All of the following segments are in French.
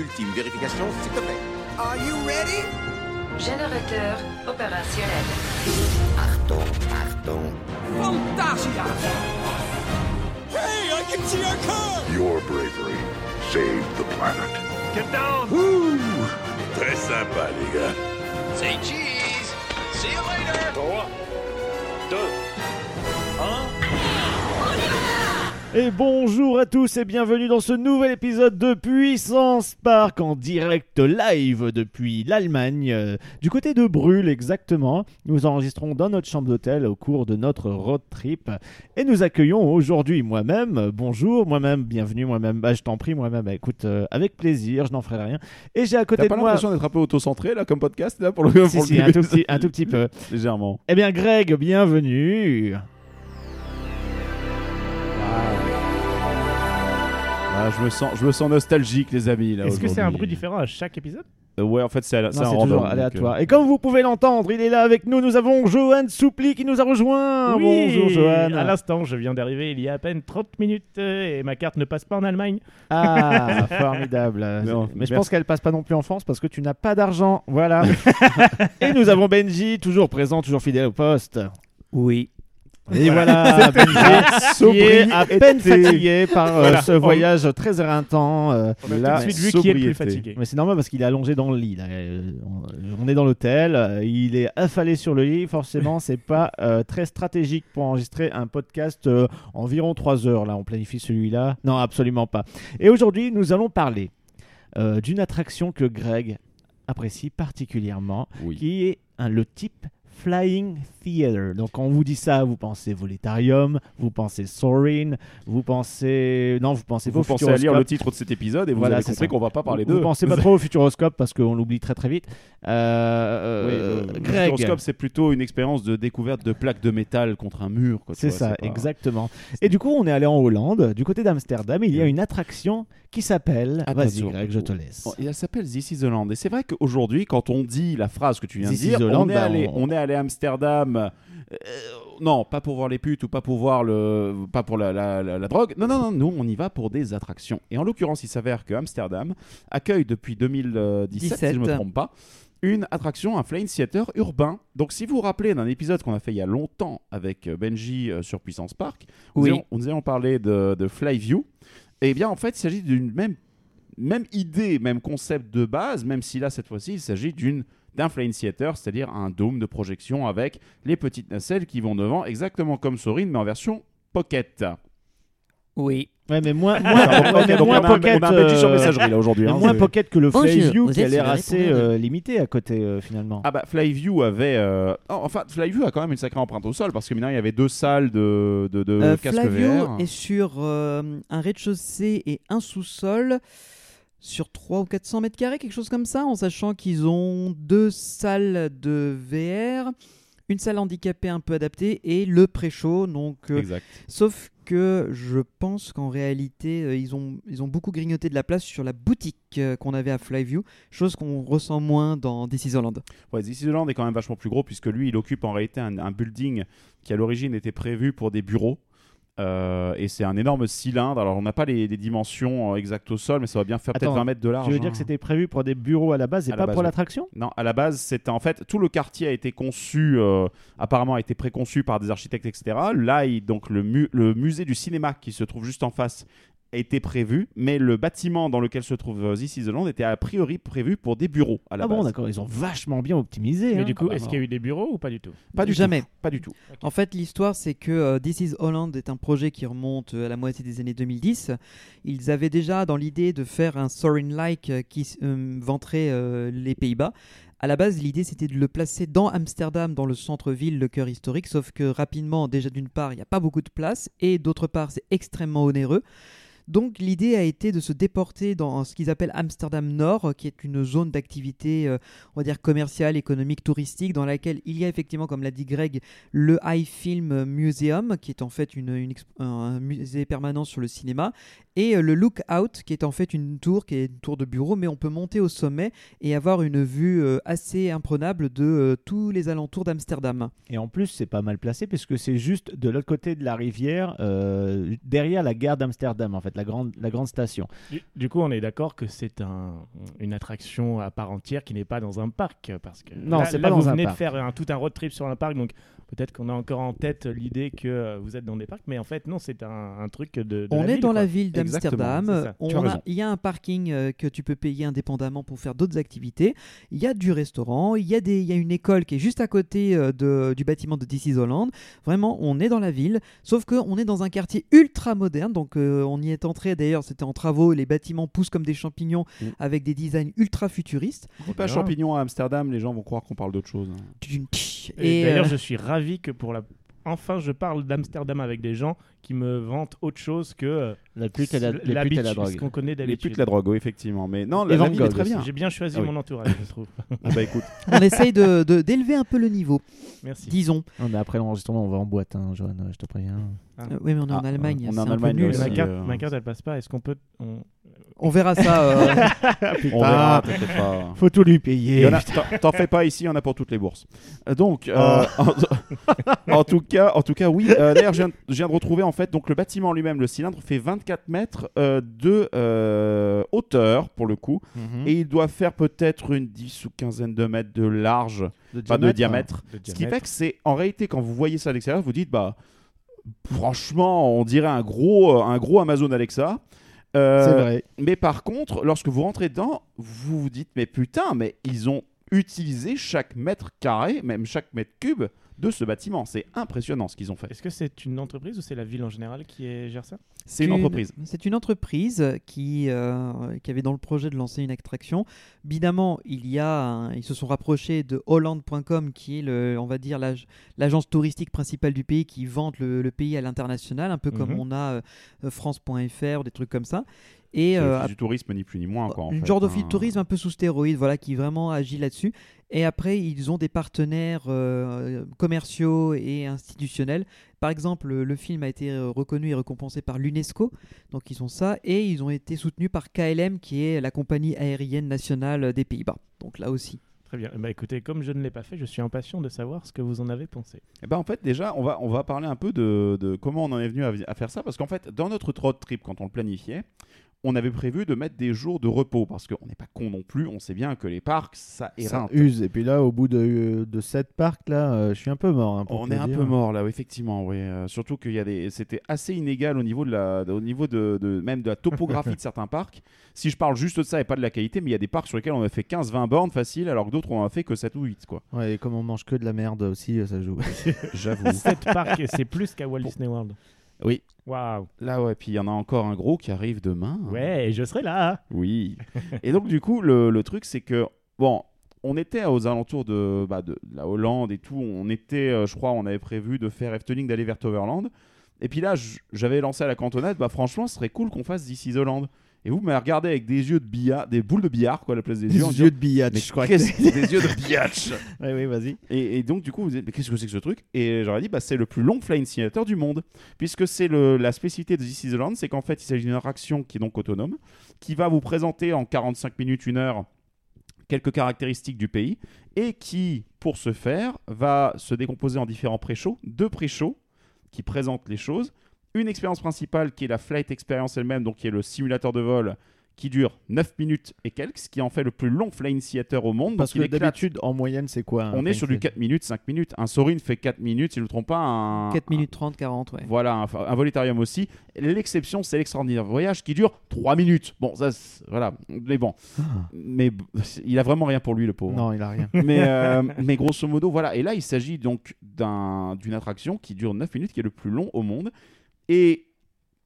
ultime vérification, s'il te plaît. Are you ready? Générateur opérationnel. Pardon, pardon. Fantasia! Hey, I can see our car! Your bravery saved the planet. Get down! Très sympa, les gars. Say cheese. See you later. 3, 2, 1. Et bonjour à tous et bienvenue dans ce nouvel épisode de Puissance Park en direct live depuis l'Allemagne, euh, du côté de Brûle exactement. Nous enregistrons dans notre chambre d'hôtel au cours de notre road trip et nous accueillons aujourd'hui moi-même. euh, Bonjour, moi-même, bienvenue, moi-même. Bah, je t'en prie, moi-même. Bah, écoute, euh, avec plaisir, je n'en ferai rien. Et j'ai à côté T'as de pas moi. l'impression d'être un peu auto-centré là comme podcast là pour le, Si, pour un tout petit, un tout petit peu. Légèrement. Eh bien, Greg, bienvenue. Ah, je me sens, je me sens nostalgique les amis. Est-ce que c'est un bruit différent à chaque épisode? Euh, Ouais, en fait c'est un toujours aléatoire. euh, Et comme vous pouvez l'entendre, il est là avec nous. Nous avons Johan Soupli qui nous a rejoint. Oui, Bonjour Johan. À l'instant, je viens d'arriver il y a à peine 30 minutes euh, et ma carte ne passe pas en Allemagne. Ah, formidable. Non, Mais je merci. pense qu'elle passe pas non plus en France parce que tu n'as pas d'argent. Voilà. Et nous avons Benji, toujours présent, toujours fidèle au poste. Oui. Et voilà, Benji, qui est à peine fatigué par euh, Voilà. ce voyage très éreintant. euh, On a La tout de suite vu qui est le plus sobriété. fatigué. Mais c'est normal parce qu'il est allongé dans le lit. là. Euh, On on est dans l'hôtel, euh, il est affalé sur le lit. Forcément, c'est pas euh, très stratégique pour enregistrer un podcast euh, environ 3 heures. Là, on planifie celui-là. Non, absolument pas. Et aujourd'hui, nous allons parler euh, d'une attraction que Greg apprécie particulièrement, Oui. qui est un- le type Flying Theater. Donc, quand on vous dit ça, vous pensez Voletarium, vous pensez Soarin', vous pensez. Non, vous pensez Vous pensez à lire le titre de cet épisode et vous Voilà, avez c'est compris qu'on va pas parler Vous d'eux. pensez pas trop au Futuroscope parce qu'on l'oublie très très vite. Euh, Oui, euh, le- Futuroscope, c'est plutôt une expérience de découverte de plaques de métal contre un mur. c'est ça, pas- exactement. Et du coup, on est allé en Hollande, du côté d'Amsterdam. Il y a une attraction qui s'appelle. Vas-y. Greg, je te laisse. Et elle s'appelle This is the Land. Et c'est vrai qu'aujourd'hui, quand on dit la phrase que tu viens This de dire, on, est bah, allé, on- on est allé à Amsterdam. euh, non, pas pour voir les putes ou pas pour voir le, pas pour la, la- la- la drogue. Non, non, non, nous on y va pour des attractions. Et en l'occurrence, il s'avère que Amsterdam accueille depuis 2017, si je me 17. trompe pas, une attraction, un flying theater urbain. Donc, si vous vous rappelez d'un épisode qu'on a fait il y a longtemps avec euh, Benji euh, sur Puissance Park, Oui. ayons- nous ayons parlé de, de Flyview. Et bien, en fait, il s'agit d'une même même idée, même concept de base, même si là, cette fois-ci, il s'agit d'une d'un flying theater, c'est-à-dire un dôme de projection avec les petites nacelles qui vont devant, exactement comme Sorin, mais en version pocket. Oui. Ouais, mais moins, moins, Donc, ouais, ok, mais donc, moins on a un- pocket. on a un sur euh, messagerie là aujourd'hui. mais hein, moins pocket que le Flyview qui a l'air assez euh, limité à côté euh, finalement. Ah bah Flyview avait... euh, oh, enfin, Flyview a quand même une sacrée empreinte au sol, parce que maintenant, il y avait deux salles de, de, de Euh, casque VR. est sur euh, un rez-de-chaussée et un sous-sol sur 3 ou 400 mètres carrés, quelque chose comme ça, en sachant qu'ils ont deux salles de VR, une salle handicapée un peu adaptée et le pré-show. Donc, euh, Exact. sauf que je pense qu'en réalité, euh, ils, ont, ils ont beaucoup grignoté de la place sur la boutique euh, qu'on avait à Flyview, chose qu'on ressent moins dans This is Holland. Ouais, This is est quand même vachement plus gros puisque lui, il occupe en réalité un, un building qui à l'origine était prévu pour des bureaux. Euh, et c'est un énorme cylindre. Alors, on n'a pas les, les dimensions euh, exactes au sol, mais ça va bien faire peut-être Attends, 20 mètres de large. Tu veux dire hein. que c'était prévu pour des bureaux à la base et À pas la base, pour l'attraction? Non, à la base, c'était en fait tout le quartier a été conçu, euh, apparemment a été préconçu par des architectes, etc. Là, il- donc le, mu- le musée du cinéma qui se trouve juste en face a été prévu, mais le bâtiment dans lequel se trouve euh, This is the Land était a priori prévu pour des bureaux à la Ah base. bon, d'accord, ils ont vachement bien optimisé. Mais hein. du coup, bah est-ce qu'il y a eu des bureaux ou pas du tout? Pas du Jamais. tout. Pas du tout. En fait, l'histoire, c'est que euh, This is Holland est un projet qui remonte euh, à la moitié des années 2010. Ils avaient déjà dans l'idée de faire un Soarin'-like euh, qui euh, vanterait euh, les Pays-Bas. À la base, l'idée, c'était de le placer dans Amsterdam, dans le centre-ville, le cœur historique, sauf que rapidement, déjà d'une part, il n'y a pas beaucoup de place, et d'autre part, c'est extrêmement onéreux. Donc l'idée a été de se déporter dans ce qu'ils appellent Amsterdam Nord, qui est une zone d'activité, euh, on va dire commerciale, économique, touristique, dans laquelle il y a effectivement, comme l'a dit Greg, le High Film Museum, qui est en fait une, un musée permanent sur le cinéma, et euh, le Lookout, qui est en fait une tour, qui est une tour de bureau, mais on peut monter au sommet et avoir une vue euh, assez imprenable de tous les alentours d'Amsterdam. Et en plus, c'est pas mal placé puisque c'est juste de l'autre côté de la rivière, derrière la gare d'Amsterdam. En fait, la grande, la grande station. Du, du coup, on est d'accord que c'est un, une attraction à part entière qui n'est pas dans un parc. Parce que Non, c'est pas vous dans un venez de parc. faire un- tout un road trip sur un parc, donc peut-être qu'on a encore en tête l'idée que euh, vous êtes dans des parcs, mais en fait, non, c'est un, un truc de. de On la est ville, dans quoi. la ville d'Amsterdam. Il y a un parking euh, que tu peux payer indépendamment pour faire d'autres activités. Il y a du restaurant. Il y a, des, il y a une école qui est juste à côté euh, de- du bâtiment de is Holland. Vraiment, on est dans la ville. Sauf qu'on est dans un quartier ultra moderne. Donc, euh, on y est entré. D'ailleurs, c'était en travaux. Les bâtiments poussent comme des champignons Mm. avec des designs ultra futuristes. Dis pas bien. champignon à Amsterdam, les gens vont croire qu'on parle d'autre chose. Et, Et, d'ailleurs, euh, je suis ravi que pour la. Enfin, je parle d'Amsterdam avec des gens qui me vantent autre chose que euh, La pute et la, les putes et la drogue. ce qu'on connaît Les putes, la drogue, oui, effectivement. Mais non, la, la est très bien. J'ai bien choisi Ah oui. mon entourage, je trouve. Ah bah écoute, on essaye de- de- d'élever un peu le niveau, Merci. disons. Non, mais après l'enregistrement, on va en boîte, hein, Johan, je te préviens. Ah. Euh, oui, mais on est en Ah, Allemagne. on est en nul. ma, carte, euh, ma carte, elle passe pas. Est-ce qu'on peut. on- On verra ça. euh, on verra, t'inquiète pas. Faut tout lui payer. T'en fais pas ici, il y en a pour toutes les bourses. Euh, Donc, euh, en, en tout cas, en tout cas, oui. euh, D'ailleurs, je, viens- je viens de retrouver en fait, donc le bâtiment lui-même, le cylindre fait 24 mètres euh, de euh, hauteur pour le coup, Mhm. et il doit faire peut-être une 10 ou quinzaine de mètres de large, pas de diamètre. de Ce qui diamètre fait que c'est, en réalité, quand vous voyez ça à l'extérieur, vous dites, bah, franchement, on dirait un gros, un gros Amazon Alexa. Euh, C'est vrai. mais par contre, lorsque vous rentrez dedans, vous vous dites mais putain, mais ils ont utilisé chaque mètre carré, même chaque mètre cube de ce bâtiment. C'est impressionnant ce qu'ils ont fait. Est-ce que c'est une entreprise ou c'est la ville en général qui est- gère ça? C'est une entreprise. C'est une entreprise qui, euh, qui avait dans le projet de lancer une attraction. Évidemment, il y a un- ils se sont rapprochés de Holland.com, qui est, le, on va dire, l'ag- l'agence touristique principale du pays qui vante le, le pays à l'international, un peu comme Mhm. on a euh, France.fr ou des trucs comme ça. Et euh, du tourisme, ni plus ni moins. Quoi, en une fait, genre hein. d'office de tourisme un peu sous stéroïde, voilà, qui vraiment agit là-dessus. Et après, ils ont des partenaires euh, commerciaux et institutionnels. Par exemple, le, film a été euh, reconnu et récompensé par l'UNESCO, donc ils ont ça, et ils ont été soutenus par KLM, qui est la compagnie aérienne nationale des Pays-Bas. Donc là aussi. Très bien. Bah écoutez, comme je ne l'ai pas fait, je suis impatient de savoir ce que vous en avez pensé. Eh ben, en fait, déjà, on va, on va parler un peu de, de comment on en est venu à, à faire ça. Parce qu'en fait, dans notre road trip, quand on le planifiait, on avait prévu de mettre des jours de repos. Parce qu'on n'est pas con non plus. On sait bien que les parcs, ça Ça éreinte. use. Et puis là, au bout de, de cette parcs, là, euh, je suis un peu mort. hein, On est un peu mort là, effectivement. Oui. Euh, surtout qu'il y a des, c'était assez inégal au niveau de la, au niveau de, de- même de la topographie de certains parcs. Si je parle juste de ça et pas de la qualité, mais il y a des parcs sur lesquels on a fait 15-20 bornes facile, alors que d'autres on en a fait que 7 ou 8 quoi. Ouais, et comme on mange que de la merde aussi, ça joue. J'avoue. Cette parc, c'est plus qu'à Walt Disney World. Oui. Waouh. Là ouais, puis il y en a encore un gros qui arrive demain. Ouais, je serai là. Oui. et donc du coup, le, le truc c'est que bon. On était aux alentours de, bah, de la Hollande et tout. On était, euh, je crois, on avait prévu de faire Efteling, d'aller vers Toverland. Et puis là, j'avais lancé à la cantonade, bah franchement, ce serait cool qu'on fasse This is Holland. Et vous m'avez regardé avec des yeux de billard, des boules de billard, quoi, à la place des Des yeux. en yeux de billard, mais je crois. que des yeux de biatch Oui, oui, vas-y. et, et donc, du coup, vous dites, mais qu'est-ce que c'est que ce truc? Et j'aurais dit, bah, c'est le plus long flying simulator du monde. Puisque c'est la spécificité de This is the Land, c'est qu'en fait, il s'agit d'une attraction qui est donc autonome, qui va vous présenter en 45 minutes, une heure, quelques caractéristiques du pays, et qui, pour ce faire, va se décomposer en différents pré-shows, deux pré-shows qui présentent les choses, une expérience principale qui est la flight experience elle-même, donc qui est le simulateur de vol, qui dure 9 minutes et quelques, ce qui en fait le plus long flying theater au monde. Parce donc que d'habitude, en moyenne, c'est quoi on est sur du flying 4 minutes, 5 minutes. Un Sorin fait 4 minutes, si je ne me trompe pas. Un, 4 minutes 30, 40, ouais. Voilà, un, un Volitarium aussi. L'exception, c'est l'extraordinaire voyage qui dure 3 minutes. Bon, ça, voilà. Mais bon. Mais il a vraiment rien pour lui, le pauvre. Non, il a rien. Mais, euh, mais grosso modo, voilà. Et là, il s'agit donc d'un- d'une attraction qui dure 9 minutes, qui est le plus long au monde. Et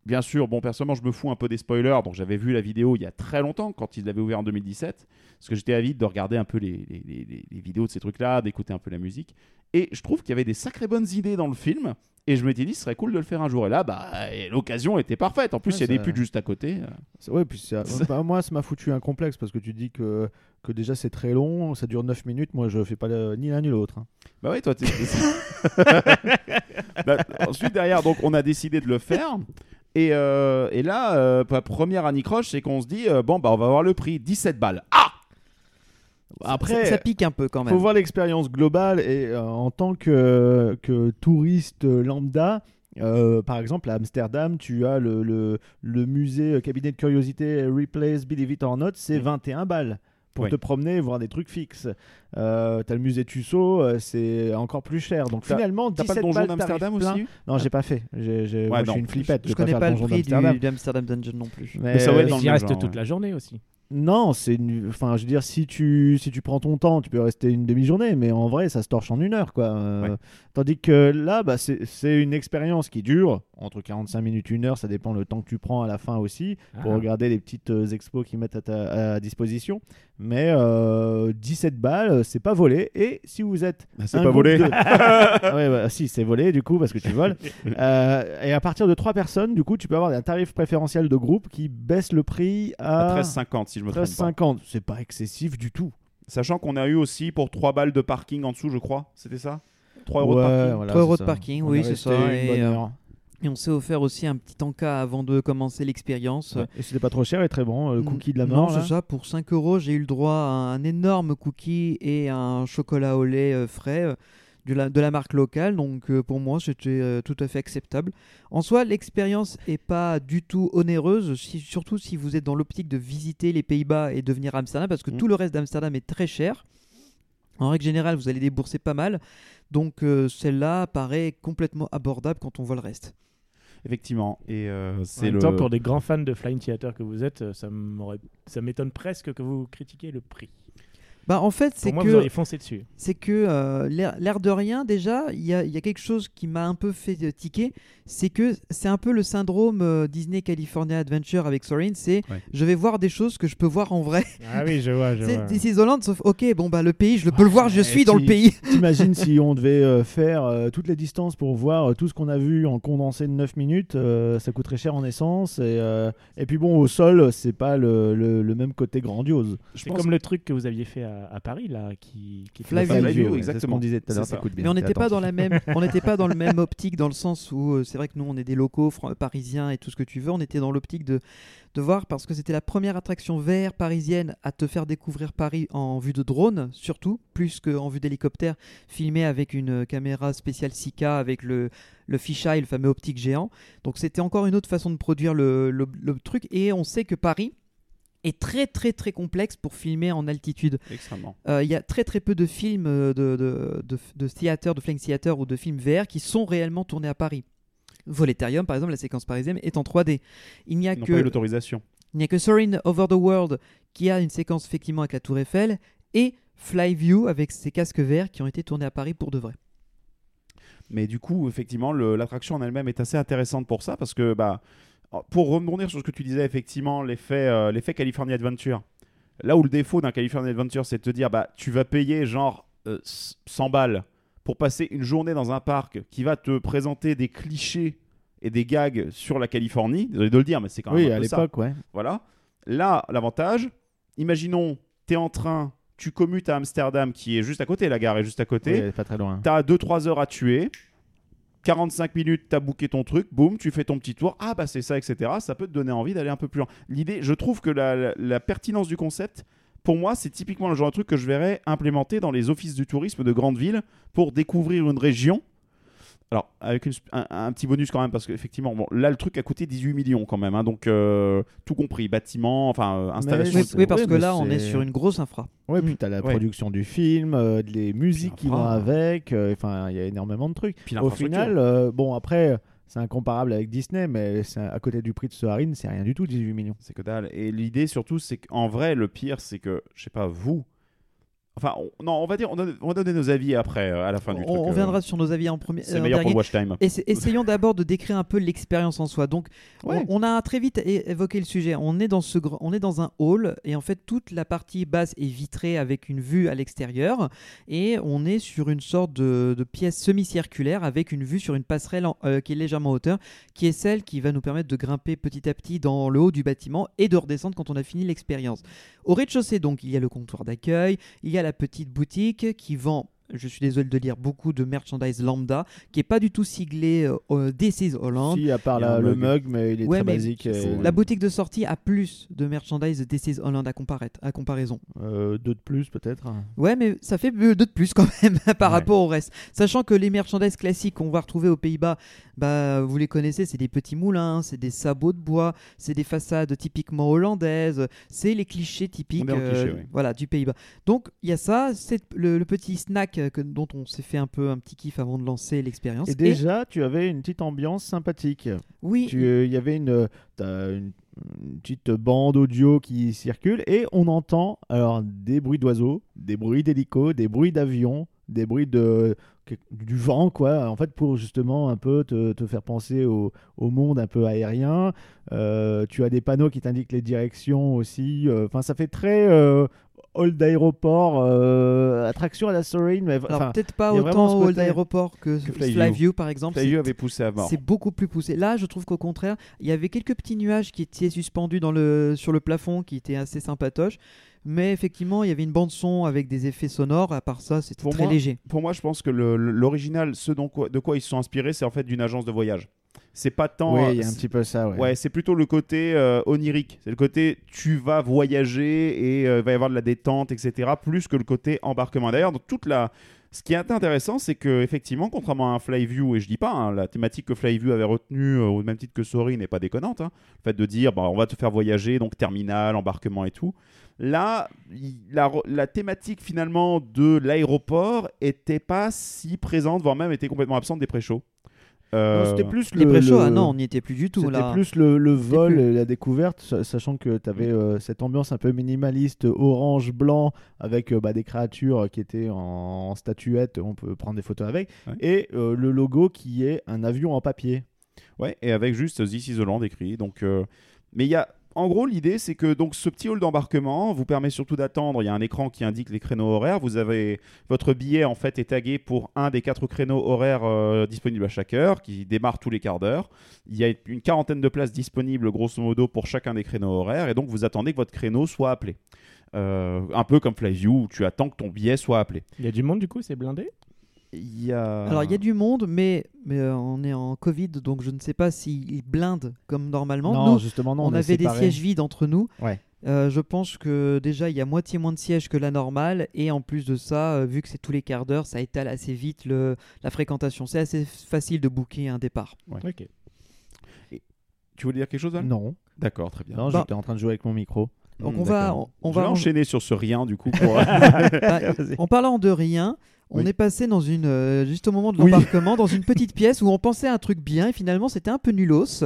bien sûr, bon, personnellement, je me fous un peu des spoilers. Donc, j'avais vu la vidéo il y a très longtemps, quand ils l'avaient ouvert en 2017. Parce que j'étais avide de regarder un peu les, les- les- vidéos de ces trucs-là, d'écouter un peu la musique. Et je trouve qu'il y avait des sacrées bonnes idées dans le film. Et je m'étais dit, ce serait cool de le faire un jour. Et là, bah, l'occasion était parfaite. En plus, Ouais, il y a des putes juste à côté. Ouais, puis ça- bah, moi, ça m'a foutu un complexe parce que tu dis que, que déjà c'est très long, ça dure 9 minutes. Moi, je fais pas le- ni l'un ni l'autre. hein. Bah ouais, toi, t'es. Bah, ensuite, derrière, donc, on a décidé de le faire. Et, euh, et là, euh, première anicroche, c'est qu'on se dit, euh, bon, bah, on va voir le prix, 17 balles. Ah Après, ça, ça pique un peu quand Il même. faut voir l'expérience globale et euh, en tant que, que touriste lambda, Euh, par exemple, à Amsterdam, tu as le, le, le musée euh, cabinet de curiosité Replace Believe It or Not, c'est 21 balles pour Oui. te promener et voir des trucs fixes. Euh, t'as le musée Tussaud, euh, c'est encore plus cher. Donc T'as- finalement, T'as 17 pas le donjon d'Amsterdam plein. aussi Non, j'ai pas fait. J'ai- j'ai- moi, je suis une flippette. Je connais pas le donjon prix d'Amsterdam. du Dungeon non plus. Mais, ça va être euh, dans Il le reste genre, toute ouais. la journée aussi. Non, c'est une- enfin, je veux dire, si tu si tu prends ton temps, tu peux rester une demi-journée, mais en vrai, ça se torche en une heure, quoi. Euh, Ouais. Tandis que là, bah, c'est c'est une expérience qui dure entre 45 minutes une heure, ça dépend le temps que tu prends à la fin aussi pour Ah. regarder les petites euh, expos qu'ils mettent à ta à disposition. Mais euh, 17 balles, c'est pas volé. Et si vous êtes Bah, C'est pas volé. de- ouais, bah, si, c'est volé du coup parce que tu voles. Euh, et à partir de 3 personnes, du coup, tu peux avoir un tarif préférentiel de groupe qui baisse le prix À à 13,50 si je me trompe pas. 13,50. C'est pas excessif du tout. Sachant qu'on a eu aussi pour 3 balles de parking en dessous, je crois. C'était ça? 3 euros de Ouais, parking? voilà, 3 euros de parking, oui, est c'est ça, une et, bonne euh, heure. Et on s'est offert aussi un petit encas avant de commencer l'expérience. Ouais. Et c'était pas trop cher et très bon. euh, Le cookie de la Non, mort. c'est ça. Pour 5 euros, j'ai eu le droit à un énorme cookie et un chocolat au lait euh, frais euh, de la, de la marque locale. Donc euh, pour moi, c'était tout à fait acceptable. En soi, l'expérience est pas du tout onéreuse, si- surtout si vous êtes dans l'optique de visiter les Pays-Bas et de venir à Amsterdam, parce que Mm. tout le reste d'Amsterdam est très cher. En règle générale, vous allez débourser pas mal. Donc celle-là paraît complètement abordable quand on voit le reste. Effectivement. Et euh, c'est le. temps, pour des grands fans de Flying Theater que vous êtes, euh, ça m'aurait- ça m'étonne presque que vous critiquiez le prix. Bah en fait, Pour c'est moi, que vous auriez foncé dessus. c'est que euh, l'air l'air de rien, déjà, il y a, il y a quelque chose qui m'a un peu fait tiquer, c'est que c'est un peu le syndrome euh, Disney California Adventure avec Sorin, c'est Ouais. je vais voir des choses que je peux voir en vrai. Ah oui, je vois, je C'est vois. This is Holland, sauf ok, bon bah le pays, je le peux le voir, je suis dans le pays. T'imagines si on devait euh, faire euh, toutes les distances pour voir euh, tout ce qu'on a vu en condensé de 9 minutes, euh, ça coûterait cher en essence. Et, euh, et puis bon, au sol, c'est pas le, le- le même côté grandiose. C'est comme le truc que vous aviez fait à, à Paris, là, qui, qui Fly Fly View, View, ouais, c'est exactement. ce qu'on disait tout à l'heure, ça. t'écoutes bien, Mais on n'était pas dans la même, on n'était pas dans le même optique dans le sens où euh, c'est vrai que nous on est des locaux fran- parisiens et tout ce que tu veux. On était dans l'optique de de voir parce que c'était la première attraction VR parisienne à te faire découvrir Paris en vue de drone surtout plus qu'en vue d'hélicoptère filmé avec une euh, caméra spéciale 6K avec le le fisheye, le fameux optique géant. Donc c'était encore une autre façon de produire le, le- le truc et on sait que Paris est très très très complexe pour filmer en altitude. Extrêmement. Euh, Il y a très très peu de films euh, de, de, de, de theater, de flying theater ou de films VR qui sont réellement tournés à Paris. Voletarium, par exemple, la séquence parisienne est en 3D. Il n'y a Ils n'ont pas eu que l'autorisation. il n'y a que Soarin' Over the World qui a une séquence effectivement avec la Tour Eiffel et Flyview avec ses casques verts qui ont été tournés à Paris pour de vrai. Mais du coup, effectivement, l'attraction en elle-même est assez intéressante pour ça, parce que, bah, pour rebondir sur ce que tu disais, effectivement, l'effet euh, California Adventure. Là où le défaut d'un California Adventure, c'est de te dire, bah, tu vas payer genre euh, 100 balles pour passer une journée dans un parc qui va te présenter des clichés et des gags sur la Californie. Désolé de le dire, mais c'est quand même Oui, un à l'époque, ouais. Voilà. Là, l'avantage, imaginons, tu es en train, tu commutes à Amsterdam, qui est juste à côté, la gare est juste à côté. Oui, pas très loin. T'as 2-3 heures à tuer. 45 minutes, t'as booké ton truc, boum, tu fais ton petit tour. Ah bah c'est ça, etc. Ça peut te donner envie d'aller un peu plus loin. L'idée, je trouve que la, la- pertinence du concept, pour moi, c'est typiquement le genre de truc que je verrais implémenté dans les offices du tourisme de grandes villes pour découvrir une région. Alors, avec une un, un petit bonus quand même, parce qu'effectivement, bon, là, le truc a coûté 18 millions quand même. hein, donc, euh, tout compris, bâtiment, enfin, euh, installation. Oui, oui, parce oui, que là, on est sur une grosse infra. Ouais, Mm. puis t'as la Ouais. production du film, euh, les musiques qui vont avec, euh, enfin, il y a énormément de trucs. Puis Au final, euh, bon, après, c'est incomparable avec Disney, mais à côté du prix de Soarin, c'est rien du tout, 18 millions. C'est que dalle. Et l'idée surtout, c'est qu'en vrai, le pire, c'est que, je sais pas, vous. Enfin, on- non, on va dire, on, va donner nos avis après, euh, à la fin du On, truc. on euh, viendra sur nos avis en premier. C'est en meilleur pour dernier. watch time. Essa- Essayons d'abord de décrire un peu l'expérience en soi. Donc, on- Ouais. on, a très vite évoqué le sujet. On est dans ce, on est dans un hall et en fait toute la partie basse est vitrée avec une vue à l'extérieur et on est sur une sorte de, de pièce semi-circulaire avec une vue sur une passerelle en- euh, qui est légèrement en hauteur, qui est celle qui va nous permettre de grimper petit à petit dans le haut du bâtiment et de redescendre quand on a fini l'expérience. Au rez-de-chaussée, donc, il y a le comptoir d'accueil, il y a la petite boutique qui vend je suis désolé de lire beaucoup de merchandise lambda qui est pas du tout siglé euh, euh, is Holland. Si, à part la- le mug. mais il est Ouais, très basique. La boutique de sortie a plus de merchandise is Holland à, à comparaison. Euh, deux de plus, peut-être. Ouais, mais ça fait deux de plus quand même par Ouais. rapport au reste. Sachant que les merchandise classiques qu'on va retrouver aux Pays-Bas, bah, vous les connaissez, c'est des petits moulins, c'est des sabots de bois, c'est des façades typiquement hollandaises, c'est les clichés typiques cliché, oui. voilà, du Pays-Bas. Donc il y a ça, c'est le, le petit snack que- dont on s'est fait un peu un petit kiff avant de lancer l'expérience. Et déjà, tu avais une petite ambiance sympathique. oui, euh, Il y avait une, une, une petite bande audio qui circule et on entend alors des bruits d'oiseaux, des bruits d'hélicos, des bruits d'avions, des bruits de du vent quoi. En fait, pour justement un peu te, te faire penser au, au monde un peu aérien. Euh, tu as des panneaux qui t'indiquent les directions aussi. Euh, Enfin, ça fait très euh, hall d'aéroport, euh, attraction à la Sorine, mais enfin. peut-être pas autant côté- d'aéroport que, que Flyview. Par exemple. Flyview avait poussé à mort. C'est beaucoup plus poussé. Là, je trouve qu'au contraire, il y avait quelques petits nuages qui étaient suspendus dans le, sur le plafond qui étaient assez sympatoches. Mais effectivement, il y avait une bande son avec des effets sonores. À part ça, c'était très moi, léger. Pour moi, je pense que l'original, ce dont de quoi ils se sont inspirés, c'est en fait d'une agence de voyage. C'est pas tant. oui, euh, il y a un c'est- petit peu ça. Ouais. Ouais, c'est plutôt le côté euh, onirique. C'est le côté tu vas voyager et euh, il va y avoir de la détente, etc. Plus que le côté embarquement. D'ailleurs, dans toute la. Ce qui est intéressant, c'est que effectivement, contrairement à un Flyview, et je dis pas, hein, la thématique que Flyview avait retenue euh, au même titre que Sorry n'est pas déconnante. hein. Le fait de dire, bah, on va te faire voyager, donc terminal, embarquement et tout. Là, la, la thématique finalement de l'aéroport était pas si présente, voire même était complètement absente des pré-shows. Euh, C'était plus Les le, pré-shows, ah le- non, on n'y était plus du tout. C'était plus le, le vol plus. et la découverte, sa- sachant que tu avais cette ambiance un peu minimaliste, orange-blanc, avec euh, bah, des créatures qui étaient en, en statuette, on peut prendre des photos avec, Ouais. et euh, le logo qui est un avion en papier. Ouais, et avec juste This is Holland écrit. Donc, euh, mais il y a, en gros, l'idée c'est que donc ce petit hall d'embarquement vous permet surtout d'attendre. Il y a un écran qui indique les créneaux horaires. Vous avez votre billet en fait est tagué pour un des quatre créneaux horaires euh, disponibles à chaque heure, qui démarre tous les quarts d'heure. Il y a une quarantaine de places disponibles grosso modo pour chacun des créneaux horaires, et donc vous attendez que votre créneau soit appelé. Euh, un peu comme Flyview où tu attends que ton billet soit appelé. Il y a du monde du coup, c'est blindé? Y a... Alors, il y a du monde, mais, mais euh, on est en Covid, donc je ne sais pas s'ils blindent comme normalement. non, Nous, justement, non. on, avait des sièges vides entre nous. Ouais. Euh, je pense que déjà il y a moitié moins de sièges que la normale et en plus de ça, euh, vu que c'est tous les quarts d'heure, ça étale assez vite le, la fréquentation. C'est assez facile de booker un départ. Ok. Tu voulais dire quelque chose Val Non, D'accord, très bien. non Bah- j'étais en train de jouer avec mon micro. Donc Hmm, on va, on, va en- enchaîner sur ce rien du coup pour... bah, en parlant de rien, on Oui. est passé dans une euh, juste au moment de Oui. l'embarquement dans une petite pièce où on pensait à un truc bien et finalement c'était un peu nulos.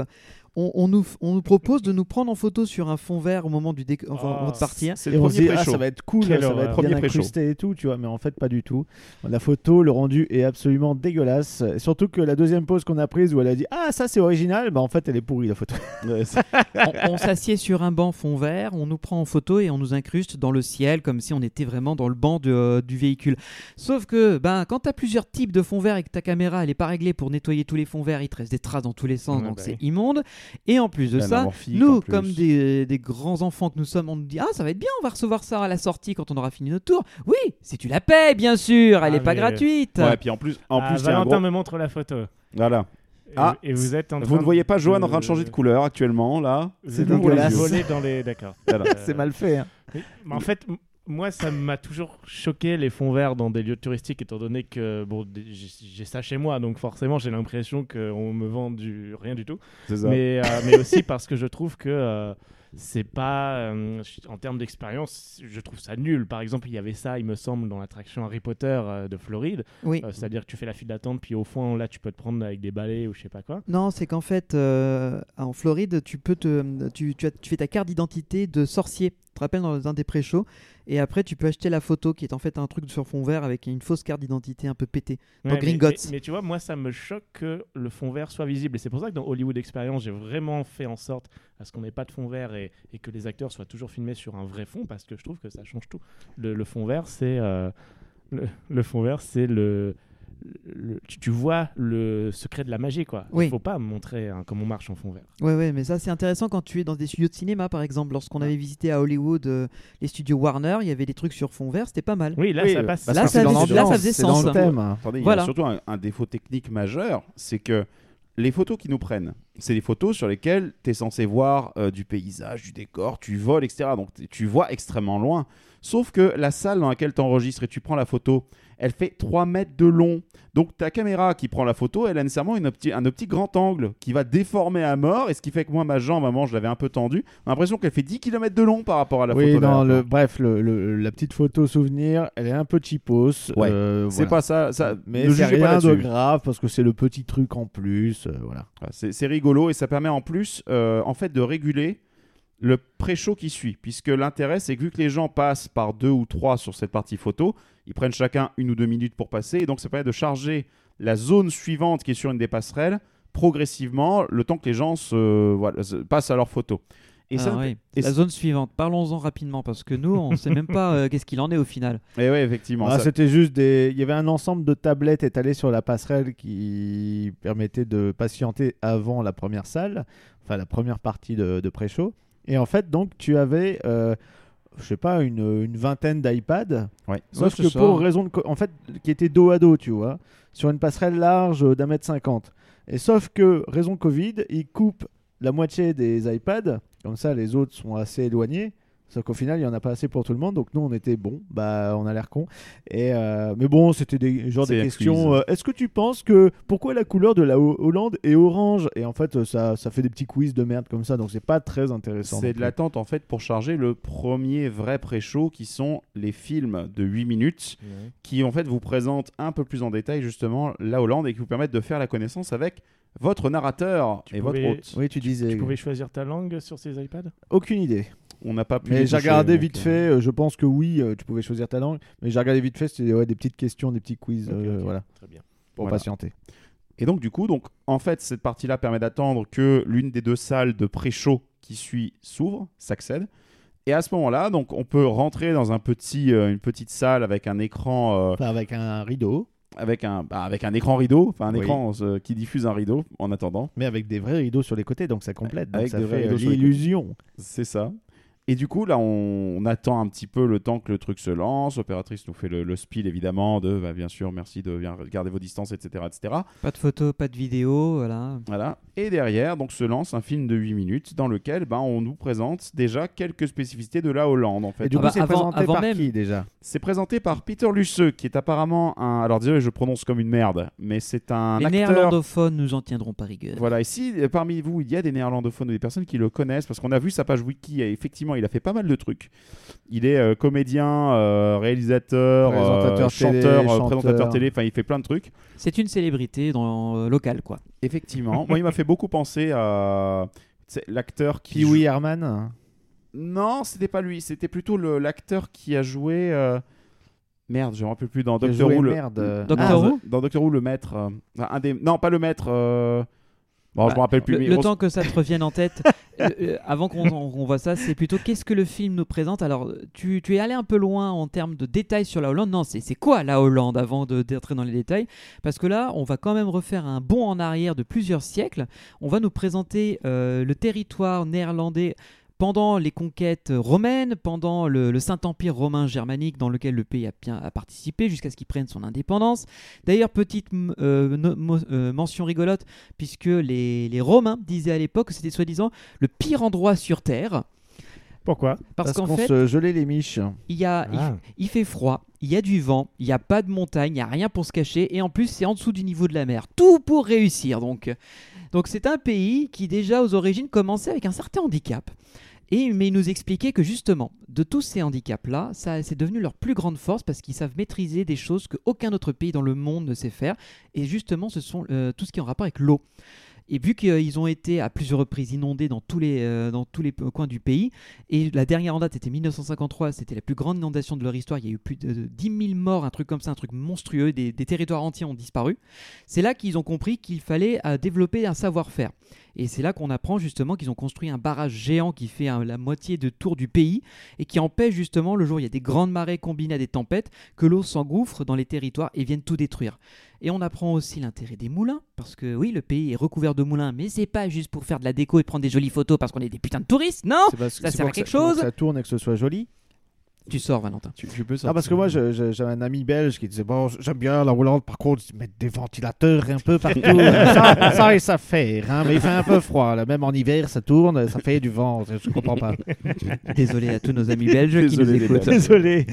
On, on nous, on nous propose de nous prendre en photo sur un fond vert au moment du déc- enfin, Ah, de partir. C'est Et le on se premier dit, ah, ça va être cool, Quelle ça va être Premier bien incrusté et tout, tu vois, mais en fait, pas du tout. La photo, le rendu est absolument dégueulasse. Surtout que la deuxième pose qu'on a prise où elle a dit Ah, ça c'est original, bah en fait, elle est pourrie la photo. On, on s'assied sur un banc fond vert, on nous prend en photo et on nous incruste dans le ciel comme si on était vraiment dans le banc de, euh, du véhicule. Sauf que ben, quand tu as plusieurs types de fonds verts et que ta caméra elle est pas réglée pour nettoyer tous les fonds verts, il te reste des traces dans tous les sens, Ouais, donc bah c'est oui. immonde. Et en plus de ça, nous, comme des, des grands enfants que nous sommes, on nous dit Ah, ça va être bien, on va recevoir ça à la sortie quand on aura fini notre tour. Oui, si tu la payes, bien sûr, elle Ah, est pas mais- gratuite. Ouais, puis en plus, en Ah, plus, Valentin gros- me montre la photo. Voilà. Et, Ah, et vous êtes en Vous ne voyez pas de- Johan en train de changer de couleur actuellement, là. C'est de dégueulasse. dans les. D'accord. Voilà. Euh, c'est mal fait. hein. oui. Mais en fait, moi, ça m'a toujours choqué les fonds verts dans des lieux touristiques, étant donné que bon, j'ai ça chez moi, donc forcément, j'ai l'impression qu'on me vend du rien du tout. C'est ça. Mais, euh, mais aussi parce que je trouve que euh, c'est pas euh, en termes d'expérience, je trouve ça nul. Par exemple, il y avait ça, il me semble, dans l'attraction Harry Potter euh, de Floride. Oui. Euh, C'est-à-dire que tu fais la file d'attente, puis au fond, là, tu peux te prendre avec des balais ou je sais pas quoi. Non, c'est qu'en fait, euh, en Floride, tu peux te, tu, tu, as- tu fais ta carte d'identité de sorcier. Te rappelles dans un des pré-shows. Et après, tu peux acheter la photo qui est en fait un truc sur fond vert avec une fausse carte d'identité un peu pétée. Dans mais- Gringotts. Mais, mais tu vois, moi, ça me choque que le fond vert soit visible. Et c'est pour ça que dans Hollywood Experience, j'ai vraiment fait en sorte à ce qu'on n'ait pas de fond vert et, et que les acteurs soient toujours filmés sur un vrai fond parce que je trouve que ça change tout. Le, le fond vert, c'est. euh, le, le fond vert, c'est le. Le- tu, tu vois le secret de la magie, quoi. Oui. Il faut pas montrer hein, comment on marche en fond vert. Ouais, ouais, mais ça c'est intéressant quand tu es dans des studios de cinéma par exemple. Lorsqu'on avait visité à Hollywood euh, les studios Warner, il y avait des trucs sur fond vert, c'était pas mal. Oui, là, Oui, ça euh, passe. Là, ça dans là, ça faisait dans sens. le thème. Attendez, il y a surtout un, un défaut technique majeur, c'est que les photos qu'ils nous prennent, c'est des photos sur lesquelles tu es censé voir euh, du paysage, du décor, tu voles, etc. Donc tu vois extrêmement loin. Sauf que la salle dans laquelle tu enregistres et tu prends la photo, elle fait 3 mètres de long. Donc ta caméra qui prend la photo, elle a nécessairement une opti- un optique grand angle qui va déformer à mort. Et ce qui fait que moi, ma jambe, moment, je l'avais un peu tendue. On a l'impression qu'elle fait 10 km de long par rapport à la oui, photo. non, le, bref, le, le- la petite photo souvenir, elle est un peu cheapos. Ouais. euh, C'est voilà. pas ça. ça Mais c'est rien de grave parce que c'est le petit truc en plus. euh, voilà. C'est rigolo et ça permet en plus euh, en fait de réguler le pré-show qui suit. Puisque l'intérêt, c'est que vu que les gens passent par deux ou trois sur cette partie photo, ils prennent chacun une ou deux minutes pour passer. Et donc ça permet de charger la zone suivante qui est sur une des passerelles progressivement le temps que les gens se, voilà, se- passent à leur photo. Et Ah ça, oui. et La zone suivante, parlons-en rapidement parce que nous on sait même pas euh, qu'est-ce qu'il en est au final. et ouais, effectivement. Ah, ça- C'était juste des. Il y avait un ensemble de tablettes étalées sur la passerelle qui permettait de patienter avant la première salle, enfin la première partie de, de pré-show. Et en fait, donc, tu avais, euh, je sais pas, une, une vingtaine d'iPads. ouais. Sauf que ça. pour raison de. En fait, qui était dos à dos, tu vois, sur une passerelle large d'un mètre cinquante. Et sauf que, raison Covid, ils coupent la moitié des iPads. Comme ça, les autres sont assez éloignés. Sauf qu'au final, il n'y en a pas assez pour tout le monde. Donc nous, on était bon. Bah, on a l'air con. Et euh, mais bon, c'était des genre des questions. euh, Est-ce que tu penses que pourquoi la couleur de la Ho- Hollande est orange? Et en fait, euh, ça, ça fait des petits quiz de merde comme ça. Donc c'est pas très intéressant. C'est de l'attente en fait pour charger le premier vrai pré-show qui sont les films de 8 minutes qui en fait vous présentent un peu plus en détail justement la Hollande et qui vous permettent de faire la connaissance avec votre narrateur Tu et pouvais- votre hôte. Oui, tu disais. Tu pouvais choisir ta langue sur ces iPads? Aucune idée. On n'a pas pu. Mais j'ai regardé vite euh, fait, euh, je pense que oui, euh, tu pouvais choisir ta langue, mais j'ai regardé vite fait, c'était ouais, des petites questions, des petits quiz, euh, voilà, Très bien. pour Voilà. patienter. Et donc du coup, donc en fait cette partie-là permet d'attendre que l'une des deux salles de pré-show qui suit s'ouvre, s'accède. Et à ce moment-là, donc on peut rentrer dans un petit, euh, une petite salle avec un écran, euh, Enfin, avec un rideau, avec un, bah, avec un écran rideau, enfin un Oui. écran euh, qui diffuse un rideau en attendant. mais avec des vrais rideaux sur les côtés, donc ça complète, donc Avec ça fait l'illusion. C'est ça. Et du coup, là, on, on attend un petit peu le temps que le truc se lance. L'opératrice nous fait le, le spiel, évidemment, de bah, bien sûr, merci de bien garder vos distances, etc. etc. Pas de photos, pas de vidéos, voilà. Voilà. Et derrière, donc, se lance un film de 8 minutes dans lequel bah, on nous présente déjà quelques spécificités de la Hollande, en fait. Et du Ah coup, bah, c'est présenté avant par même- qui déjà? C'est présenté par Peter Lusseux, qui est apparemment un. Alors, désolé, je prononce comme une merde, mais c'est un Les acteur. néerlandophones nous en tiendront par rigueur. Voilà, et si euh, parmi vous il y a des néerlandophones ou des personnes qui le connaissent, parce qu'on a vu sa page wiki, et effectivement il a fait pas mal de trucs. Il est euh, comédien, euh, réalisateur, Présentateur euh, télé, chanteur, chanteur. présentateur télé, enfin il fait plein de trucs. C'est une célébrité dans euh, local quoi. Effectivement, moi il m'a fait beaucoup penser à l'acteur qui. Pee-wee joue- Herman Non, c'était pas lui, c'était plutôt le- l'acteur qui a joué. euh, Merde, je me rappelle plus dans Doctor Who. le- merde, Doctor Ah, Who Dans Doctor Who, le maître. euh, un des... Non, pas le maître. euh, Bon, je Bah, me rappelle plus. Le, temps que ça te revienne en tête, euh, euh, avant qu'on on- on voit ça, c'est plutôt qu'est-ce que le film nous présente. Alors, tu, tu es allé un peu loin en termes de détails sur la Hollande. Non, c'est quoi la Hollande avant de- d'entrer dans les détails? Parce que là, on va quand même refaire un bond en arrière de plusieurs siècles. On va nous présenter euh, le territoire néerlandais pendant les conquêtes romaines, pendant le, le Saint-Empire romain germanique dans lequel le pays a, bien, a participé jusqu'à ce qu'il prenne son indépendance. D'ailleurs, petite euh, no- mo- euh, mention rigolote, puisque les, les Romains disaient à l'époque que c'était soi-disant le pire endroit sur Terre, Pourquoi? Parce, parce qu'en qu'on fait, se gelait les miches. il, y a, il, Ah. il fait froid, il y a du vent, il n'y a pas de montagne, il n'y a rien pour se cacher, et en plus c'est en dessous du niveau de la mer. Tout pour réussir donc. Donc c'est un pays qui déjà aux origines commençait avec un certain handicap. Et, mais il nous expliquait que justement, de tous ces handicaps-là, c'est devenu leur plus grande force parce qu'ils savent maîtriser des choses qu'aucun autre pays dans le monde ne sait faire. Et justement, ce sont euh, tout ce qui est en rapport avec l'eau. Et vu qu'ils ont été à plusieurs reprises inondés dans tous les, euh, dans tous les coins du pays, et la dernière en date c'était 1953, c'était la plus grande inondation de leur histoire, il y a eu plus de 10 000 morts, un truc comme ça, un truc monstrueux, des, des territoires entiers ont disparu. C'est là qu'ils ont compris qu'il fallait euh, développer un savoir-faire. Et c'est là qu'on apprend justement qu'ils ont construit un barrage géant qui fait hein, la moitié de tour du pays et qui empêche justement le jour où il y a des grandes marées combinées à des tempêtes que l'eau s'engouffre dans les territoires et vienne tout détruire. Et on apprend aussi l'intérêt des moulins, parce que oui, le pays est recouvert de moulins, mais c'est pas juste pour faire de la déco et prendre des jolies photos parce qu'on est des putains de touristes, non parce Ça sert à que quelque chose ça tourne et que ce soit joli. Tu sors, Valentin. Tu, tu peux Ah, parce que moi, j'avais un ami belge qui disait Bon, j'aime bien la roulante, par contre, mettre des ventilateurs un peu partout. ça, ça, et ça fait, hein, mais il fait un peu froid. Là. Même en hiver, ça tourne, ça fait du vent. Je comprends pas. Désolé à tous nos amis belges qui nous Désolé, les écoutent. Désolé.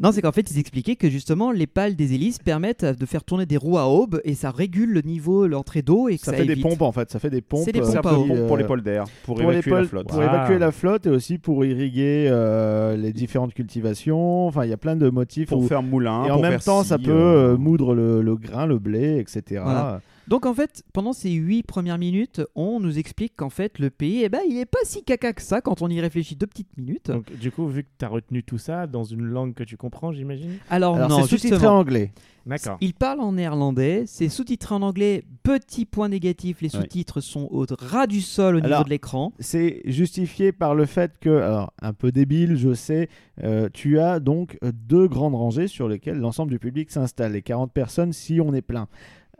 Non, c'est qu'en fait, ils expliquaient que justement, les pales des hélices permettent de faire tourner des roues à aube et ça régule le niveau, l'entrée d'eau et que Ça ça, fait des pompes, en fait. Ça fait des pompes. C'est des euh, pompes pour, euh, l'épaule d'air, pour, pour, évacuer la flotte. pour Wow. évacuer la flotte et aussi pour irriguer euh, les différentes cultivations. Enfin, il y a plein de motifs. Pour où- faire moulin. et en même temps, ça peut euh, euh, moudre le, le grain, le blé, etc. Voilà. Donc en fait, pendant ces huit premières minutes, on nous explique qu'en fait, le pays, eh ben, il est pas si caca que ça quand on y réfléchit deux petites minutes. Donc, du coup, vu que tu as retenu tout ça dans une langue que tu comprends, j'imagine? Alors, Alors, non, c'est sous-titré en anglais. D'accord. Il parle en néerlandais, c'est sous-titré en anglais. Petit point négatif, les Ouais. sous-titres sont au ras du sol au niveau de l'écran. c'est justifié par le fait que, alors un peu débile, je sais, euh, tu as donc deux grandes rangées sur lesquelles l'ensemble du public s'installe, les 40 personnes si on est plein.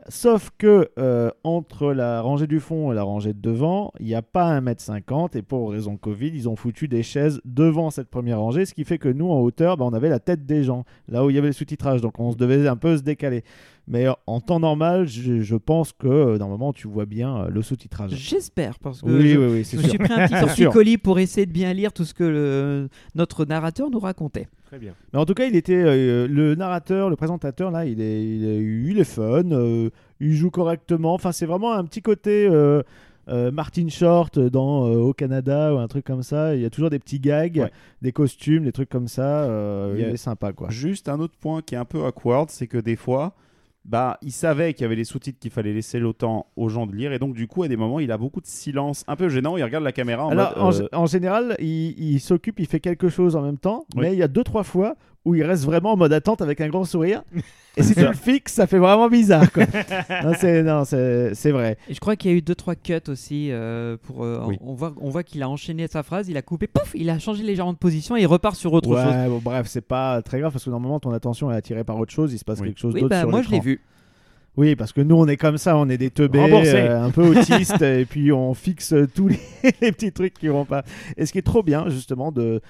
Sauf que euh, entre la rangée du fond et la rangée de devant, il n'y a pas 1m50 et pour raison Covid, ils ont foutu des chaises devant cette première rangée, ce qui fait que nous en hauteur, bah, on avait la tête des gens, là où il y avait le sous-titrage, donc on se devait un peu se décaler. Mais euh, en temps normal, je, je pense que euh, normalement tu vois bien euh, le sous-titrage. J'espère, parce que Oui, je, oui, oui, c'est je me sûr. suis pris un petit torticolis pour essayer de bien lire tout ce que le- notre narrateur nous racontait. Très bien. Mais en tout cas, il était euh, le narrateur, le présentateur là, il est, il est, il est fun, euh, il joue correctement. Enfin, c'est vraiment un petit côté euh, euh, Martin Short dans euh, au Canada ou un truc comme ça. Il y a toujours des petits gags, Ouais. des costumes, des trucs comme ça. euh, Il il a- est sympa quoi. Juste un autre point qui est un peu awkward, c'est que des fois, bah, il savait qu'il y avait les sous-titres qu'il fallait laisser le temps aux gens de lire, et donc du coup, à des moments, il a beaucoup de silence, un peu gênant. Il regarde la caméra en Alors, mode. en général, il, il s'occupe, il fait quelque chose en même temps, Oui. mais il y a deux trois fois où il reste vraiment en mode attente avec un grand sourire. Et si tu le fixes, ça fait vraiment bizarre. quoi. non, c'est non, c'est c'est vrai. Et je crois qu'il y a eu deux trois cuts aussi euh, pour. euh, Oui. On voit, on voit qu'il a enchaîné sa phrase, il a coupé, pouf, il a changé légèrement de position et il repart sur autre chose. Bon, bref, c'est pas très grave parce que normalement ton attention est attirée par autre chose, il se passe Oui. quelque chose Oui, d'autre bah sur moi je l'ai vu. Oui, parce que nous on est comme ça, on est des teubés, euh, un peu autistes, et puis on fixe tous les, les petits trucs qui vont pas. Et ce qui est trop bien justement de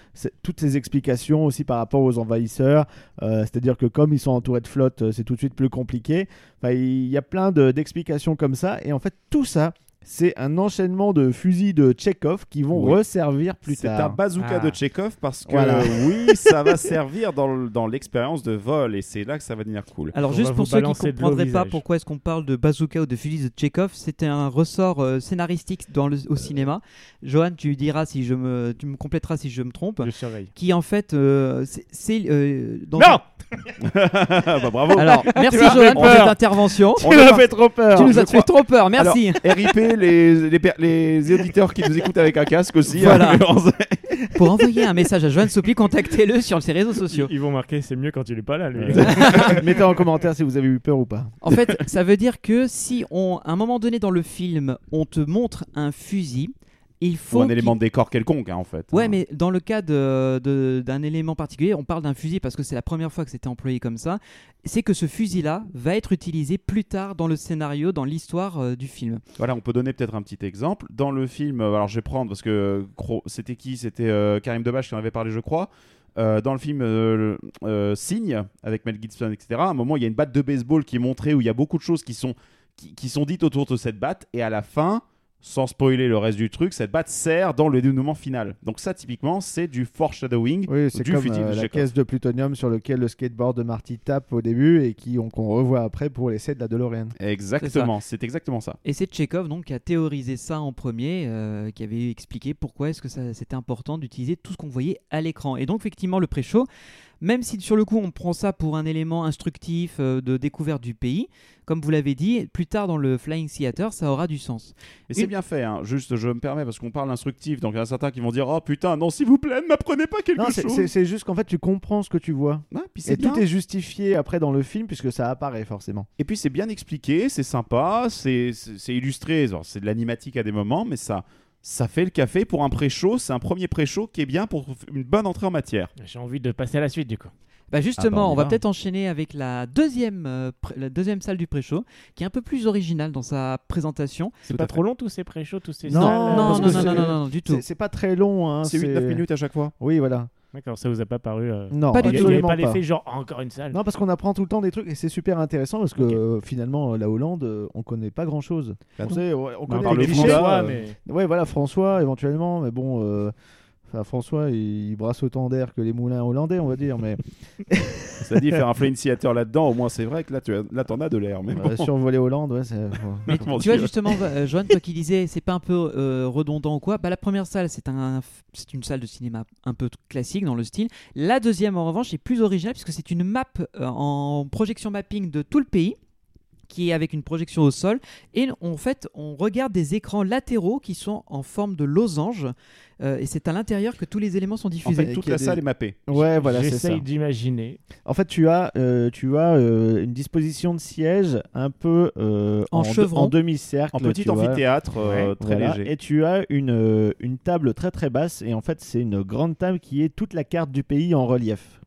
toutes ces explications aussi par rapport aux envahisseurs, euh, c'est-à-dire que comme ils sont entourés de flotte, euh, c'est tout de suite plus compliqué. Enfin, il y a plein de- d'explications comme ça, et en fait tout ça. C'est un enchaînement de fusils de Tchekhov qui vont Oui. resservir plus C'est tard. un bazooka Ah. de Chekhov parce que Voilà. oui, ça va servir dans, le- dans l'expérience de vol et c'est là que ça va devenir cool. Alors On juste pour ceux qui ne comprendraient pas pourquoi est-ce qu'on parle de bazooka ou de fusil de Chekhov, c'était un ressort euh, scénaristique dans le, au cinéma. Johan, tu diras si je me, tu me compléteras si je me trompe. Je surveille. Qui en fait, euh, c'est- c'est euh, Non bah, bravo. Alors merci Johan pour cette intervention. Tu m'as fait trop peur. Tu nous as fait trop peur, merci. RIP les, les, les auditeurs qui nous écoutent avec un casque aussi. Voilà. hein. Pour envoyer un message à Johan Soupli, contactez-le sur ses réseaux sociaux. Ils ils vont marquer, c'est mieux quand il est pas là, lui. Mettez en commentaire si vous avez eu peur ou pas. En fait, ça veut dire que si on, à un moment donné dans le film, on te montre un fusil, il faut Ou un élément de décor quelconque, hein, en fait. Ouais, Hein. mais dans le cas de- de- d'un élément particulier, on parle d'un fusil parce que c'est la première fois que c'était employé comme ça. C'est que ce fusil-là va être utilisé plus tard dans le scénario, dans l'histoire euh, du film. Voilà, on peut donner peut-être un petit exemple. Dans le film, euh, alors je vais prendre parce que c'était qui? C'était euh, Karim Debache qui en avait parlé, je crois. Euh, dans le film euh, euh, Signe avec Mel Gibson, etc. À un moment, il y a une batte de baseball qui est montrée où il y a beaucoup de choses qui sont qui, qui sont dites autour de cette batte et à la fin. Sans spoiler le reste du truc, cette batte sert dans le dénouement final. Donc ça, typiquement, c'est du foreshadowing Oui, c'est du comme fusil euh, la Chekhov. caisse de plutonium sur lequel le skateboard de Marty tape au début et qui on- qu'on revoit après pour l'essai de la DeLorean. Exactement, c'est exactement ça. Et c'est Tchekhov donc qui a théorisé ça en premier, euh, qui avait expliqué pourquoi est-ce que ça- c'était important d'utiliser tout ce qu'on voyait à l'écran. Et donc effectivement le pré-show, même si sur le coup on prend ça pour un élément instructif euh, de découverte du pays, comme vous l'avez dit, plus tard dans le Flying Theater, ça aura du sens. Et c'est bien fait, hein. juste je me permets parce qu'on parle instructif, donc il y en a certains qui vont dire Oh putain, non, s'il vous plaît, ne m'apprenez pas quelque Non, chose. c'est c'est juste qu'en fait tu comprends ce que tu vois. Ouais, puis c'est Et bien. tout est justifié après dans le film puisque ça apparaît forcément. Et puis c'est bien expliqué, c'est sympa, c'est c'est- c'est illustré, c'est de l'animatique à des moments, mais ça, ça fait le café pour un pré-show. C'est un premier pré-show qui est bien pour une bonne entrée en matière. J'ai envie de passer à la suite, du coup. Bah justement, Ah bah, on on va peut-être enchaîner avec la deuxième, euh, la deuxième salle du pré-show, qui est un peu plus originale dans sa présentation. C'est pas trop long tous ces pré-shows, tous ces Non, salles, non, euh, non, non, non, non, non, non, du tout. C'est- C'est pas très long. Hein, C'est 8-9 minutes à chaque fois. Oui, voilà. D'accord, ça vous a pas paru. euh, Non, Pas du Il n'y tout. avait absolument pas pas. l'effet genre encore une salle. Non, parce qu'on apprend tout le temps des trucs et c'est super intéressant parce que Ok. euh, finalement, euh, la Hollande, euh, on connaît pas grand chose. Bah on sait, on connaît par les le clichés. François, euh, mais Ouais, voilà, François éventuellement, mais bon. Euh, Enfin, François, il, il brasse autant d'air que les moulins hollandais, on va dire, mais Ça dit faire un fly initiator là-dedans, au moins c'est vrai que là, tu as- là t'en as de l'air. Mais euh, bon. survoler Hollande, ouais, c'est. Mais Mon tu vois justement, euh, Joanne, toi qui disais, c'est pas un peu euh, redondant ou quoi Bah la première salle, c'est un, c'est une salle de cinéma un peu classique dans le style. La deuxième, en revanche, est plus originale puisque c'est une map euh, en projection mapping de tout le pays qui est avec une projection au sol et en fait on regarde des écrans latéraux qui sont en forme de losange euh, et c'est à l'intérieur que tous les éléments sont En diffusés. fait, toute la des- salle est mappée. Ouais, voilà, c'est ça. j'essaye d'imaginer. En fait, tu as, euh, tu as euh, une disposition de siège un peu euh, En chevron. en demi-cercle. En petit amphithéâtre euh, Ouais, très Voilà. léger. Et tu as une, euh, une table très très basse et en fait c'est une grande table qui est toute la carte du pays en relief.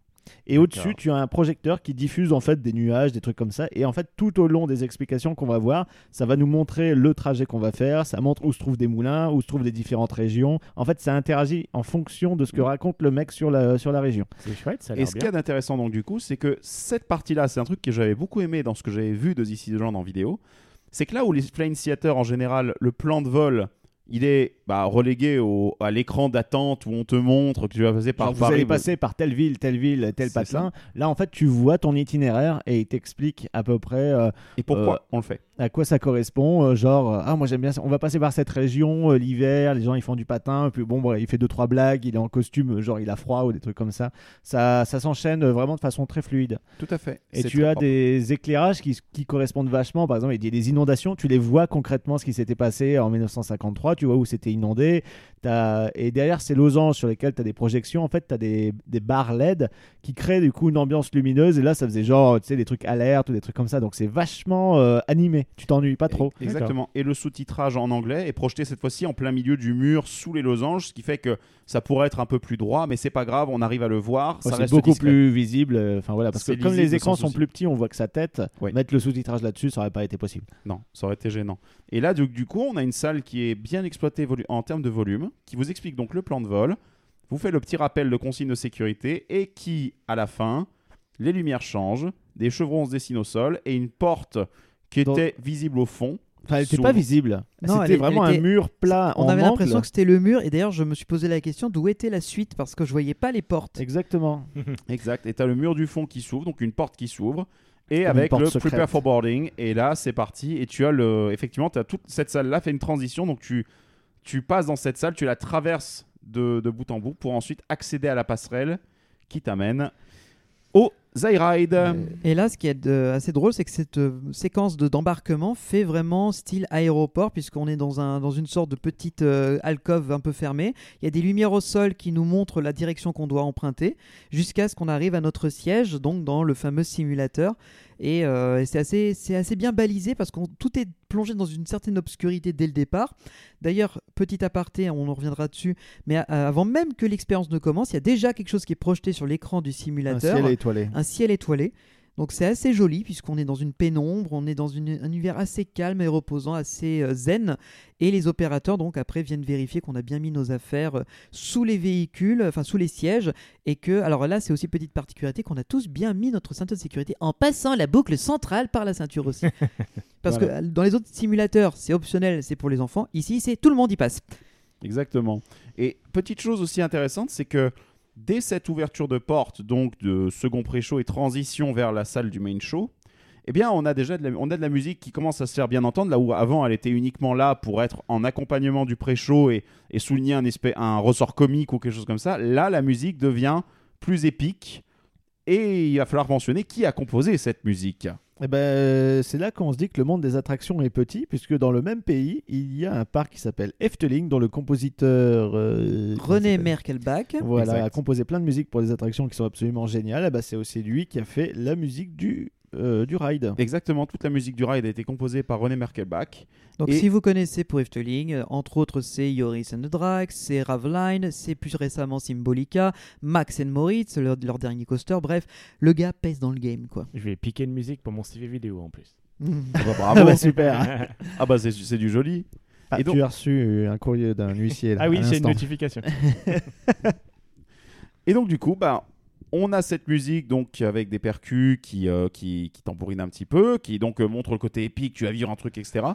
Et au-dessus, tu as un projecteur qui diffuse en fait des nuages, des trucs comme ça. Et en fait, tout au long des explications qu'on va voir, ça va nous montrer le trajet qu'on va faire. Ça montre où se trouvent des moulins, où se trouvent les différentes régions. En fait, ça interagit en fonction de ce que raconte le mec sur la, sur la région. C'est chouette, ça a Et ce qu'il y a d'intéressant donc du coup, c'est que cette partie-là, c'est un truc que j'avais beaucoup aimé dans ce que j'avais vu de This is the Land en vidéo, c'est que là où les flying theaters en général, le plan de vol, il est bah, relégué au, à l'écran d'attente où on te montre que tu vas passer par Genre, vous Paris. allez passer par telle ville, telle ville, tel patelin. Là, en fait, tu vois ton itinéraire et il t'explique à peu près euh, Et pourquoi Euh, on le fait à quoi ça correspond. euh, genre, euh, ah, moi j'aime bien ça. On va passer par cette région euh, l'hiver, les gens ils font du patin, puis bon, bah, il fait deux trois blagues, il est en costume, genre il a froid ou des trucs comme ça. Ça, ça s'enchaîne vraiment de façon très fluide. Tout à fait. Et tu as propre. des éclairages qui, qui correspondent vachement. Par exemple, il y a des inondations, tu les vois concrètement ce qui s'était passé en 1953, tu vois où c'était inondé. Et derrière ces losanges sur lesquels tu as des projections, en fait, tu as des, des barres LED qui créent du coup une ambiance lumineuse. Et là, ça faisait genre, tu sais, des trucs alertes ou des trucs comme ça. Donc c'est vachement euh, animé. Tu t'ennuies pas trop. Exactement. Et le sous-titrage en anglais est projeté cette fois-ci en plein milieu du mur sous les losanges, ce qui fait que ça pourrait être un peu plus droit, mais c'est pas grave, on arrive à le voir. Ça c'est reste beaucoup discret. plus visible. euh, Enfin voilà, parce que comme les écrans sont souci. plus petits, on voit que sa tête. Mettre le sous-titrage là-dessus, ça aurait pas été possible. Non, ça aurait été gênant. Et là, du, du coup, on a une salle qui est bien exploitée en termes de volume, qui vous explique donc le plan de vol, vous fait le petit rappel de consignes de sécurité et qui, à la fin, les lumières changent, des chevrons se dessinent au sol et une porte qui Donc- était visible au fond. Enfin, elle était s'ouvre. pas visible. Non, elle C'était vraiment était- un mur plat. On en avait angle. l'impression que c'était le mur et d'ailleurs je me suis posé la question d'où était la suite? Parce que je voyais pas les portes. Exactement. Exact. Et tu as le mur du fond qui s'ouvre, donc une porte qui s'ouvre. Et une avec porte le secrète. prepare for boarding. Et là, c'est parti. Et tu as le. Effectivement, as toute cette salle-là fait une transition. Donc tu, tu passes dans cette salle, tu la traverses de, bout en bout pour ensuite accéder à la passerelle qui t'amène au Zayride. Et là, ce qui est de- assez drôle, c'est que cette euh, séquence de d'embarquement fait vraiment style aéroport, puisqu'on est dans, un, dans une sorte de petite euh, alcôve un peu fermée. Il y a des lumières au sol qui nous montrent la direction qu'on doit emprunter, jusqu'à ce qu'on arrive à notre siège, donc dans le fameux simulateur. Et, euh, et c'est assez, c'est assez bien balisé parce que tout est plongé dans une certaine obscurité dès le départ. D'ailleurs, petit aparté, on en reviendra dessus, mais avant même que l'expérience ne commence, il y a déjà quelque chose qui est projeté sur l'écran du Un simulateur ciel étoilé. un ciel étoilé. Donc c'est assez joli puisqu'on est dans une pénombre, on est dans une- un univers assez calme et reposant, assez euh, zen. Et les opérateurs donc après viennent vérifier qu'on a bien mis nos affaires euh, sous les véhicules, enfin sous les sièges, et que alors là c'est aussi petite particularité qu'on a tous bien mis notre ceinture de sécurité en passant la boucle centrale par la ceinture aussi. Parce que dans les autres simulateurs c'est optionnel, c'est pour les enfants. Ici c'est tout le monde y passe. Exactement. Et petite chose aussi intéressante, c'est que dès cette ouverture de porte, donc de second pré-show et transition vers la salle du main show, eh bien, on a déjà de la, on a de la musique qui commence à se faire bien entendre, là où avant elle était uniquement là pour être en accompagnement du pré-show et, souligner un, espèce, un ressort comique ou quelque chose comme ça. Là, la musique devient plus épique et il va falloir mentionner qui a composé cette musique. Eh ben, euh, c'est là qu'on se dit que le monde des attractions est petit, puisque dans le même pays, il y a un parc qui s'appelle Efteling, dont le compositeur euh, René Merkelbach. voilà, Exact. a composé plein de musiques pour des attractions qui sont absolument géniales. Eh ben, c'est aussi lui qui a fait la musique du euh, du ride. Exactement, toute la musique du ride a été composée par René Merkelbach. Donc Et- si vous connaissez Pro Efteling, euh, entre autres c'est Yoris and the Drags, c'est Raveline, c'est plus récemment Symbolica, Max and Moritz, leur, leur dernier coaster, bref, le gars pèse dans le game quoi. Je vais piquer une musique pour mon CV vidéo en plus. Ah bah, Ah bravo. bah, super. ah bah c'est c'est du joli. Ah, Et donc- Tu as reçu un courrier d'un huissier. là, ah oui, c'est une notification. Et donc du coup, bah, on a cette musique donc avec des percus qui, euh, qui, qui tambourinent un petit peu, qui donc euh, montre le côté épique, tu vas vivre un truc, etc.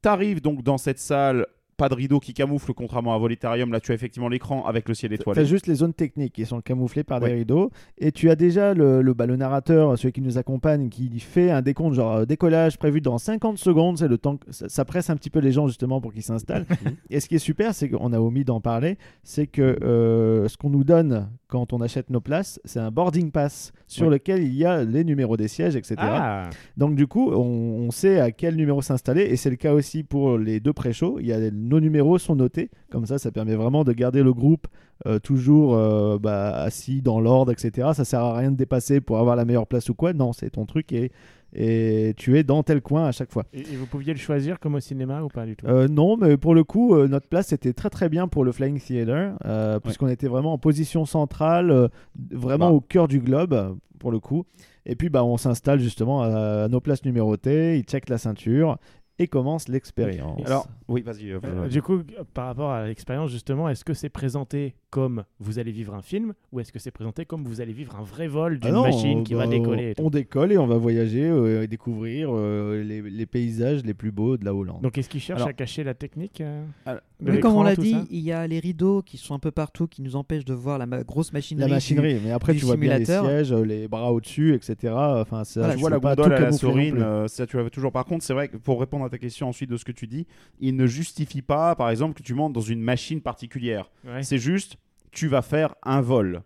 T'arrives donc dans cette salle, pas de rideau qui camoufle, contrairement à Voletarium, là tu as effectivement l'écran avec le ciel étoilé. Fais juste les zones techniques qui sont camouflées par Ouais. des rideaux. Et tu as déjà le, le, bah, le narrateur, celui qui nous accompagne, qui fait un décompte, genre euh, décollage prévu dans 50 secondes. C'est le temps que ça, ça presse un petit peu les gens justement pour qu'ils s'installent. et ce qui est super, c'est qu'on a omis d'en parler, c'est que euh, ce qu'on nous donne quand on achète nos places, c'est un boarding pass sur lequel il y a les numéros des sièges, etc. Ah, Donc du coup, on, on sait à quel numéro s'installer et c'est le cas aussi pour les deux pré-shows. Il y a nos numéros sont notés, comme ça, ça permet vraiment de garder le groupe euh, toujours euh, bah, assis dans l'ordre, etc. Ça sert à rien de dépasser pour avoir la meilleure place ou quoi. Non, c'est ton truc et, et tu es dans tel coin à chaque fois. et, et vous pouviez le choisir comme au cinéma ou pas du tout? Euh, non, mais pour le coup, euh, notre place était très très bien pour le Flying Theater, euh, puisqu'on était vraiment en position centrale, euh, vraiment Bah. au cœur du globe, pour le coup. Et puis, bah, on s'installe justement à, à nos places numérotées, ils checkent la ceinture et commence l'expérience. Alors, oui, vas-y. euh, Euh, euh, du coup, par rapport à l'expérience, justement, est-ce que c'est présenté comme vous allez vivre un film ou est-ce que c'est présenté comme vous allez vivre un vrai vol Ah d'une machine qui bah, va décoller et tout On décolle et on va voyager euh, et découvrir euh, les, les paysages les plus beaux de la Hollande. Donc, est-ce qu'ils cherchent Alors- à cacher la technique euh, Alors- Mais comme on l'a dit, il y a les rideaux qui sont un peu partout, qui nous empêchent de voir la ma- grosse machinerie. la du- machinerie, mais après tu vois bien les sièges, euh, les bras au-dessus, etc. Enfin, ça, Voilà, je tu vois la pas gondole tout à la non Sorine, euh, ça tu l'avais toujours. Par contre, c'est vrai que pour répondre à ta question ensuite de ce que tu dis, il ne justifie pas, par exemple, que tu montes dans une machine particulière. Ouais, C'est juste, tu vas faire un vol,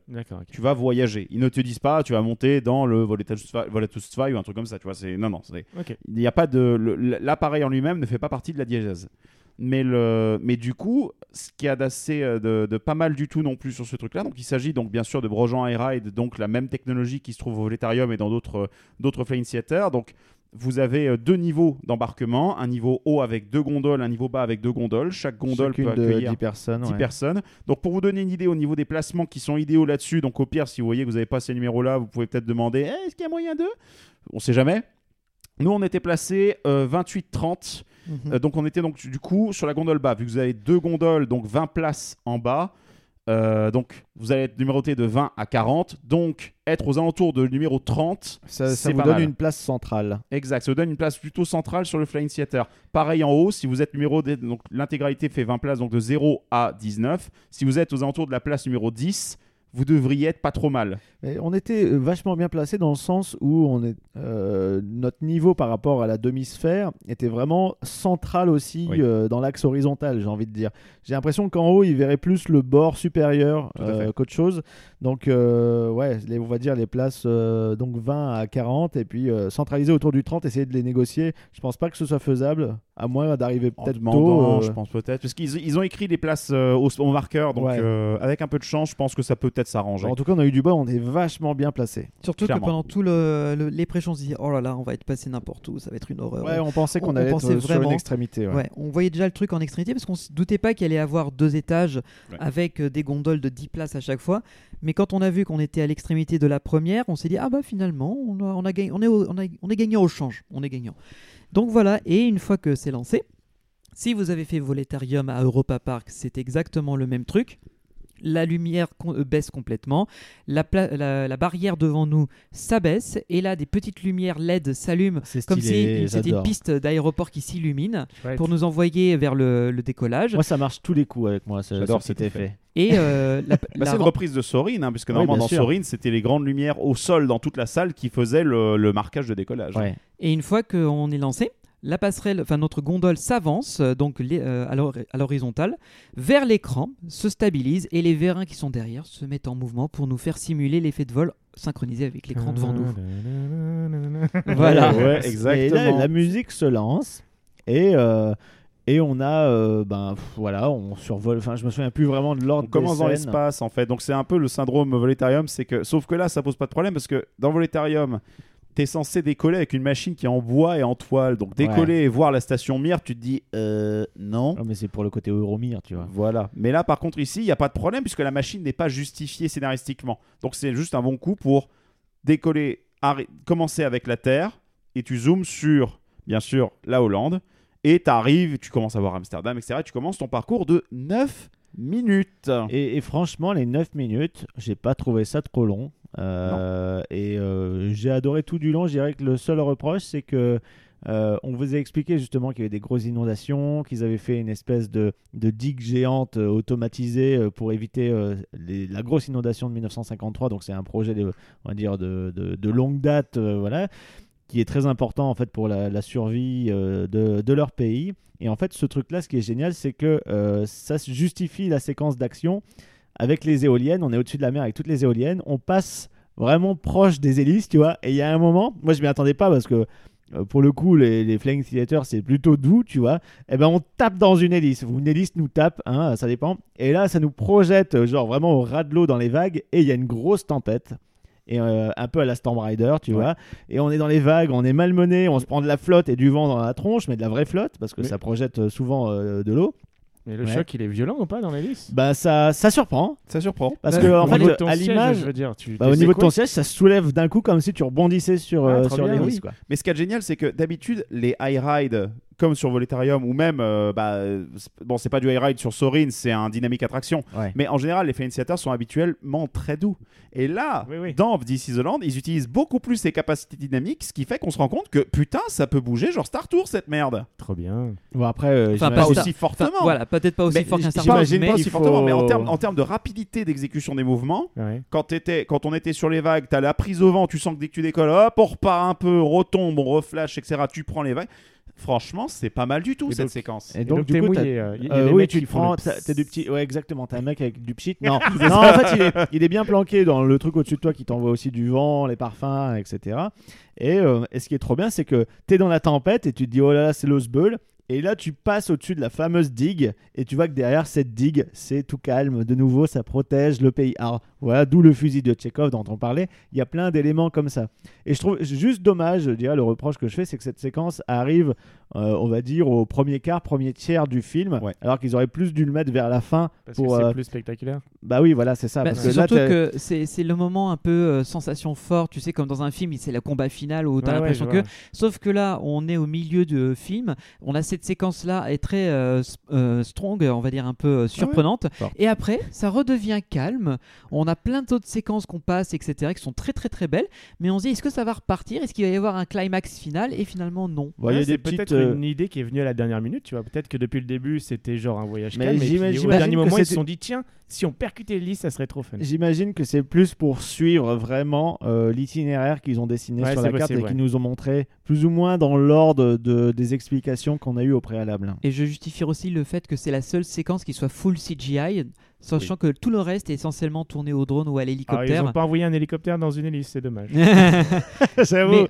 tu vas voyager. Ils ne te disent pas, tu vas monter dans le Volatus Volatus ou un truc comme ça. Tu vois, c'est non, non, il n'y a pas de l'appareil en lui-même ne fait pas partie de la diégèse. Mais le mais du coup, ce qu'il y a d'assez euh, de, de pas mal du tout non plus sur ce truc-là. Donc il s'agit donc bien sûr de Brojan Airride, donc la même technologie qui se trouve au Voletarium et dans d'autres euh, d'autres flying theaters. Donc vous avez euh, deux niveaux d'embarquement, un niveau haut avec deux gondoles, un niveau bas avec deux gondoles. Chaque gondole Chacune peut accueillir 10 personnes. 10 ouais. personnes. Donc pour vous donner une idée au niveau des placements qui sont idéaux là-dessus, donc au pire, si vous voyez que vous n'avez pas ces numéros-là, vous pouvez peut-être demander Eh, est-ce qu'il y a moyen d'eux? On sait jamais. Nous, on était placés 28-30. Euh, donc on était donc du coup sur la gondole bas. Vu que vous avez deux gondoles, donc 20 places en bas. euh, donc vous allez être numéroté de 20 à 40. Donc être aux alentours de numéro 30. Ça, vous donne mal. une place centrale. Exact, ça vous donne une place plutôt centrale sur le Flying Theater. Pareil en haut, si vous êtes numéro donc l'intégralité fait 20 places donc de 0 à 19. Si vous êtes aux alentours de la place numéro 10, vous devriez être pas trop mal. On était euh, vachement bien placé dans le sens où on est, euh, notre niveau par rapport à la demi-sphère était vraiment central aussi Oui. euh, dans l'axe horizontal, j'ai envie de dire. J'ai l'impression qu'en haut, il verrait plus le bord supérieur euh, qu'autre chose. Donc, euh, ouais, les- on va dire les places euh, donc 20 à 40 et puis euh, centraliser autour du 30, essayer de les négocier. Je pense pas que ce soit faisable, à moins d'arriver peut-être tôt. euh, je pense peut-être. Parce qu'ils ils ont écrit les places euh, au, au marqueur, donc Ouais. euh, avec un peu de chance, je pense que ça peut peut-être s'arranger. En tout cas, on a eu du bas, on est vachement bien placé. Surtout Clairement. que pendant tout le, le- les pré on se disait oh là là, on va être passé n'importe où, ça va être une horreur. Ouais, on pensait on- qu'on on allait pensait être sur une vraiment- extrémité. ouais. Ouais, on voyait déjà le truc en extrémité parce qu'on se doutait pas qu'il allait avoir deux étages Ouais. avec des gondoles de 10 places à chaque fois. Mais quand on a vu qu'on était à l'extrémité de la première, on s'est dit ah bah finalement on est gagnant au change, on est gagnant. Donc voilà, et une fois que c'est lancé, si vous avez fait Voletarium à Europa Park, c'est exactement le même truc. La lumière euh, baisse complètement, la, pla- la- la barrière devant nous s'abaisse, et là des petites lumières LED s'allument comme si c'était une piste d'aéroport qui s'illumine pour nous envoyer vers le, le décollage. Moi, ça marche tous les coups avec moi, J'adore ce cet effet. Et euh, la, Bah, la c'est une reprise de Sorine, hein, puisque normalement dans sûr. Sorine, c'était les grandes lumières au sol dans toute la salle qui faisaient le, le marquage de décollage. Ouais. et une fois qu'on est lancé, la passerelle, enfin notre gondole s'avance euh, donc les- euh, à l'hor- à l'horizontale vers l'écran, se stabilise et les vérins qui sont derrière se mettent en mouvement pour nous faire simuler l'effet de vol synchronisé avec l'écran devant nous. Voilà. Ouais, ouais, Et exactement. là, la musique se lance et, euh, et on a, euh, ben pff, voilà, on survole. Enfin, je me souviens plus vraiment de On l'ordre. commence des dans l'espace en fait. Donc c'est un peu le syndrome Voletarium, c'est que sauf que là ça pose pas de problème parce que dans Voletarium tu es censé décoller avec une machine qui est en bois et en toile. Donc décoller et voir la station Mir, tu te dis euh, non. Mais c'est pour le côté Euromir, tu vois. Voilà. Mais là, par contre, ici, il n'y a pas de problème puisque la machine n'est pas justifiée scénaristiquement. Donc c'est juste un bon coup pour décoller, commencer avec la Terre et tu zoomes sur, bien sûr, la Hollande. Et tu arrives, tu commences à voir Amsterdam, etc. Et tu commences ton parcours de 9 minutes. Et, et franchement, les 9 minutes, j'ai pas trouvé ça trop long. Euh, et euh, j'ai adoré tout du long. Je dirais que le seul reproche, c'est que euh, on vous a expliqué justement qu'il y avait des grosses inondations, qu'ils avaient fait une espèce de, de digue géante euh, automatisée euh, pour éviter les- la grosse inondation de 1953. Donc c'est un projet de, on va dire de, de- de longue date, voilà, qui est très important en fait pour la, survie euh, de, leur pays. Et en fait, ce truc-là, ce qui est génial, c'est que euh, ça justifie la séquence d'action avec les éoliennes. On est au-dessus de la mer avec toutes les éoliennes. On passe vraiment proche des hélices, tu vois. Et il y a un moment, moi je m'y attendais pas parce que euh, pour le coup, les, les Flying c'est plutôt doux, tu vois. Et ben on tape dans une hélice. Une hélice nous tape, hein, ça dépend. Et là, ça nous projette, euh, genre vraiment au ras de l'eau dans les vagues. Et il y a une grosse tempête. Et euh, un peu à la Storm Rider, tu Ouais. vois. Et on est dans les vagues, on est malmené, on se prend de la flotte et du vent dans la tronche, mais de la vraie flotte, parce que Oui. ça projette euh, souvent euh, de l'eau. Mais le Ouais. choc, il est violent ou pas dans l'hélice Bah ça, ça surprend. Ça surprend. Parce Bah, que en fait, ton à l'image, je veux dire, tu- bah, au niveau de ton siège, ça se soulève d'un coup comme si tu rebondissais sur, Ah, euh, sur l'hélice. oui. Mais ce qui est génial, c'est que d'habitude, les high ride, comme sur Voletarium, ou même, euh, bah, bon, c'est pas du high ride sur Sorin, c'est un dynamique attraction. Ouais. Mais en général, les Theater sont habituellement très doux. Et là, Oui, oui. dans This is the Land, ils utilisent beaucoup plus ces capacités dynamiques, ce qui fait qu'on se rend compte que putain, ça peut bouger genre Star Tour cette merde. Trop bien. Bon après, euh, Enfin, Pas aussi Enfin, fortement. voilà, peut-être pas aussi Mais fort qu'un Star Wars, j'imagine mais pas aussi fortement, mais en termes, en termes de rapidité d'exécution des mouvements, Ouais. quand, quand on était sur les vagues, t'as la prise au vent, tu sens que dès que tu décolles, hop, on repart un peu, retombe, on reflash, etc. Tu prends les vagues. Franchement, c'est pas mal du tout Et cette donc- séquence. Et Et donc, du coup, mouillé. euh, y Euh, oui, tu le prends, t'as du petit, ouais exactement, t'as un mec avec du pchit. Non, non, en fait il est, il est bien planqué dans le truc au-dessus de toi qui t'envoie aussi du vent, les parfums, etc. Et, euh, et ce qui est trop bien, c'est que t'es dans la tempête et tu te dis oh là là c'est l'Osbeul. Et là, tu passes au-dessus de la fameuse digue et tu vois que derrière cette digue, c'est tout calme. De nouveau, ça protège le pays. Voilà, d'où le fusil de Tchekhov dont on parlait. Il y a plein d'éléments comme ça. Et je trouve juste dommage, je dirais, le reproche que je fais, c'est que cette séquence arrive, euh, on va dire, au premier quart, premier tiers du film, Ouais. alors qu'ils auraient plus dû le mettre vers la fin. Parce pour, que euh, c'est plus spectaculaire. Bah oui, voilà, c'est ça. Bah, parce c'est que surtout t'as- que c'est c'est le moment un peu euh, sensation forte, tu sais, comme dans un film, c'est le combat final où tu as Ouais, ouais, l'impression que. Sauf que là, on est au milieu de film, on a cette séquence-là, est très euh, euh, strong, on va dire un peu euh, surprenante. Et après, ça redevient calme. On a plein d'autres séquences qu'on passe, etc., qui sont très très très belles. Mais on se dit, est-ce que ça va repartir? Est-ce qu'il va y avoir un climax final? Et finalement, non. Il y a des c'est petites. Euh, une idée qui est venue à la dernière minute, tu vois. Peut-être que depuis le début, c'était genre un voyage Mais calme. J'imagine- au dernier que moment, ils se sont dit tiens, si on percutait l'hélice, ça serait trop fun. J'imagine que c'est plus pour suivre vraiment euh, l'itinéraire qu'ils ont dessiné Ouais, sur la carte possible, et ouais. qu'ils nous ont montré plus ou moins dans l'ordre de, des explications qu'on a eues au préalable. Et je justifie aussi le fait que c'est la seule séquence qui soit full CGI, sachant que tout le reste est essentiellement tourné au drone ou à Ah, ils l'hélicoptère. n'ont pas envoyé un hélicoptère dans une hélice, c'est dommage. J'avoue.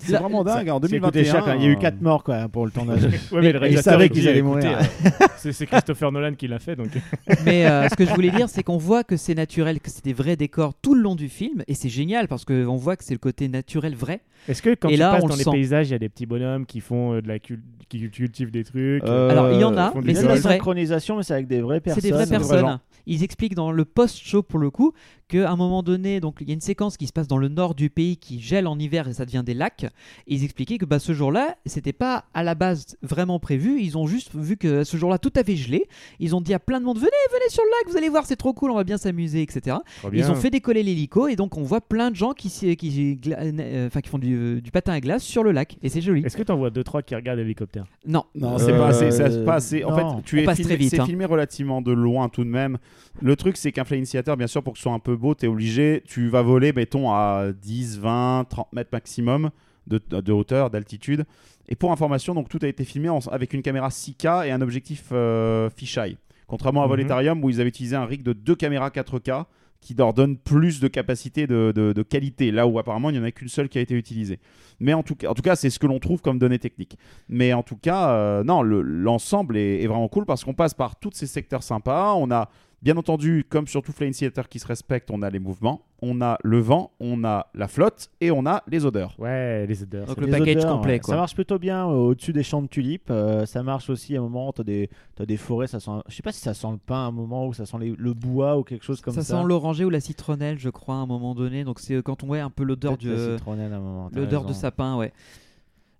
C'est vraiment dingue. En C'est coûté 2021, cher, quand même. Il y a eu euh, 4 morts quoi, pour le tournage. Ouais, mais le Ils savaient il qu'ils allaient mourir. euh, c'est Christopher Nolan qui l'a fait, donc. Mais euh, ce que je voulais dire, c'est qu'on voit que c'est naturel, que c'est des vrais décors tout le long du film, et c'est génial parce qu'on voit que c'est le côté naturel vrai. Est-ce que quand Et tu là, passes on dans le les sent. paysages, il y a des petits bonhommes qui font euh, de la cul- qui cultivent des trucs Euh, Alors, il y en a, mais a c'est des vrais. synchronisation, mais c'est avec des vraies personnes. C'est des vraies personnes. Ils expliquent dans le post-show pour le coup qu'à un moment donné, donc il y a une séquence qui se passe dans le nord du pays qui gèle en hiver et ça devient des lacs. Et ils expliquaient que bah, ce jour-là, c'était pas à la base vraiment prévu. Ils ont juste vu que ce jour-là tout avait gelé. Ils ont dit à plein de monde venez, venez sur le lac, vous allez voir, c'est trop cool, on va bien s'amuser, etc. Bien. Ils ont fait décoller l'hélico et donc on voit plein de gens qui, s'y- qui, gla- euh, enfin, qui font du, du patin à glace sur le lac et c'est joli. Est-ce que t'en vois deux trois qui regardent l'hélicoptère? Non, Non, c'est Euh, pas assez. C'est pas assez. En non. fait, tu On es passe filmé, très vite, c'est hein. filmé relativement de loin tout de même. Le truc, c'est qu'un flying theater, bien sûr, pour que ce soit un peu beau, t'es obligé. Tu vas voler, mettons, à 10, 20, 30 mètres maximum de, de hauteur, d'altitude. Et pour information, donc tout a été filmé en- avec une caméra 6K et un objectif euh, fisheye. Contrairement à Mhm. Voletarium, où ils avaient utilisé un rig de deux caméras 4K qui leur donne plus de capacité de, de- de qualité, là où apparemment il n'y en a qu'une seule qui a été utilisée. Mais en tout cas, en tout cas c'est ce que l'on trouve comme données techniques. Mais en tout cas, euh, non, le- l'ensemble est, est vraiment cool parce qu'on passe par tous ces secteurs sympas. On a, bien entendu, comme sur tout Flying Theater qui se respecte, on a les mouvements. on a le vent, on a la flotte et on a les odeurs. Ouais, les odeurs. Donc le Les package odeurs, complet, ouais. quoi. Ça marche plutôt bien euh, au-dessus des champs de tulipes. euh, ça marche aussi à un moment. T'as des, t'as des forêts, ça sent. Je sais pas si ça sent le pain à un moment ou ça sent les- le bois ou quelque chose comme ça. ça sent l'oranger ou la citronnelle, je crois, à un moment donné. Donc c'est quand on voit un peu l'odeur du l'odeur de sapin, ouais.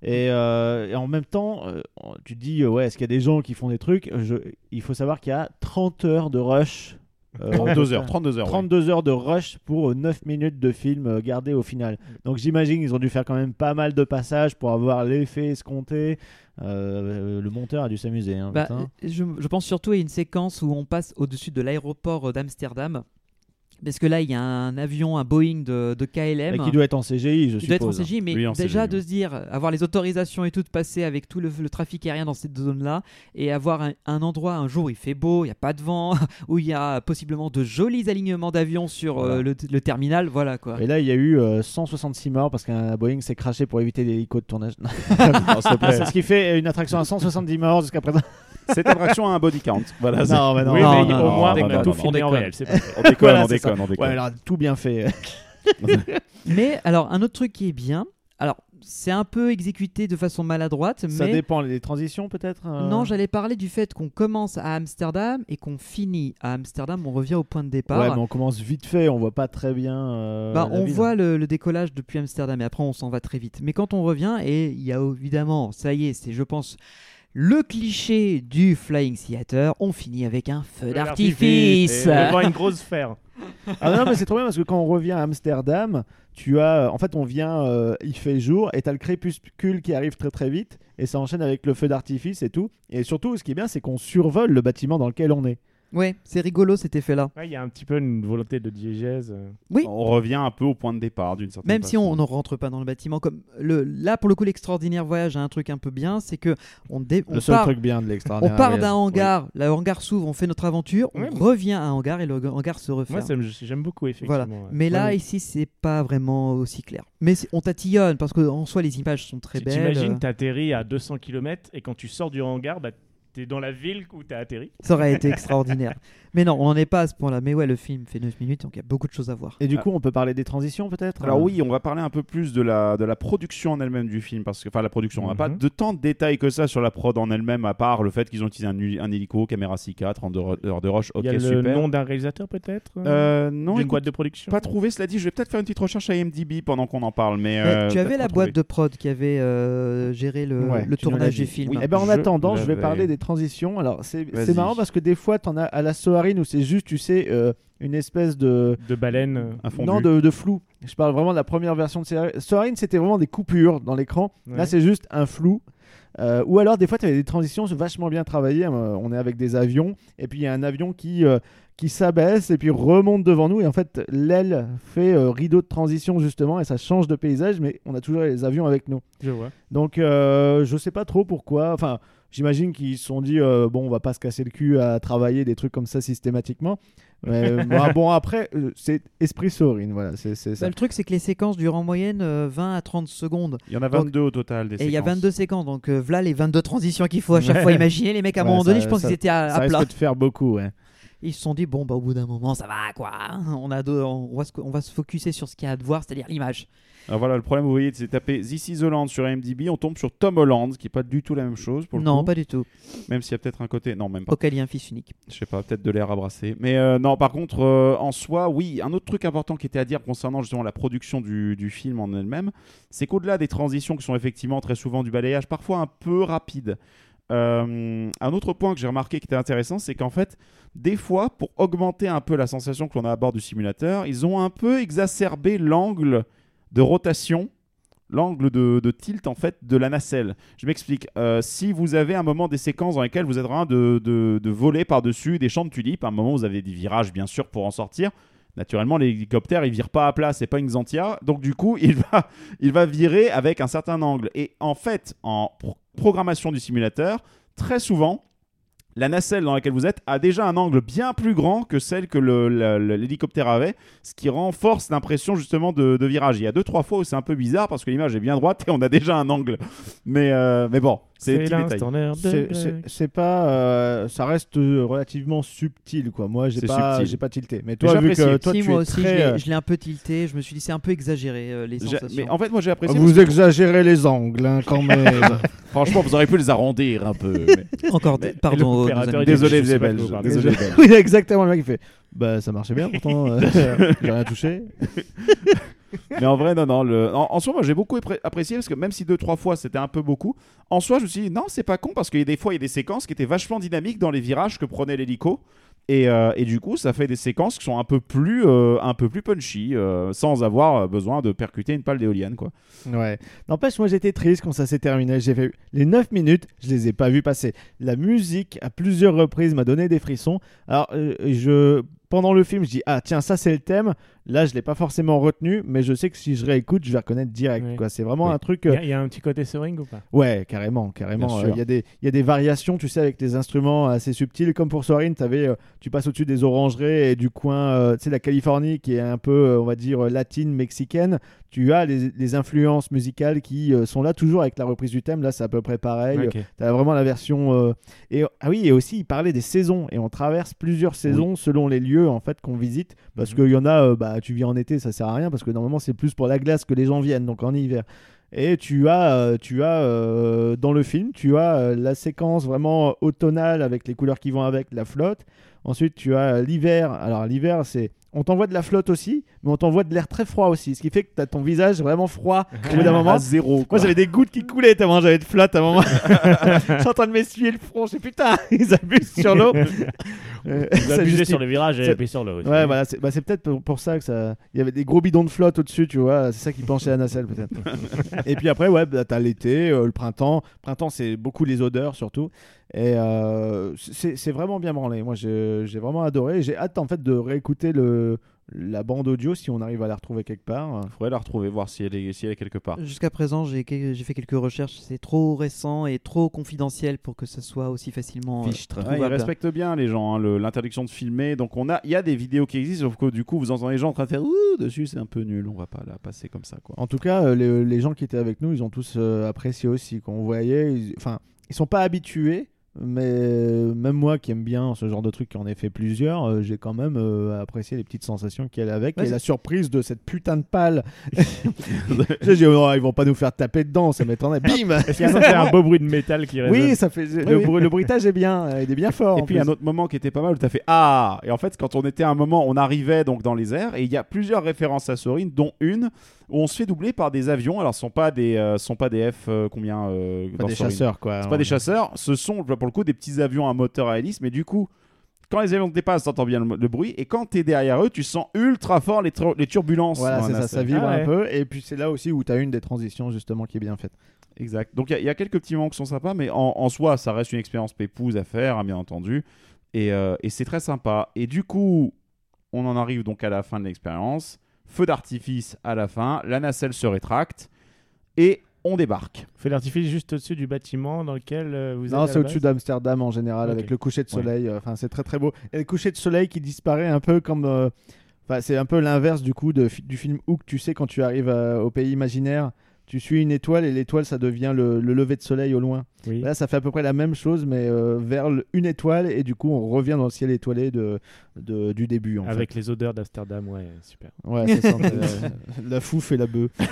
Et, euh, et en même temps, euh, tu te dis, euh, ouais, est-ce qu'il y a des gens qui font des trucs? Je- Il faut savoir qu'il y a 30 heures de rush. euh, 32 heures, 32 heures. oui. 32 heures de rush pour euh, 9 minutes de film gardé au final. Donc j'imagine qu'ils ont dû faire quand même pas mal de passages pour avoir l'effet escompté. Euh, le monteur a dû s'amuser. hein, Bah, je pense surtout à une séquence où on passe au-dessus de l'aéroport d'Amsterdam. Parce que là, il y a un avion, un Boeing de, de KLM. Et qui doit être en CGI, je Il doit être en suppose. CGI, mais Oui, en déjà CGI, de oui. se dire, avoir les autorisations et tout de passer avec tout le, le trafic aérien dans cette zone-là, et avoir un, un endroit, un jour il fait beau, il n'y a pas de vent, où il y a possiblement de jolis alignements d'avions sur euh, le, le terminal, voilà quoi. Et là, il y a eu euh, 166 morts parce qu'un Boeing s'est craché pour éviter les hélicos de tournage. C'est ce qui fait une attraction à 170 morts jusqu'à présent. Cette attraction a un body count. Voilà, c'est- Non, mais non. Oui, Non, mais non, au moins, on a tout filmé en réel. on déconne, Voilà, on ça. déconne, on déconne. Ouais, alors tout bien fait. Mais alors, un autre truc qui est bien, alors c'est un peu exécuté de façon maladroite, Ça mais dépend des transitions peut-être euh non, j'allais parler du fait qu'on commence à Amsterdam et qu'on finit à Amsterdam, on revient au point de départ. Ouais, mais on commence vite fait, on voit pas très bien. euh, Bah, la on ville. voit le, le décollage depuis Amsterdam et après on s'en va très vite. Mais quand on revient, et il y a évidemment, ça y est, c'est je pense le cliché du Flying Theater, on finit avec un feu d'artifice. Devant une grosse sphère. Ah non, mais c'est trop bien parce que quand on revient à Amsterdam, tu as. En fait, on vient, euh, il fait jour et tu as le crépuscule qui arrive très très vite et ça enchaîne avec le feu d'artifice et tout. Et surtout, ce qui est bien, c'est qu'on survole le bâtiment dans lequel on est. Ouais, c'est rigolo cet effet-là. Ouais, Il y a un petit peu une volonté de diégèse. euh. Oui. On revient un peu au point de départ d'une certaine Même si on ne rentre pas dans le bâtiment, comme le, là pour le coup l'extraordinaire voyage a un truc un peu bien, c'est que on, dé- on le seul part, truc bien de on l'extraordinaire. part voyage. d'un hangar, le hangar s'ouvre, on fait notre aventure, on mais- revient à un hangar et le hangar se referme. Moi, ça me- j'aime beaucoup, effectivement. Voilà. ouais. Mais là, Ouais, ici, c'est pas vraiment aussi clair. Mais on tatillonne parce qu'en soi, les images sont très Tu belles. T'imagines, t'atterris à 200 km et quand tu sors du hangar, bah, t'es dans la ville où t'as atterri. Ça aurait été extraordinaire. Mais non, on n'en est pas à ce point-là. Mais ouais, le film fait 9 minutes, donc il y a beaucoup de choses à voir. Et du coup, on peut parler des transitions peut-être? Alors oui, on va parler un peu plus de la, de la production en elle-même du film, parce que, enfin la production, on n'a pas Mhm. de tant de détails que ça sur la prod en elle-même, à part le fait qu'ils ont utilisé un, hélico, caméra 6K, 32 ro- heures de rush, ok Il y a le super. nom d'un réalisateur, peut-être Euh, non, D'une boîte de production? pas trouvé, cela dit, je vais peut-être faire une petite recherche à IMDb pendant qu'on en parle, mais... Mais euh, tu peut-être avais la trouvé. boîte de prod qui avait euh, géré le, Ouais, le tournage du film. Oui. Eh ben en Je attendant, je vais parler des transitions. Alors c'est Vas-y. marrant parce que des fois, t'en as à la Soarine où c'est juste, tu sais, euh, une espèce de De baleine. euh, Un fondu. non de, de flou. Je parle vraiment de la première version de. Soarine, c'était vraiment des coupures dans l'écran. Là, c'est juste un flou. Euh, ou alors, des fois, tu avais des transitions vachement bien travaillées. Euh, on est avec des avions, et puis il y a un avion qui, euh, qui s'abaisse et puis remonte devant nous. Et en fait, l'aile fait euh, rideau de transition, justement, et ça change de paysage, mais on a toujours les avions avec nous. Je vois. Donc, euh, je sais pas trop pourquoi. Enfin, j'imagine qu'ils se sont dit, euh, bon, on va pas se casser le cul à travailler des trucs comme ça systématiquement. Mais, bon, bon, après, euh, c'est esprit Sorin, voilà, c'est c'est Bah, ça. le truc, c'est que les séquences durent en moyenne euh, 20 à 30 secondes. Il y en a Donc- 22 au total des Et il y a séquences. 22 séquences. Donc euh, voilà les 22 transitions qu'il faut à chaque Ouais. fois imaginer. Les mecs, à un Ouais, moment ça- donné, je pense ça- qu'ils étaient à, Ça à plat. risque de faire beaucoup, ouais. Ils se sont dit, bon, bah, au bout d'un moment, ça va quoi. On, a deux- on, va se, on va se focuser sur ce qu'il y a à devoir, c'est-à-dire l'image. Alors voilà, le problème, vous voyez, c'est taper This is Holland sur IMDb, on tombe sur Tom Holland, qui est pas du tout la même chose pour le Non, coup. pas du tout. Même s'il y a peut-être un côté, non, même pas. Auquel il y a un fils unique. Je sais pas, peut-être de l'air à brasser. Mais euh, non, par contre, euh, en soi, oui, un autre truc important qui était à dire concernant justement la production du, du film en elle-même, c'est qu'au-delà des transitions qui sont effectivement très souvent du balayage, parfois un peu rapides, euh, un autre point que j'ai remarqué qui était intéressant, c'est qu'en fait, des fois, pour augmenter un peu la sensation que l'on a à bord du simulateur, ils ont un peu exacerbé l'angle de rotation l'angle de, tilt en fait de la nacelle. Je m'explique. Euh, si vous avez un moment des séquences dans lesquelles vous êtes en train de, de, de voler par-dessus des champs de tulipes, à un moment vous avez des virages bien sûr pour en sortir. Naturellement, l'hélicoptère il vire pas à plat, c'est pas une Xantia, donc du coup il va, il va virer avec un certain angle. Et en fait, en pro- programmation du simulateur, très souvent, la nacelle dans laquelle vous êtes a déjà un angle bien plus grand que celle que l'hélicoptère avait, ce qui renforce l'impression justement de, de virage. Il y a deux trois fois où c'est un peu bizarre parce que l'image est bien droite et on a déjà un angle. Mais, euh, mais bon, c'est des C'est pas, euh, ça reste euh, relativement subtil quoi. Moi j'ai pas, j'ai pas tilté. Mais toi j'ai vu que apprécié. toi si, tu moi es aussi, je très, l'ai- euh, je l'ai un peu tilté. Je me suis dit, c'est un peu exagéré euh, les sensations. Mais en fait, moi j'ai apprécié. vous parce que, exagérez les angles hein, quand même. franchement, vous auriez pu les arrondir un peu. mais- Encore, Mais- pardon. amis. Désolé, les Belges. vous. Désolé, oui exactement le mec il fait. Bah ça marchait bien pourtant. j'ai rien touché. Mais en vrai, non, non. En, soi, moi, j'ai beaucoup appré- apprécié parce que même si deux, trois fois c'était un peu beaucoup, en soi, je me suis dit non, c'est pas con parce qu'il y a des fois, il y a des séquences qui étaient vachement dynamiques dans les virages que prenait l'hélico. Et, euh, et du coup, ça fait des séquences qui sont un peu plus, euh, un peu plus punchy, euh, sans avoir besoin de percuter une pale d'éolienne, quoi. Ouais. N'empêche, moi j'étais triste quand ça s'est terminé. J'ai fait les 9 minutes, je les ai pas vus passer. La musique, à plusieurs reprises, m'a donné des frissons. Alors, je. Pendant le film, je dis ah tiens ça c'est le thème. Là je l'ai pas forcément retenu, mais je sais que si je réécoute, je vais reconnaître direct. Oui. Quoi. C'est vraiment Oui. un truc. Il euh, y, a- il y a un petit côté soaring ou pas? Ouais, carrément, carrément. Euh. Il y, a des- il variations, tu sais, avec des instruments assez subtils. Comme pour Soarin, avais, euh, tu passes au-dessus des orangeries et du coin, euh, tu sais, la Californie qui est un peu, on va dire, latine, mexicaine. Tu as les, les influences musicales qui euh, sont là toujours avec la reprise du thème. Là, c'est à peu près pareil. Ok. Tu as vraiment la version. euh, Et, ah oui, et aussi, il parlait des saisons. Et on traverse plusieurs saisons selon les lieux en fait qu'on visite. Parce Mhm. qu'il y en a, euh, bah, tu viens en été, ça sert à rien. Parce que normalement, c'est plus pour la glace que les gens viennent, donc en hiver. Et tu as, euh, tu as euh, dans le film, tu as euh, la séquence vraiment automnale avec les couleurs qui vont avec, la flotte. Ensuite, tu as euh, l'hiver. Alors, l'hiver, c'est. On t'envoie de la flotte aussi, mais on t'envoie de l'air très froid aussi. Ce qui fait que tu as ton visage vraiment froid au bout d'un moment. À zéro. quoi. Moi j'avais des gouttes qui coulaient tellement j'avais de flotte à un moment. je suis en train de m'essuyer le front. Je sais putain, ils abusent sur l'eau. Euh, ça abusez justifie- sur les virages et puis sur l'eau. Ouais, voilà, c'est bah, peut-être pour, pour ça que ça. Il y avait des gros bidons de flotte au-dessus, tu vois. C'est ça qui penchait à la nacelle, peut-être. et puis après, ouais, bah, t'as l'été, euh, le printemps. Printemps, c'est beaucoup les odeurs, surtout. Et euh, c'est c'est vraiment bien branlé. Moi, j'ai j'ai vraiment adoré. J'ai hâte, en fait, de réécouter le, la bande audio si on arrive à la retrouver quelque part. Faudrait la retrouver, voir si elle est, si elle est quelque part. Jusqu'à présent, j'ai fait quelques recherches. C'est trop récent et trop confidentiel pour que ça soit aussi facilement euh, Fichtre. Ouais, ils respectent bien les gens, hein, le- l'interdiction de filmer. Donc on a, il y a des vidéos qui existent, sauf que du coup vous entendez les gens en train de faire ouh dessus, c'est un peu nul. On va pas la passer comme ça, quoi. En tout cas, euh, les, les gens qui étaient avec nous, ils ont tous euh, apprécié aussi. Quand on voyait, ils- enfin, ils sont pas habitués, mais euh, même moi qui aime bien ce genre de truc, qui en ai fait plusieurs, euh, j'ai quand même euh, apprécié les petites sensations qu'il y a avec Ouais, et la surprise de cette putain de pale. J'ai dit, oh, ils vont pas nous faire taper dedans, ça m'étonnerait. Bim Est-ce a ça fait un beau bruit de métal qui résonne Oui, ça fait le, oui. bruit- le bruitage est bien, il est bien fort. Et puis un autre moment qui était pas mal où tu as fait Ah Et en fait, quand on était à un moment, on arrivait donc dans les airs et il y a plusieurs références à Sorin, dont une où on se fait doubler par des avions. Alors, ce sont pas des, euh, ce sont pas des F euh, combien euh, Pas des chasseurs, quoi. C'est pas des chasseurs, ce sont pour le coup des petits avions à moteur à hélice, mais du coup. Quand les avions te dépassent, t'entends bien le, le bruit, et quand t'es derrière eux, tu sens ultra fort les, tur- les turbulences. Voilà, c'est ça, ça vibre Ah ouais. un peu. Et puis c'est là aussi où tu as une des transitions justement qui est bien faite. Exact. Donc il y a- il y, a quelques petits moments qui sont sympas, mais en, en soi, ça reste une expérience pépouse à faire, hein, bien entendu. Et, euh, et c'est très sympa. Et du coup, on en arrive donc à la fin de l'expérience. Feu d'artifice à la fin, la nacelle se rétracte et on débarque. Fait l'artifice juste au-dessus du bâtiment dans lequel euh, vous êtes. Non, c'est au-dessus d'Amsterdam en général, avec le coucher de Ouais. soleil. euh, Enfin, c'est très très beau. Et le coucher de soleil qui disparaît un peu comme. euh, Enfin, c'est un peu l'inverse du coup de, du film Hook. Tu sais, quand tu arrives euh, au pays imaginaire, tu suis une étoile et l'étoile, ça devient le, le lever de soleil au loin. Oui. Là, ça fait à peu près la même chose, mais euh, vers le- une étoile et du coup, on revient dans le ciel étoilé de, de- du début. En Avec les odeurs d'Amsterdam, ouais, super. Ouais, c'est ça. euh, la fouffe et la bœuf.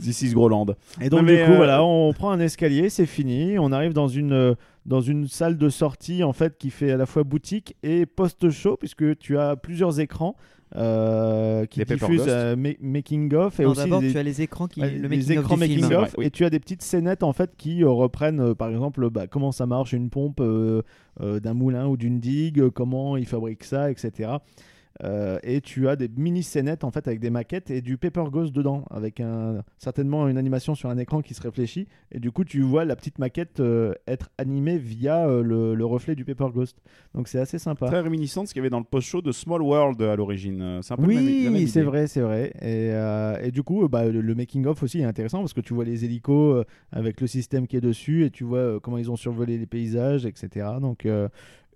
This is Groland. Et donc Non, du mais, coup euh, voilà, on prend un escalier, c'est fini, on arrive dans une euh, dans une salle de sortie en fait qui fait à la fois boutique et post-show puisque tu as plusieurs écrans euh, qui Paper diffusent euh, ma- making of et Non, aussi d'abord, des, tu as les écrans qui. le les making of écrans making of oui. et tu as des petites scénettes en fait qui euh, reprennent par exemple bah, comment ça marche une pompe euh, euh, d'un moulin ou d'une digue, comment ils fabriquent ça, etc. Euh, et tu as des mini scénettes en fait avec des maquettes et du paper ghost dedans, avec un, certainement une animation sur un écran qui se réfléchit. Et du coup, tu vois la petite maquette euh, être animée via euh, le, le reflet du paper ghost. Donc c'est assez sympa. Très réminiscent de ce qu'il y avait dans le post-show de Small World à l'origine. C'est un peu Oui, c'est vrai, c'est vrai. Et, et du coup, bah, le, le making-of aussi est intéressant parce que tu vois les hélicos avec le système qui est dessus et tu vois comment ils ont survolé les paysages, etc. Donc,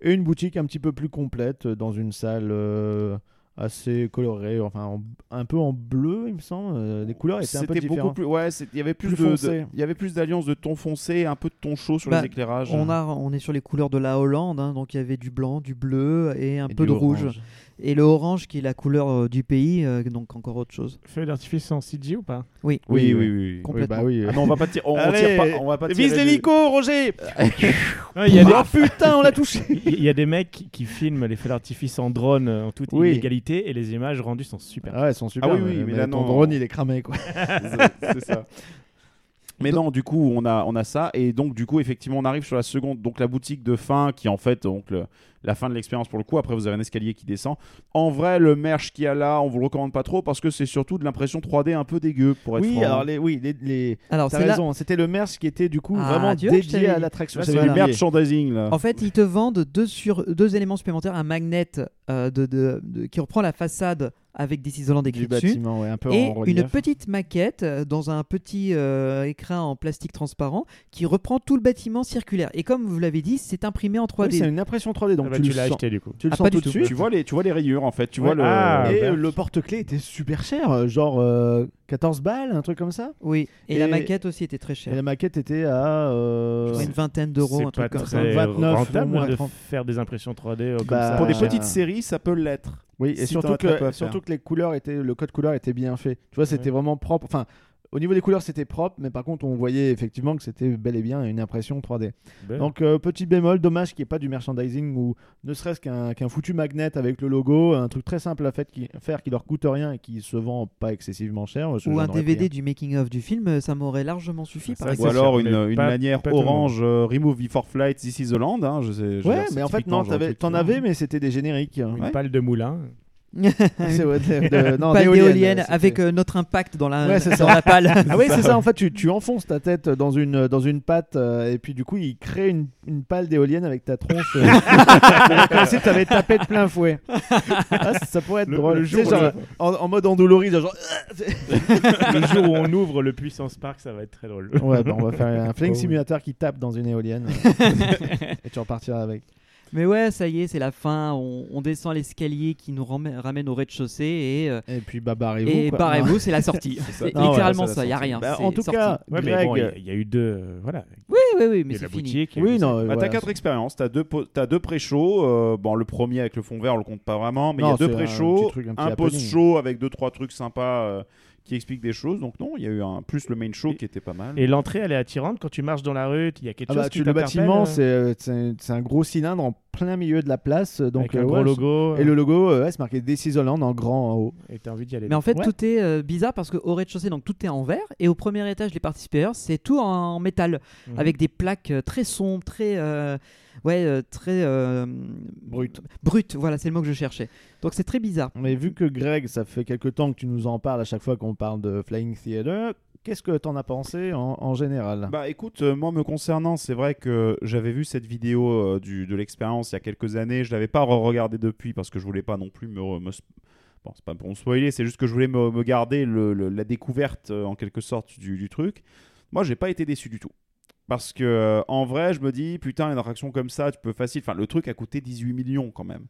et une boutique un petit peu plus complète euh, dans une salle euh, assez colorée, enfin en- un peu en bleu, il me semble. Euh, les couleurs étaient un peu C'était beaucoup différentes. plus. Ouais, il y avait plus, Plus de- il y avait plus d'alliance de ton foncé, un peu de ton chaud sur Bah, les éclairages. On, a, on est sur les couleurs de la Hollande, hein, donc il y avait du blanc, du bleu et un Et peu de rouge. Et le orange qui est la couleur euh, du pays, euh, donc encore autre chose. Feu d'artifice en CG ou pas? Oui. Oui, oui, oui. oui. oui. Complètement. Oui, bah oui. Ah non, on va pas tirer. On, on tire pas. On va pas Vise tirer du- l'hélico, Roger Ouais, Il y, a des- Oh putain, on l'a touché il y a des mecs qui- filment les feux d'artifice en drone euh, en toute Oui. illégalité et les images rendues sont super. Ah ouais, elles sont super. Ah oui, oui, mais là, ton non. drone, il est cramé, quoi. C'est ça. Mais non, du coup, on a, on a ça. Et donc, du coup, effectivement, on arrive sur la seconde. Donc, la boutique de fin, qui est en fait donc, le- la fin de l'expérience pour le coup. Après, vous avez un escalier qui descend. En vrai, le merch qu'il y a là, on vous le recommande pas trop parce que c'est surtout de l'impression 3D un peu dégueu, pour être Oui, franc. alors les, oui, les, les- Alors, T'as raison, c'était le merch qui était du coup Ah, vraiment je dédié à l'attraction. C'est du merchandising, là. En fait, ils te vendent deux, sur, deux éléments supplémentaires un magnet euh, de, de- de- qui reprend la façade avec des Holland du écrit dessus. bâtiment, ouais, un peu Et en une petite maquette euh, dans un petit euh, écrin en plastique transparent qui reprend tout le bâtiment circulaire. Et comme vous l'avez dit, c'est imprimé en 3D. Oui, c'est une impression 3D, donc Ah bah, tu, l'as acheté du coup. tu le Ah, sens pas tout de suite. Tu vois, les, tu vois les rayures, en fait. Tu Ouais. vois le. Ah, Et bah. euh, le porte-clés était super cher, euh, genre euh, 14 balles, un truc comme ça. Oui, et, Et- la maquette aussi était très Et chère. la maquette était à. euh, une vingtaine d'euros, un truc pas comme ça. très 29 rentable ou moins de 30. faire des impressions 3D euh, comme Bah, ça. Pour des petites séries, ça peut l'être. Oui, et Si surtout que, surtout que les couleurs étaient, le code couleur était bien fait. Tu vois, c'était Ouais. vraiment propre. Enfin, au niveau des couleurs, c'était propre, mais par contre, on voyait effectivement que c'était bel et bien une impression 3D. Ben, Donc, euh, petit bémol, dommage qu'il n'y ait pas du merchandising ou ne serait-ce qu'un foutu magnet avec le logo, un truc très simple à fait qui, faire qui leur coûte rien et qui se vend pas excessivement cher. Ou un DVD du making-of du film, ça m'aurait largement suffi. Ça, par Ou alors une, mais une pas- manière pas orange euh, Remove Before Flight, This is the Land. Hein, je sais, je Ouais, mais en fait, non, t'en qui- avais, mais c'était des génériques. Une Ouais. palle de moulin. C'est ouais, de- de- non, Pale d'éolienne, avec euh, notre impact dans la, Ouais, c'est dans ça. la pale. Ah oui, c'est ça. En fait, tu, tu enfonces ta tête dans une, dans une patte euh, et puis du coup, il crée une, une pale d'éolienne avec ta tronche. euh, comme si tu avais tapé de plein fouet. Ah, ça, pourrait être Le- drôle. le jour genre, en, en mode endolori, genre. le jour où on ouvre le Puissance Park, ça va être très drôle. Ouais, bah, on va faire un flying Oh, oui. simulator qui tape dans une éolienne et tu repartiras avec. Mais ouais, ça y est, c'est la fin. On, on descend l'escalier qui nous ramène, ramène au rez-de-chaussée et, euh, Et puis bah barrez-vous. et quoi. barrez-vous, c'est la sortie. c'est Non, ouais, littéralement c'est la ça, il y a sortie. rien. Bah, c'est en tout sorti. cas, Ouais, mais Greg, bon, il y a- il y, a eu deux. euh, voilà. Oui, oui, oui, mais Il y a c'est la fini. boutique. il y a oui, non. Bah, voilà. T'as quatre expériences, t'as deux, po- t'as deux pré-shows. euh, bon, le premier avec le fond vert, on le compte pas vraiment, mais il y Non, a deux c'est un pré-shows, petit truc, un petit un happening. post-show avec deux trois trucs sympas euh, qui expliquent des choses. Donc non, il y a eu un plus le main show Et- qui était pas mal. Et l'entrée, elle est attirante. Quand tu marches dans la rue, il y a quelque Ah chose bah, qui tu, le bâtiment, c'est euh, c'est un, c'est un gros cylindre en plein milieu de la place. Donc, avec un euh, gros ouais, logo. Et le logo, euh, ouais, c'est marqué This is Holland en grand en haut. Et t'as envie d'y aller. Mais en fait, Ouais. tout est euh, bizarre parce qu'au rez-de-chaussée, donc tout est en verre, et au premier étage, les parties supérieures, c'est tout en métal, Mhm. avec des plaques euh, très sombres, très, euh, ouais, euh, très euh, Brut. brutes. Voilà, c'est le mot que je cherchais. Donc c'est très bizarre. Mais vu que Greg, ça fait quelque temps que tu nous en parles à chaque fois qu'on parle de Flying Theater, qu'est-ce que t'en as pensé en, général? Bah écoute, euh, moi me concernant, c'est vrai que j'avais vu cette vidéo euh, de l'expérience il y a quelques années. Je l'avais pas re-regardé depuis parce que je voulais pas non plus me. re- me Bon, c'est pas pour me spoiler, c'est juste que je voulais me, garder la découverte euh, en quelque sorte du, truc. Moi, j'ai pas été déçu du tout. Parce que en vrai, je me dis, putain, une attraction comme ça, tu peux facile. Enfin, le truc a coûté 18 millions quand même.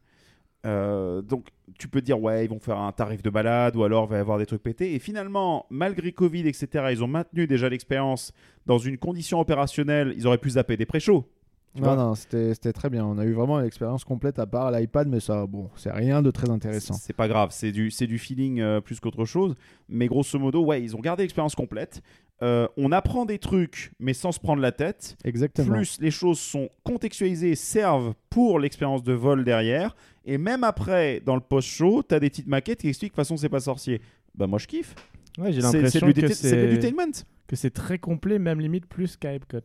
Euh, donc, tu peux dire, ouais, ils vont faire un tarif de balade ou alors il va y avoir des trucs pétés. Et finalement, malgré Covid, etc., ils ont maintenu déjà l'expérience dans une condition opérationnelle. Ils auraient pu zapper des pré-shows. Tu Non, non, c'était très bien. On a eu vraiment l'expérience complète à part l'iPad, mais ça, bon, c'est rien de très intéressant. C'est pas grave, c'est du, du feeling euh, plus qu'autre chose. Mais grosso modo, ouais, ils ont gardé l'expérience complète. Euh, on apprend des trucs, mais sans se prendre la tête. Exactement. Plus les choses sont contextualisées, servent pour l'expérience de vol derrière. Et même après, dans le post-show, t'as des petites maquettes qui expliquent de toute façon c'est pas sorcier. Bah moi je kiffe. Ouais, j'ai l'impression que c'est l'edutainment. que c'est très complet, même limite plus qu'à Epcot.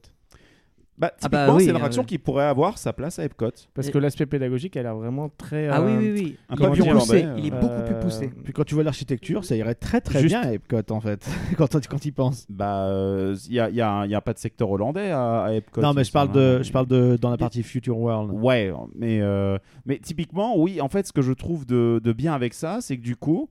Bah, Ah bah typiquement, oui, c'est une euh, attraction qui pourrait avoir sa place à Epcot. Parce que l'aspect pédagogique a l'air vraiment très. Ah oui, euh, oui, oui. Un Comment pavillon dire, poussé. Il est euh, beaucoup plus euh, poussé. Puis quand tu vois l'architecture, ça irait très très Juste- bien à Epcot en fait, quand quand y penses. Bah, il n'y a, y a, un- y a pas de secteur hollandais à, à Epcot. non, mais je parle de, je parle de dans la partie Future World. Ouais, mais, euh, mais typiquement, oui, en fait, ce que je trouve de, de bien avec ça, c'est que du coup,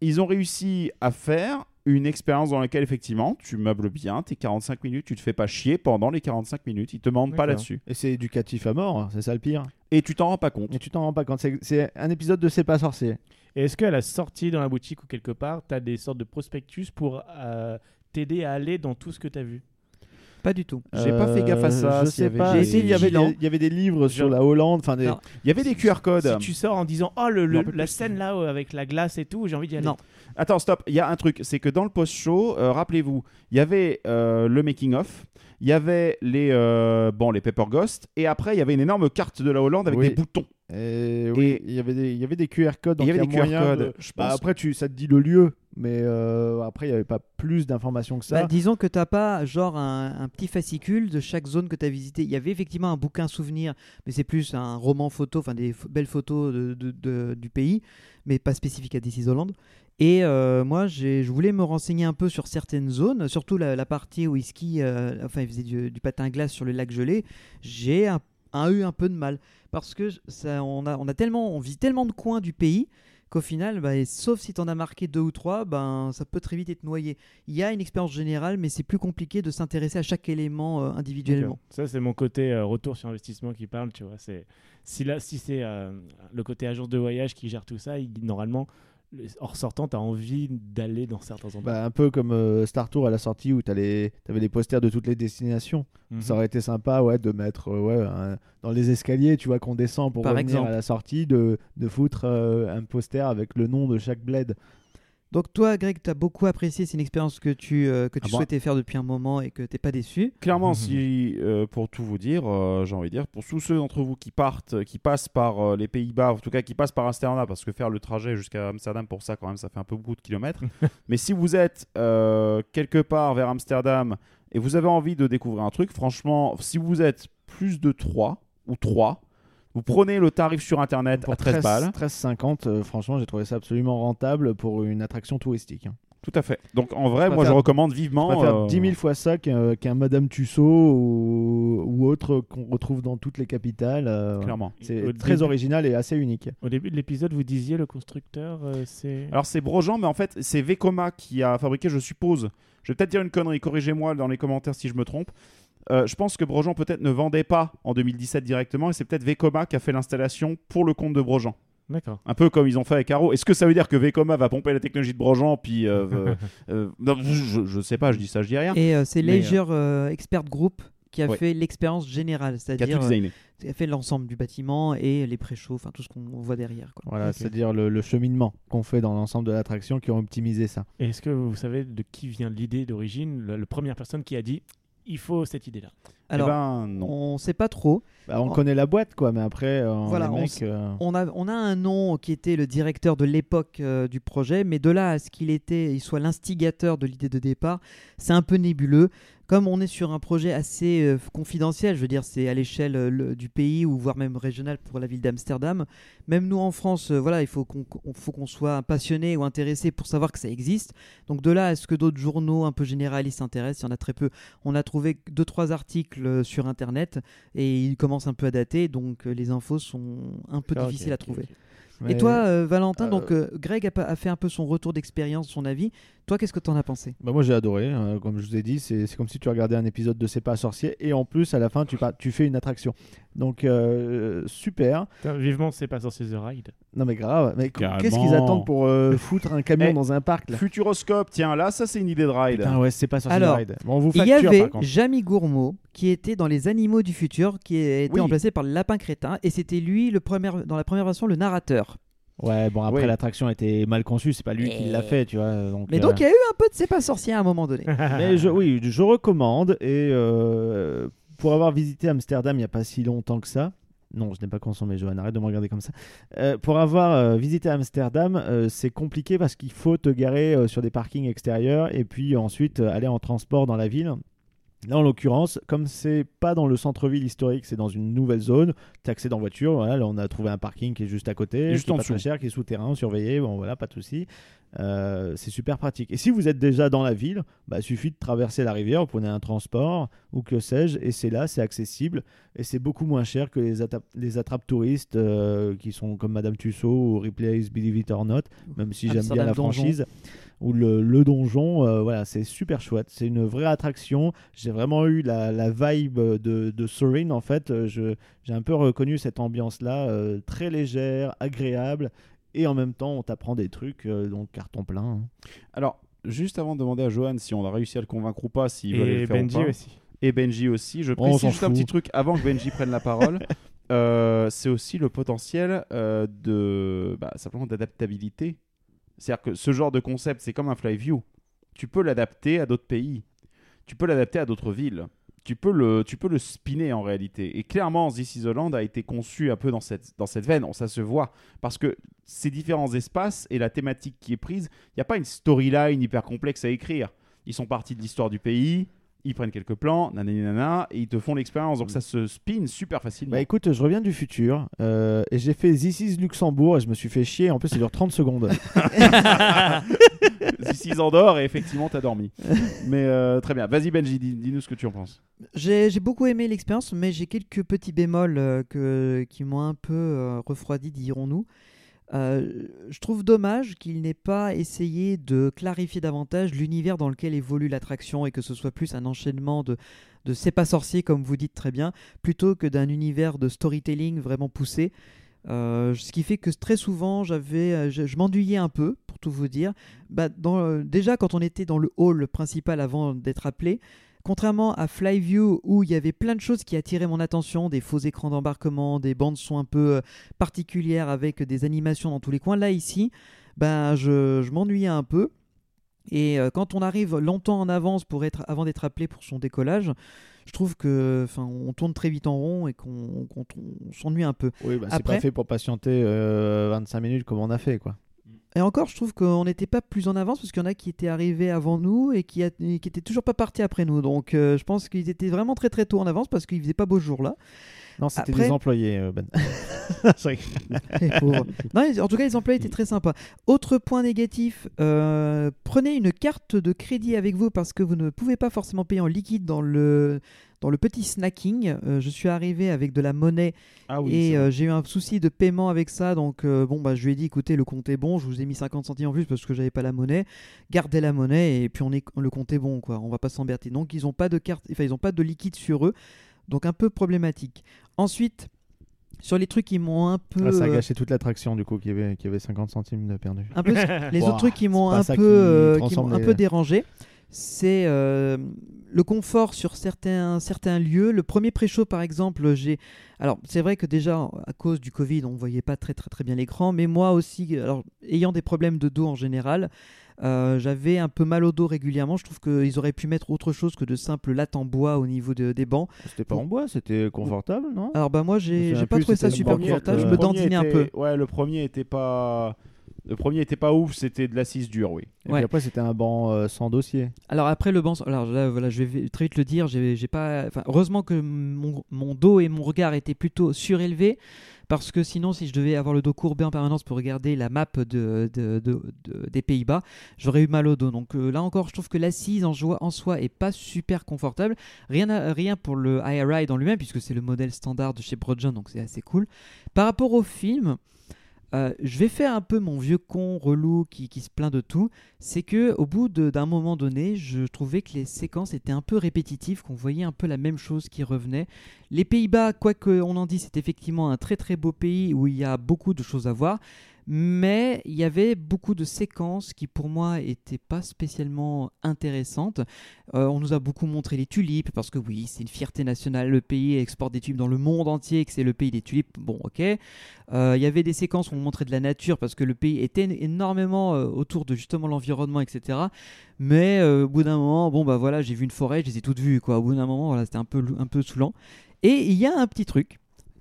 ils ont réussi à faire une expérience dans laquelle, effectivement, tu meubles bien tes 45 minutes, tu te fais pas chier pendant les 45 minutes, ils te demandent pas là-dessus. Et c'est éducatif à mort, c'est ça le pire. Et tu t'en rends pas compte. Et tu t'en rends pas compte. C'est- C'est un épisode de C'est pas sorcier. Et est-ce qu'à la sortie dans la boutique ou quelque part, tu as des sortes de prospectus pour euh, t'aider à aller dans tout ce que tu as vu? Pas du tout. J'ai pas fait gaffe à ça, Euh, Je s'il y sais avait- pas. J'ai Si, été il y avait vigilant. des, il y avait des livres sur Je- la Hollande. Enfin, des... Non. Il y avait des QR codes. Si tu sors en disant Oh, le, Je la plus. scène là euh, avec la glace et tout, j'ai envie d'y aller. Non. Attends, stop. Il y a un truc, c'est que dans le post-show, euh, rappelez-vous, il y avait euh, le making-of, il y avait les, euh, bon, les Paper Ghost, et après, il y avait une énorme carte de la Hollande avec Oui. des boutons. Et oui, Et- il y avait des, il y avait des QR codes. Il y avait a des QR codes. de- Je Bah, pense- après, tu, ça te dit le lieu, mais euh, après, il n'y avait pas plus d'informations que ça. Bah, disons que t'as pas genre un, un petit fascicule de chaque zone que tu as visité. Il y avait effectivement un bouquin souvenir, mais c'est plus un roman photo, enfin des belles photos de, de- de- du pays, mais pas spécifique à This is Holland. Et euh, moi, je voulais me renseigner un peu sur certaines zones, surtout la, partie où ils skient, euh, enfin ils faisaient du, patin glace sur le lac gelé. J'ai eu un peu de mal parce que on a, tellement, on vit tellement de coins du pays qu'au final, bah, sauf si tu en as marqué deux ou trois, ben, ça peut très vite être noyé. Il y a une expérience générale, mais c'est plus compliqué de s'intéresser à chaque élément euh, individuellement. Ça, c'est mon côté retour sur investissement qui parle, tu vois. Si c'est le côté agence de voyage qui gère tout ça, il- normalement, le- en ressortant, tu as envie d'aller dans certains endroits. Bah, un peu comme euh, Star Tour à la sortie où tu avais les posters de toutes les destinations. Mhm. Ça aurait été sympa ouais, de mettre euh, ouais, un- dans les escaliers, tu vois, qu'on descend pour Par revenir exemple. à la sortie, de, de foutre euh, un poster avec le nom de chaque bled. Donc toi, Greg, tu as beaucoup apprécié, c'est une expérience que tu, euh, que tu Ah bon souhaitais faire depuis un moment et que t'es pas déçu. Clairement, si, euh, pour tout vous dire, euh, j'ai envie de dire, pour tous ceux d'entre vous qui partent, qui passent par les Pays-Bas, en tout cas qui passent par Amsterdam, parce que faire le trajet jusqu'à Amsterdam pour ça, quand même, ça fait un peu beaucoup de kilomètres. Mais si vous êtes quelque part vers Amsterdam et vous avez envie de découvrir un truc, franchement, si vous êtes plus de 3 ou 3, vous prenez le tarif sur Internet Pour à 13 balles. 13,50, euh, franchement, j'ai trouvé ça absolument rentable pour une attraction touristique. hein. Tout à fait. Donc en vrai, Je moi préfère- je recommande vivement. préfère euh, 10 000 fois ça qu'un qu'un Madame Tussaud ou, ou autre qu'on retrouve dans toutes les capitales. euh, Clairement. C'est très début- original et assez unique. Au début de l'épisode, vous disiez le constructeur, euh, c'est. Alors c'est Brojan, mais en fait c'est Vekoma qui a fabriqué, je suppose. Je vais peut-être dire une connerie, corrigez-moi dans les commentaires si je me trompe. Euh, je pense que Brojan peut-être ne vendait pas en 2017 directement et c'est peut-être Vekoma qui a fait l'installation pour le compte de Brojan. D'accord. Un peu comme ils ont fait avec Arrow. Est-ce que ça veut dire que Vekoma va pomper la technologie de Brojan puis euh, euh, euh, non, je, je sais pas, je dis ça, je dis rien. Et euh, c'est Leisure euh, Expert Group qui a Ouais. fait l'expérience générale, c'est-à-dire qui a fait l'ensemble du bâtiment et les préchauds, enfin tout ce qu'on voit derrière. Quoi. Voilà, c'est-à-dire le, le cheminement qu'on fait dans l'ensemble de l'attraction qui ont optimisé ça. Et est-ce que vous savez de qui vient l'idée d'origine? La, la première personne qui a dit il faut cette idée-là. Alors, eh ben non. on sait pas trop. Bah, on connaît la boîte, quoi, mais après, euh, Voilà, les on mecs, s- euh, On a, on a un nom qui était le directeur de l'époque euh, du projet, mais de là à ce qu'il était, il soit l'instigateur de l'idée de départ, c'est un peu nébuleux. Comme on est sur un projet assez euh, confidentiel, je veux dire, c'est à l'échelle euh, du pays ou voire même régional pour la ville d'Amsterdam. Même nous en France, euh, voilà, il faut qu'on soit passionné ou intéressé pour savoir que ça existe. Donc de là à ce que d'autres journaux un peu généralistes s'intéressent, il y en a très peu. On a trouvé deux trois articles sur internet et ils commencent un peu à dater, donc les infos sont un peu Ah, difficiles à trouver. Mais- toi, euh, Valentin, euh, donc euh, Greg a, fait un peu son retour d'expérience, son avis. Toi, qu'est-ce que t'en as pensé? Bah moi j'ai adoré, euh, comme je vous ai dit, c'est comme si tu regardais un épisode de C'est pas sorcier et en plus à la fin tu, tu fais une attraction. Donc euh, super. Putain, Vivement, c'est pas sorcier The Ride. Non mais grave, mais qu- qu'est-ce qu'ils attendent pour euh, foutre un camion Eh, dans un parc là Futuroscope, tiens, là, ça c'est une idée de ride. Putain ouais, c'est pas sorcier Alors, ride. Bon, on vous Il y facture avait par contre. Jamie Gourmaud qui était dans Les Animaux du futur, qui a été Oui. remplacé par le Lapin Crétin, et c'était lui, le premier, dans la première version, le narrateur. Ouais, bon après Oui. l'attraction était mal conçue, c'est pas lui qui l'a fait, tu vois. Donc, Mais euh, donc, il y a eu un peu de C'est pas sorcier à un moment donné. Mais je, oui, je recommande. Et euh, pour avoir visité Amsterdam il n'y a pas si longtemps que ça, non, je n'ai pas consommé, Johan, arrête de me regarder comme ça. Euh, pour avoir euh, visité Amsterdam, euh, c'est compliqué parce qu'il faut te garer sur des parkings extérieurs et puis ensuite aller en transport dans la ville. Là, en l'occurrence, comme c'est pas dans le centre-ville historique, c'est dans une nouvelle zone, accèdes en voiture. Voilà, là, on a trouvé un parking qui est juste à côté, Juste qui est en pas dessous. très cher, qui est souterrain, surveillé. Bon, voilà, pas de souci. Euh, c'est super pratique. Et si vous êtes déjà dans la ville, bah, il suffit de traverser la rivière, vous prenez un transport ou que sais-je, et c'est là, c'est accessible et c'est beaucoup moins cher que les, les attrapes touristes euh, qui sont comme Madame Tussaud ou Ripley's Believe It or Not, même si j'aime bien la Donjon. franchise. Ou le, le donjon, euh, voilà, c'est super chouette. C'est une vraie attraction. J'ai vraiment eu la, la vibe de, de Sorin en fait. Euh, je- J'ai un peu reconnu cette ambiance-là, euh, très légère, agréable. Et en même temps, on t'apprend des trucs, euh, donc carton plein. hein. Alors, juste avant de demander à Johan si on a réussi à le convaincre ou pas, s'il veut Et le faire Benji ou pas. aussi. Et Benji aussi. Je on précise s'en juste un fout. petit truc avant que Benji prenne la parole. Euh, c'est aussi le potentiel euh, de bah, simplement d'adaptabilité. C'est-à-dire que ce genre de concept, c'est comme un Flyview. Tu peux l'adapter à d'autres pays. Tu peux l'adapter à d'autres villes. Tu peux, le, tu peux le spinner en réalité. Et clairement, This is a été conçu un peu dans cette, dans cette veine. Ça se voit. Parce que ces différents espaces et la thématique qui est prise, il n'y a pas une storyline hyper complexe à écrire. Ils sont partis de l'histoire du pays, ils prennent quelques plans, nanani nana, et ils te font l'expérience. Donc ça se spin super facilement. Bah écoute, je reviens du futur euh, et j'ai fait This is Luxembourg et je me suis fait chier. En plus, ça dure 30 secondes. This is Andorre, et effectivement, t'as dormi. Mais euh, très bien. Vas-y, Benji, dis- dis-nous ce que tu en penses. J'ai beaucoup aimé l'expérience, mais j'ai quelques petits bémols euh, que, qui m'ont un peu refroidi, dirons-nous. Euh, je trouve dommage qu'il n'ait pas essayé de clarifier davantage l'univers dans lequel évolue l'attraction et que ce soit plus un enchaînement de, de c'est pas sorcier, comme vous dites très bien, plutôt que d'un univers de storytelling vraiment poussé. Euh, ce qui fait que très souvent, j'avais, euh, je, je un peu, pour tout vous dire. Bah, déjà, quand on était dans le hall principal avant d'être appelé, Contrairement à Flyview où il y avait plein de choses qui attiraient mon attention, des faux écrans d'embarquement, des bandes son un peu euh, particulières avec des animations dans tous les coins, là ici, ben je, je m'ennuyais un peu. Et euh, quand on arrive longtemps en avance pour être avant d'être appelé pour son décollage, je trouve que enfin on tourne très vite en rond et qu'on qu'on- on s'ennuie un peu. oui, bah, c'est pas fait pour patienter euh, 25 minutes comme on a fait, quoi. Et encore, je trouve qu'on n'était pas plus en avance parce qu'il y en a qui étaient arrivés avant nous et qui, qui étaient toujours pas partis après nous. Donc euh, je pense qu'ils étaient vraiment très très tôt en avance parce qu'il faisait pas beau ce jour là. Non, c'était Après- des employés, euh, Ben. Non, en tout cas, les employés étaient très sympas. Autre point négatif, euh, prenez une carte de crédit avec vous parce que vous ne pouvez pas forcément payer en liquide dans le, dans le petit snacking. Euh, je suis arrivé avec de la monnaie Ah et euh, j'ai eu un souci de paiement avec ça. Donc, euh, bon, bah, je lui ai dit écoutez, le compte est bon. Je vous ai mis 50 centimes en plus parce que j'avais pas la monnaie. Gardez la monnaie et puis on est, le compte est bon, quoi. On va pas s'embêter. Donc, ils ont pas de carte, enfin, ils ont pas de liquide sur eux. Donc, un peu problématique. Ensuite, sur les trucs qui m'ont un peu. Ah, ça a euh, gâché toute l'attraction, du coup, qui avait, qui avait 50 centimes de perdu. un peu les autres trucs qui m'ont un peu qui euh, qui un peu dérangé c'est euh, le confort sur certains certains lieux le premier pré-show par exemple j'ai alors c'est vrai que déjà à cause du Covid on voyait pas très très très bien l'écran mais moi aussi alors ayant des problèmes de dos en général euh, j'avais un peu mal au dos régulièrement je trouve qu'ils auraient pu mettre autre chose que de simples lattes en bois au niveau de- des bancs C'était pas en bois, c'était confortable, non? Alors bah moi Je me j'ai pas plus, trouvé ça super le confortable je euh, me premier dandinais un peu était- Ouais, le premier était pas. Le premier était pas ouf, c'était de l'assise dure, oui. Et Ouais. puis après, c'était un banc euh, sans dossier. Alors après le banc, alors là voilà, je vais très vite le dire, j'ai j'ai pas, enfin, heureusement que mon, mon dos et mon regard étaient plutôt surélevés parce que sinon si je devais avoir le dos courbé en permanence pour regarder la map de, de- de- de- des Pays-Bas, j'aurais eu mal au dos. Donc euh, là encore, je trouve que l'assise en, en soi est pas super confortable. Rien, pour le high ride en lui-même puisque c'est le modèle standard de chez Broadjohn, donc c'est assez cool. Par rapport au film. Euh, je vais faire un peu mon vieux con relou qui, se plaint de tout c'est que au bout d'un moment donné, je trouvais que les séquences étaient un peu répétitives, qu'on voyait un peu la même chose qui revenait. Les Pays-Bas, quoi qu'on en dise, c'est effectivement un très très beau pays où il y a beaucoup de choses à voir. Mais il y avait beaucoup de séquences qui pour moi étaient pas spécialement intéressantes. Euh, on nous a beaucoup montré les tulipes parce que oui, c'est une fierté nationale. Le pays exporte des tulipes dans le monde entier, que c'est le pays des tulipes. Bon, ok. Euh, Il y avait des séquences où on montrait de la nature parce que le pays était énormément euh, autour de justement l'environnement, etc. Mais au bout d'un moment, bon bah voilà, j'ai vu une forêt, je les ai toutes vues quoi. Au bout d'un moment, voilà, c'était un peu un peu saoulant. Et il y a un petit truc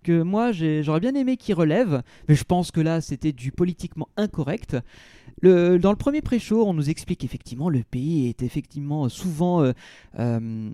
euh, moi, j'aurais bien aimé qu'il relève, mais je pense que là, c'était du politiquement incorrect. Le- dans le premier pré-show, on nous explique effectivement le pays est effectivement souvent euh, euh,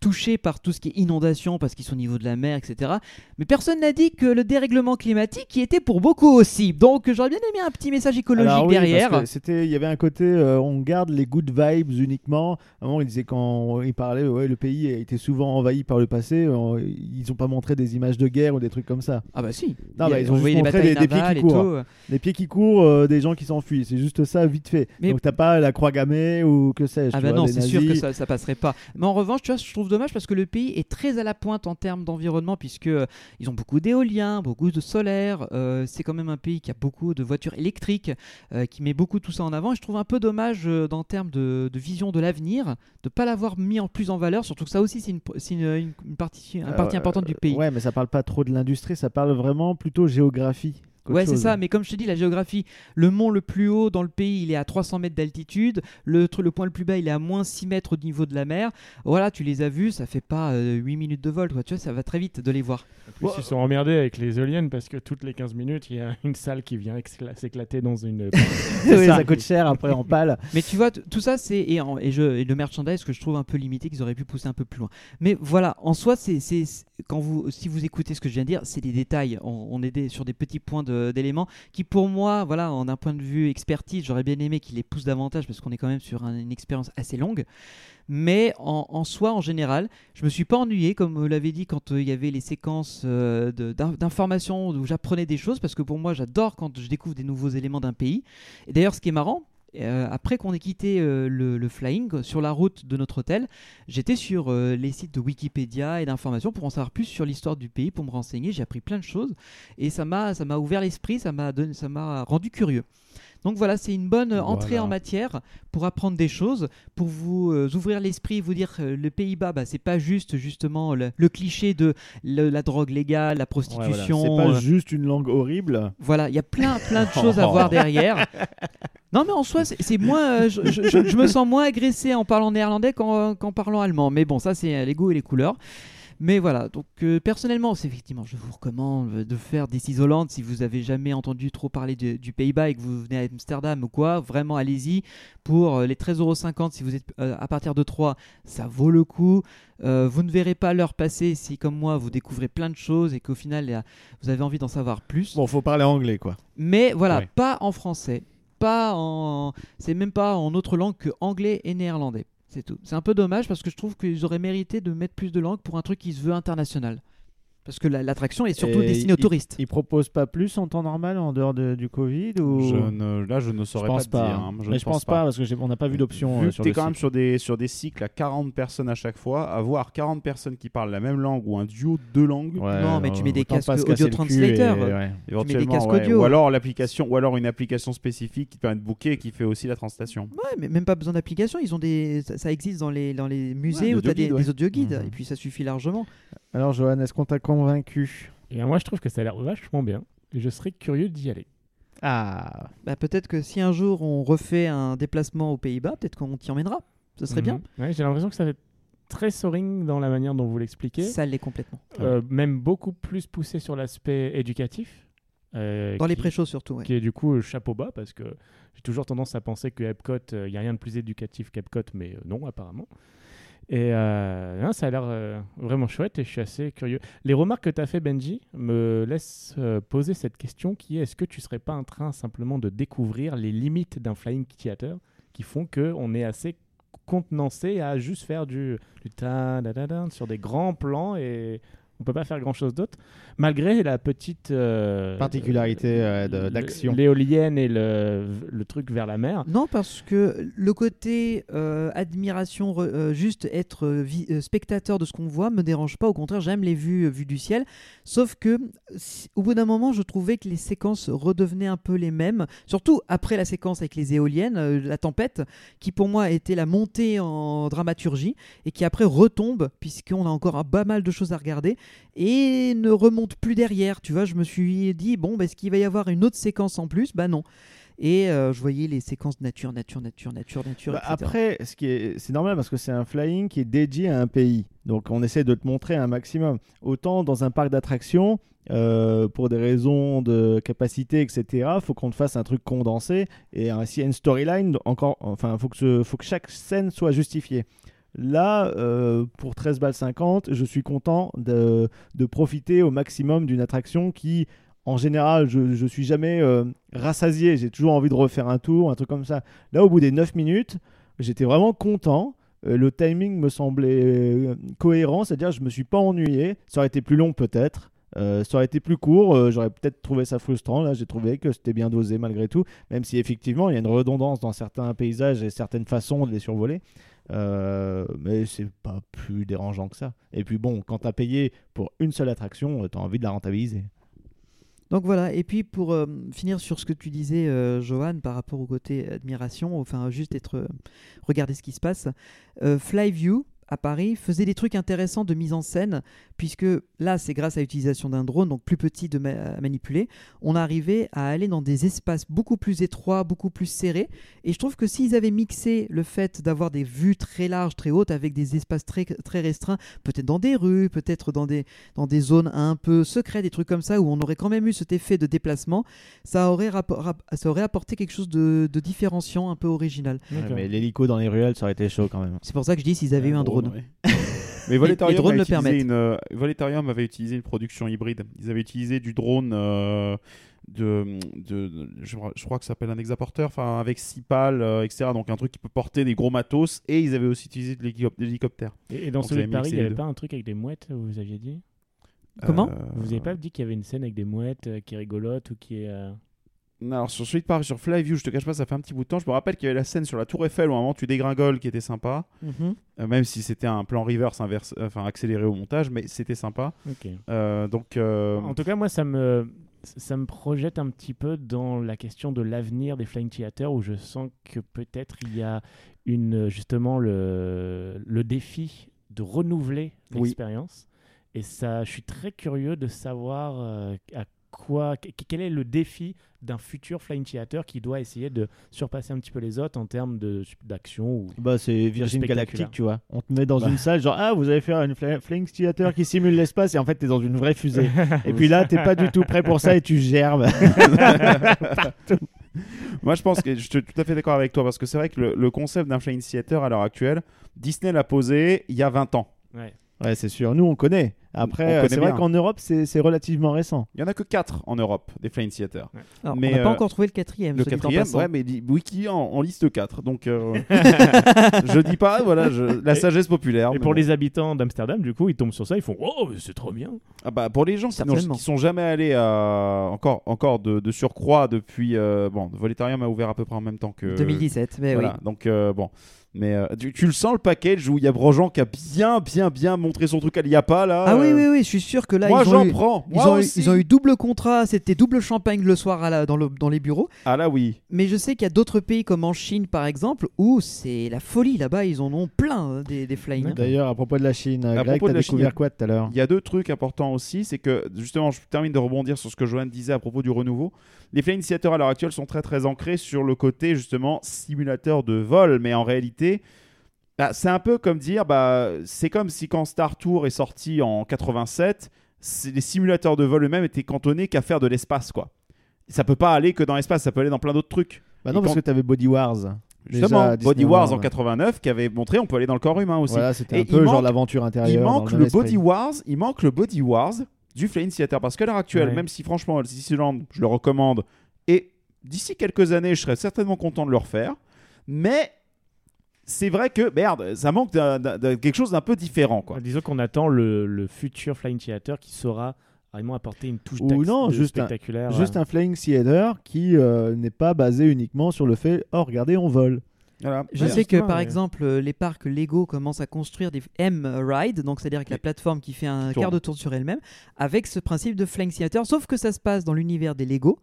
touché par tout ce qui est inondation parce qu'ils sont au niveau de la mer, etc. Mais personne n'a dit que le dérèglement climatique y était pour beaucoup aussi. Donc j'aurais bien aimé un petit message écologique Alors oui, parce derrière. que C'était, il y avait un côté, euh, on garde les good vibes uniquement. À un moment, il disait quand il parlait, ouais, le pays a été souvent envahi par le passé. ils n'ont pas montré des images de guerre ou des trucs comme ça. Ah bah si. Non, bah, ils ont on juste montré des- des pieds qui courent. Des pieds qui courent, euh, des gens qui s'enfuient. C'est juste ça, vite fait. Mais- Donc t'as pas la croix gammée ou que sais-je. Ah bah vois, non, c'est sûr que ça, ça passerait pas. Mais en revanche, tu vois, je trouve dommage parce que le pays est très à la pointe en termes d'environnement puisque euh, ils ont beaucoup d'éolien, beaucoup de solaire. euh, c'est quand même un pays qui a beaucoup de voitures électriques, euh, qui met beaucoup tout ça en avant. Et je trouve un peu dommage euh, dans termes de, de vision de l'avenir de pas l'avoir mis en plus en valeur. Surtout que ça aussi, c'est une, c'est une, une- une partie, une partie Euh, importante du pays. Ouais, mais ça parle pas trop de l'industrie, ça parle vraiment plutôt géographie. Ouais, c'est ça, mais comme je te dis, la géographie, le mont le plus haut dans le pays, il est à 300 mètres d'altitude, le, point le plus bas, il est à moins 6 mètres au niveau de la mer. Voilà, tu les as vus, ça fait pas euh, 8 minutes de vol, quoi. tu vois, ça va très vite de les voir. En plus, ils sont emmerdés avec les éoliennes parce que toutes les 15 minutes, il y a une salle qui vient s'éclater dans une. Oui, ça. ça. coûte cher après en pâle. Mais tu vois, tout ça, c'est. Et, et, je, et le merchandise que je trouve un peu limité, qu'ils auraient pu pousser un peu plus loin. Mais voilà, en soi, c'est- si vous écoutez ce que je viens de dire, c'est des détails. On, est sur des petits points d'éléments qui, pour moi, voilà, en un point de vue expertise, j'aurais bien aimé qu'ils les poussent davantage parce qu'on est quand même sur un- une expérience assez longue. Mais en, soi, en général, je me suis pas ennuyé, comme vous l'avez dit, quand euh, il y avait les séquences euh, d'informations où j'apprenais des choses, parce que pour moi, j'adore quand je découvre des nouveaux éléments d'un pays. Et d'ailleurs, ce qui est marrant, euh, après qu'on ait quitté euh, le, flying sur la route de notre hôtel, j'étais sur euh, les sites de Wikipédia et d'informations pour en savoir plus sur l'histoire du pays, pour me renseigner. J'ai appris plein de choses et ça m'a ouvert l'esprit, ça m'a ça m'a rendu curieux. Donc voilà, c'est une bonne entrée Voilà. en matière pour apprendre des choses, pour vous euh, ouvrir l'esprit, vous dire euh, le Pays-Bas, bah, c'est pas juste justement le, le cliché de le- la drogue légale, la Ouais, voilà. prostitution. C'est pas euh, juste une langue horrible. voilà, il y a plein, plein de choses à voir derrière. Non, mais en soi, c'est moins. euh, je, je- je- je me sens moins agressé en parlant néerlandais qu'en parlant allemand. Mais bon, ça, c'est les goûts et les couleurs. Mais voilà, donc euh, personnellement, c'est effectivement, je vous recommande de faire des Holland si vous avez jamais entendu trop parler de- du Pays-Bas et que vous venez à Amsterdam ou quoi. Vraiment, allez-y. Pour euh, les 13,50€, si vous êtes euh, à partir de 3, ça vaut le coup. Euh, vous ne verrez pas l'heure passer si, comme moi, vous découvrez plein de choses et qu'au final, vous avez envie d'en savoir plus. Bon, faut parler anglais quoi. Mais voilà, Ouais. pas en français, pas en. C'est même pas en autre langue que anglais et néerlandais. C'est un peu dommage parce que je trouve qu'ils auraient mérité de mettre plus de langues pour un truc qui se veut international. Parce que la- l'attraction est surtout Et destinée aux touristes. Ils proposent pas plus en temps normal en dehors de- du Covid ou Je ne- là, je ne Je saurais pense pas, dire. hein. Je Mais ne je pense pas parce que j'ai- on n'a pas vu d'option euh, t'es le quand même sur des, sur des cycles à 40 personnes à chaque fois, avoir 40 personnes qui parlent la même langue ou un duo de deux langues, Ouais, Non, mais tu mets des casques audio translator. ouais. éventuellement, casques ouais. audio. ou alors l'application, ou alors une application spécifique qui te permet de booker et qui fait aussi la translation. Ouais, mais même pas besoin d'application. Ils ont des, ça, ça existe dans les, dans les musées Ouais, où tu as des, audio-guides, ouais. des audio-guides. Mhm. Et puis ça suffit largement. Alors Johan, est-ce qu'on t'a convaincu? Et moi, je trouve que ça a l'air vachement bien. Et je serais curieux d'y aller. Ah, Bah, peut-être que si un jour on refait un déplacement aux Pays-Bas, peut-être qu'on t'y emmènera. Ce serait bien. Mhm. Ouais, J'ai l'impression que ça fait très soaring dans la manière dont vous l'expliquez. Ça l'est complètement. Euh, même beaucoup plus poussé sur l'aspect éducatif. euh, Dans les qui- pré-shows surtout. ouais. Qui est du coup euh, chapeau bas parce que j'ai toujours tendance à penser que Epcot, il n'y a rien de plus éducatif qu'Epcot, mais euh, non, apparemment. Et euh, ça a l'air euh, vraiment chouette et je suis assez curieux. Les remarques que tu as fait, Benji, me laissent euh, poser cette question qui est est-ce que tu serais pas en train simplement de découvrir les limites d'un flying theater qui font qu'on est assez contenancé à juste faire du, du ta sur des grands plans et on peut pas faire grand chose d'autre malgré la petite euh, particularité euh, d'action. L'éolienne et le, le truc vers la mer. Non, parce que le côté euh, admiration, euh, juste être spectateur de ce qu'on voit, me dérange pas. Au contraire, j'aime les vues, euh, vues du ciel. Sauf que, si- au bout d'un moment, je trouvais que les séquences redevenaient un peu les mêmes. Surtout après la séquence avec les éoliennes, euh, la tempête, qui pour moi était la montée en dramaturgie et qui après retombe, puisqu'on a encore un pas mal de choses à regarder, et ne remonte plus derrière. Tu vois, je me suis dit, bon, bah, est-ce qu'il va y avoir une autre séquence en plus? Bah non. Et euh, je voyais les séquences nature, nature, nature, nature, nature. Bah, après, ce qui est, c'est normal parce que c'est un flying qui est dédié à un pays. Donc on essaie de te montrer un maximum. Autant dans un parc d'attractions, euh, pour des raisons de capacité, etc., faut qu'on te fasse un truc condensé. Et euh, s'il y a une storyline, encore, enfin, faut que, ce- faut que chaque scène soit justifiée. Là, euh, pour 13 balles 50, je suis content de, profiter au maximum d'une attraction qui, en général, je ne suis jamais euh, rassasié. J'ai toujours envie de refaire un tour, un truc comme ça. Là, au bout des 9 minutes, j'étais vraiment content. Euh, le timing me semblait cohérent, c'est-à-dire je me suis pas ennuyé. Ça aurait été plus long peut-être. Ça aurait été plus court, j'aurais peut-être trouvé ça frustrant. Là, j'ai trouvé que c'était bien dosé malgré tout, même si effectivement il y a une redondance dans certains paysages et certaines façons de les survoler. Euh, mais c'est pas plus dérangeant que ça. Et puis bon, quand t'as payé pour une seule attraction, euh, t'as envie de la rentabiliser. Donc voilà, et puis pour euh, finir sur ce que tu disais, Johan, par rapport au côté admiration, enfin juste être, regarder ce qui se passe, euh, Flyview à Paris faisait des trucs intéressants de mise en scène, puisque là c'est grâce à l'utilisation d'un drone, donc plus petit de ma- à manipuler, on arrivait à aller dans des espaces beaucoup plus étroits, beaucoup plus serrés, et je trouve que s'ils avaient mixé le fait d'avoir des vues très larges, très hautes, avec des espaces très, très restreints, peut-être dans des rues, peut-être dans des, dans des zones un peu secrètes, des trucs comme ça, où on aurait quand même eu cet effet de déplacement, ça aurait, ça aurait apporté quelque chose de, de différenciant, un peu original. Ouais, mais l'hélico dans les ruelles, ça aurait été chaud quand même. C'est pour ça que je dis s'ils avaient eu un drone. Ouais. Mais Voletarium, les drones a le utilisé permettent. une, euh, Voletarium avait utilisé une production hybride. Ils avaient utilisé du drone euh, de, de, de- je, je crois que ça s'appelle un exaporteur, enfin avec six pales, euh, etc. Donc un truc qui peut porter des gros matos. Et ils avaient aussi utilisé de l'hélicop- de l'hélicoptère. Et, et dans celui de Paris, il n'y avait pas un truc avec des mouettes, vous aviez dit? Comment? Euh, Vous n'avez pas dit qu'il y avait une scène avec des mouettes euh, qui rigolotent ou qui est. alors sur celui de Paris, sur Flyview, je te cache pas, ça fait un petit bout de temps. Je me rappelle qu'il y avait la scène sur la Tour Eiffel où à un moment tu dégringoles qui était sympa. Mhm. Euh, même si c'était un plan reverse inverse, enfin accéléré au montage, mais c'était sympa. Euh, donc, euh, En tout cas, moi, ça me, ça me projette un petit peu dans la question de l'avenir des Flying Theater, où je sens que peut-être il y a une, justement le, le défi de renouveler Oui. l'expérience. Et ça, je suis très curieux de savoir à quoi, que- quel est le défi d'un futur Flying Theater qui doit essayer de surpasser un petit peu les autres en termes de- d'action ou Bah, c'est Virgin. Galactic, tu vois. On te met dans Bah. une salle, genre, ah, vous allez faire une fly- Flying Theater qui simule l'espace, et en fait, t'es dans une vraie fusée. et puis là, t'es pas du tout prêt pour ça, et tu gerbes. Moi, je pense que je suis tout à fait d'accord avec toi parce que c'est vrai que le, le concept d'un Flying Theater à l'heure actuelle, Disney l'a posé il y a 20 ans. Ouais. ouais, c'est sûr. Nous, on connaît. Après, euh, c'est vrai qu'en Europe, c'est c'est relativement récent. Il y en a que 4 en Europe des Flying Theater. Alors, Mais, on n'a pas euh, encore trouvé le quatrième. Le quatrième, ouais, mais Wiki en, en liste 4. Donc, euh, je dis pas, voilà, je- la Et- sagesse populaire. Et pour bon. les habitants d'Amsterdam, du coup, ils tombent sur ça, ils font Oh, c'est trop bien Ah bah, pour les gens qui, qui sont jamais allés à, encore, encore de, de surcroît depuis. euh, bon, Voletarium a ouvert à peu près en même temps que. 2017, mais Voilà, oui. donc euh, bon. Mais euh, tu, tu le sens le package où il y a Brojan qui a bien, bien, bien montré son truc à l'IAPA là. Ah oui, euh, oui, oui, je suis sûr que là, Moi ils, ont j'en eu, prends. ils, Moi ont eu, aussi. ils ont eu double contrat, c'était double champagne le soir à la- dans, le- dans les bureaux. Ah là oui. Mais je sais qu'il y a d'autres pays comme en Chine par exemple où c'est la folie là-bas, ils en ont plein euh, des, des flying. D'ailleurs, à propos de la Chine, À Greg, propos de t'as la Chine, découvert quoi tout à l'heure Il y a deux trucs importants aussi, c'est que justement, je termine de rebondir sur ce que Johan disait à propos du renouveau. Les flying theaters à l'heure actuelle sont très très ancrés sur le côté justement simulateur de vol, mais en réalité, bah, c'est un peu comme dire, bah, c'est comme si quand Star Tour est sorti en 87, c'est- les simulateurs de vol eux-mêmes étaient cantonnés qu'à faire de l'espace, quoi. Ça peut pas aller que dans l'espace, ça peut aller dans plein d'autres trucs. Bah non, Et parce quand- que t'avais Body Wars. Justement, Body Wars en 89 qui avait montré on peut aller dans le corps humain aussi. Voilà, c'était un peu genre l'aventure intérieure. il manque le. Body Wars, il manque le Body Wars du Flying Theater parce qu'à l'heure actuelle, Ouais. même si franchement le je le recommande et d'ici quelques années, je serais certainement content de le refaire, mais c'est vrai que merde, ça manque d'un- quelque chose d'un peu différent quoi. Disons qu'on attend le, le futur Flying Theater qui saura vraiment apporter une touche Ou non, de juste un- spectaculaire. Juste un Flying Theater qui euh, n'est pas basé uniquement sur le fait oh regardez on vole. Voilà. Je sais que par ouais. exemple, les parcs Lego commencent à construire des M-Ride, donc c'est-à-dire avec la plateforme qui fait un Tourne. quart de tour sur elle-même, avec ce principe de Flying Theater, sauf que ça se passe dans l'univers des Lego.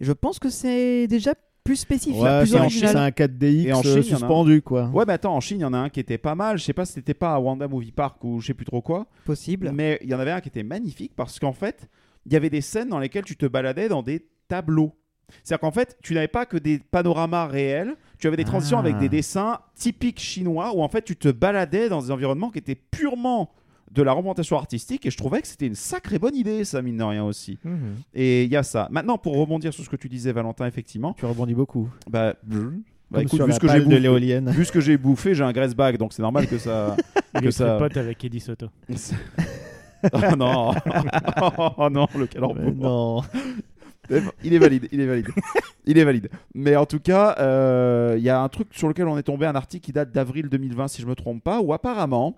Je pense que c'est déjà plus spécifique, Ouais, plus original. c'est un 4DX Et en euh, Chine, un. suspendu quoi. Ouais, mais attends, en Chine, il y en a un qui était pas mal. Je sais pas si c'était pas à Wanda Movie Park ou je sais plus trop quoi. possible. Mais il y en avait un qui était magnifique parce qu'en fait, il y avait des scènes dans lesquelles tu te baladais dans des tableaux. C'est-à-dire qu'en fait, tu n'avais pas que des panoramas réels, tu avais des transitions Ah. avec des dessins typiques chinois où en fait tu te baladais dans des environnements qui étaient purement de la représentation artistique et je trouvais que c'était une sacrée bonne idée ça mine de rien aussi. Mhm. Et il y a ça. Maintenant pour rebondir sur ce que tu disais Valentin effectivement, Tu rebondis beaucoup. bah, bah, Comme écoute, sur vu la ce que de bouffé, l'éolienne. vu ce que j'ai bouffé, j'ai un graisse bag donc c'est normal que ça Il que est ça pote avec Eddie Soto. oh non, oh non, le calembour. Non. Il est valide, il est valide. Il est valide. Mais en tout cas, euh, il y a un truc sur lequel on est tombé, un article qui date d'avril 2020, si je me trompe pas, où apparemment,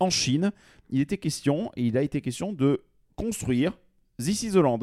en Chine, il était question, et il a été question de construire This is the Land.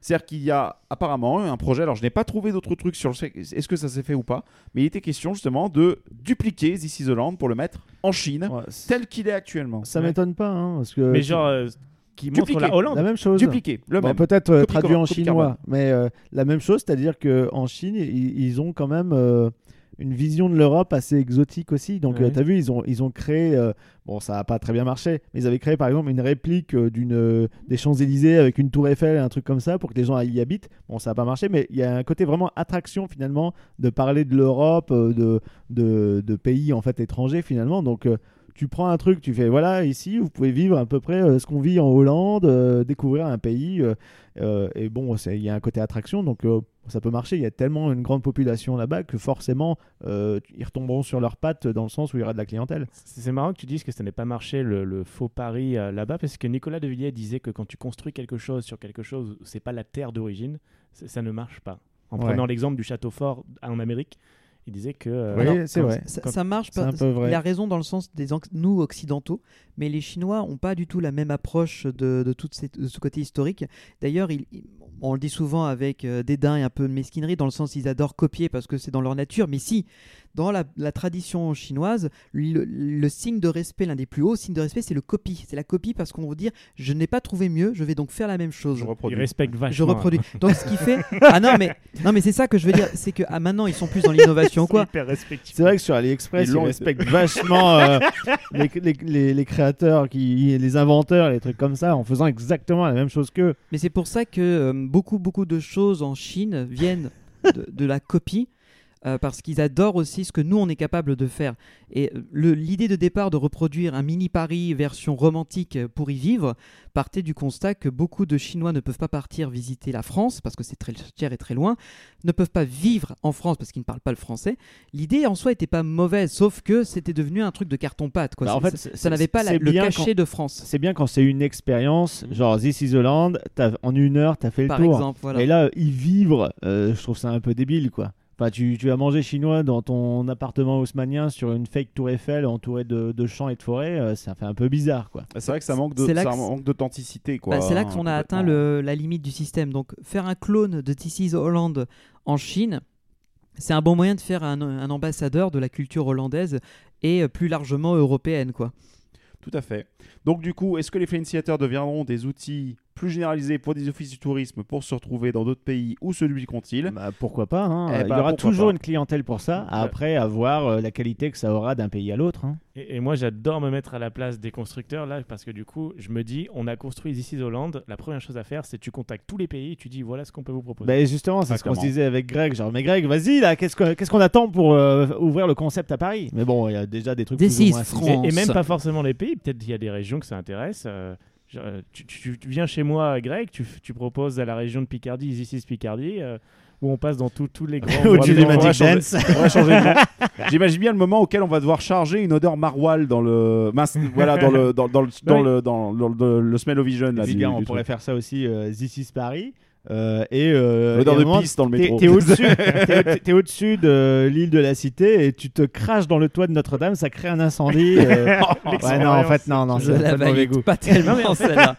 C'est-à-dire qu'il y a apparemment un projet, alors je n'ai pas trouvé d'autres trucs sur le fait, est-ce que ça s'est fait ou pas, mais il était question justement de dupliquer This is the Land pour le mettre en Chine, Ouais, tel qu'il est actuellement. ça Ouais. m'étonne pas, hein, parce que Mais genre, euh, qui montre Dupliqué. la Hollande. la même chose. Dupliquer, le Bon, même. peut-être euh, traduit en chinois, mais euh, la même chose, c'est-à-dire que en Chine, ils, ils ont quand même euh, une vision de l'Europe assez exotique aussi. Donc, Ouais. tu as vu, ils ont, ils ont créé, euh, bon, ça n'a pas très bien marché, mais ils avaient créé par exemple une réplique euh, d'une euh, des Champs-Élysées avec une tour Eiffel et un truc comme ça pour que les gens y habitent. Bon, ça n'a pas marché, mais il y a un côté vraiment attraction finalement de parler de l'Europe, euh, de, de, de pays en fait étrangers finalement. Donc, euh, tu prends un truc, tu fais voilà, ici, vous pouvez vivre à peu près euh, ce qu'on vit en Hollande, euh, découvrir un pays. euh, euh, et bon, c'est- il y a un côté attraction, donc euh, ça peut marcher. Il y a tellement une grande population là-bas que forcément, euh, ils retomberont sur leurs pattes dans le sens où il y aura de la clientèle. C'est marrant que tu dises que ça n'ait pas marché le, le faux pari euh, là-bas parce que Nicolas de Villiers disait que quand tu construis quelque chose sur quelque chose, c'est pas la terre d'origine, ça ne marche pas. En Ouais. prenant l'exemple du château fort en Amérique, il disait que. euh, Oui, c'est vrai. Ça, quand- ça marche pas. Il a raison dans le sens des nous occidentaux, mais les Chinois ont pas du tout la même approche de, de ce côté historique. D'ailleurs, on le dit souvent avec euh, dédain et un peu de mesquinerie, dans le sens ils adorent copier parce que c'est dans leur nature. Mais si, dans la, la tradition chinoise, le, le signe de respect, l'un des plus hauts signes de respect, c'est le copie. C'est la copie parce qu'on veut dire je n'ai pas trouvé mieux, je vais donc faire la même chose. Je Il reproduis. respecte vachement. Je reproduis. Donc ce qui fait ah non mais non mais c'est ça que je veux dire, c'est que ah, maintenant ils sont plus dans l'innovation quoi. C'est vrai que sur AliExpress, Ils ils, respectent vachement euh, les, les- les- les créateurs, qui, les inventeurs, les trucs comme ça, en faisant exactement la même chose qu'eux. Mais c'est pour ça que euh, beaucoup, beaucoup de choses en Chine viennent de, de la copie. Euh, parce qu'ils adorent aussi ce que nous on est capable de faire. Et euh, l'idée de départ de reproduire un mini Paris version romantique euh, pour y vivre partait du constat que beaucoup de Chinois ne peuvent pas partir visiter la France parce que c'est très cher et très loin, ne peuvent pas vivre en France parce qu'ils ne parlent pas le français. L'idée en soi était pas mauvaise, sauf que c'était devenu un truc de carton-pâte. quoi. Bah, en fait, ça- n'avait pas la- le cachet de France. C'est bien quand c'est une expérience, genre This is the Land, t'as- en une heure, t'as fait le Par tour. exemple, voilà. Et là, y vivre, euh, je trouve ça un peu débile, quoi. Enfin, tu, tu vas manger chinois dans ton appartement haussmanien sur une fake tour Eiffel entourée de, de champs et de forêts, euh, ça fait un peu bizarre, quoi. C'est vrai que ça manque de- C'est là ça que- manque d'authenticité. quoi, Bah, c'est là hein, qu'on a atteint le- la limite du système. Donc, faire un clone de This is Holland en Chine, c'est un bon moyen de faire un, un ambassadeur de la culture hollandaise et plus largement européenne. Quoi. Tout à fait. Donc du coup, est-ce que les initiateurs deviendront des outils plus généralisés pour des offices du tourisme pour se retrouver dans d'autres pays où se dupliqueront-ils Bah, pourquoi pas hein. Eh Il bah, y aura pourquoi toujours pas. une clientèle pour ça, après avoir euh, la qualité que ça aura d'un pays à l'autre. hein. Et, et moi, j'adore me mettre à la place des constructeurs là, parce que du coup, je me dis, on a construit This is Hollande. La première chose à faire, c'est tu contactes tous les pays et tu dis, voilà ce qu'on peut vous proposer. Bah, justement, c'est ce qu'on se disait avec Greg. Genre, mais Greg, vas-y, là, qu'est-ce qu'on qu'est-ce qu'on attend pour euh, ouvrir le concept à Paris? Mais bon, il y a déjà des trucs plus ou is moins France. Et, et même pas forcément les pays, peut-être il y a des régions que ça intéresse. euh, euh, tu, tu- tu viens chez moi, Greg, tu, proposes à la région de Picardie, This is Picardie, euh, où on passe dans tous les grands. Julie Magic Dance. J'imagine bien le moment auquel on va devoir charger une odeur maroilles dans le mince, voilà dans le dans, dans le dans Oui. le dans le, le- le smell of vision là, Et puis, du- bien, on du pourrait truc. faire ça aussi, euh, This is Paris. Euh, et euh, l'odeur et à un de moment, pisse dans le T'es métro. t'es au-dessus t'es au- t'es au-dessus de l'île de la Cité et tu te craches dans le toit de Notre-Dame, ça crée un incendie. euh. ouais, non, en fait, non, non, Je c'est la mauvais goût. pas tellement Non, mais en fait- celle-là.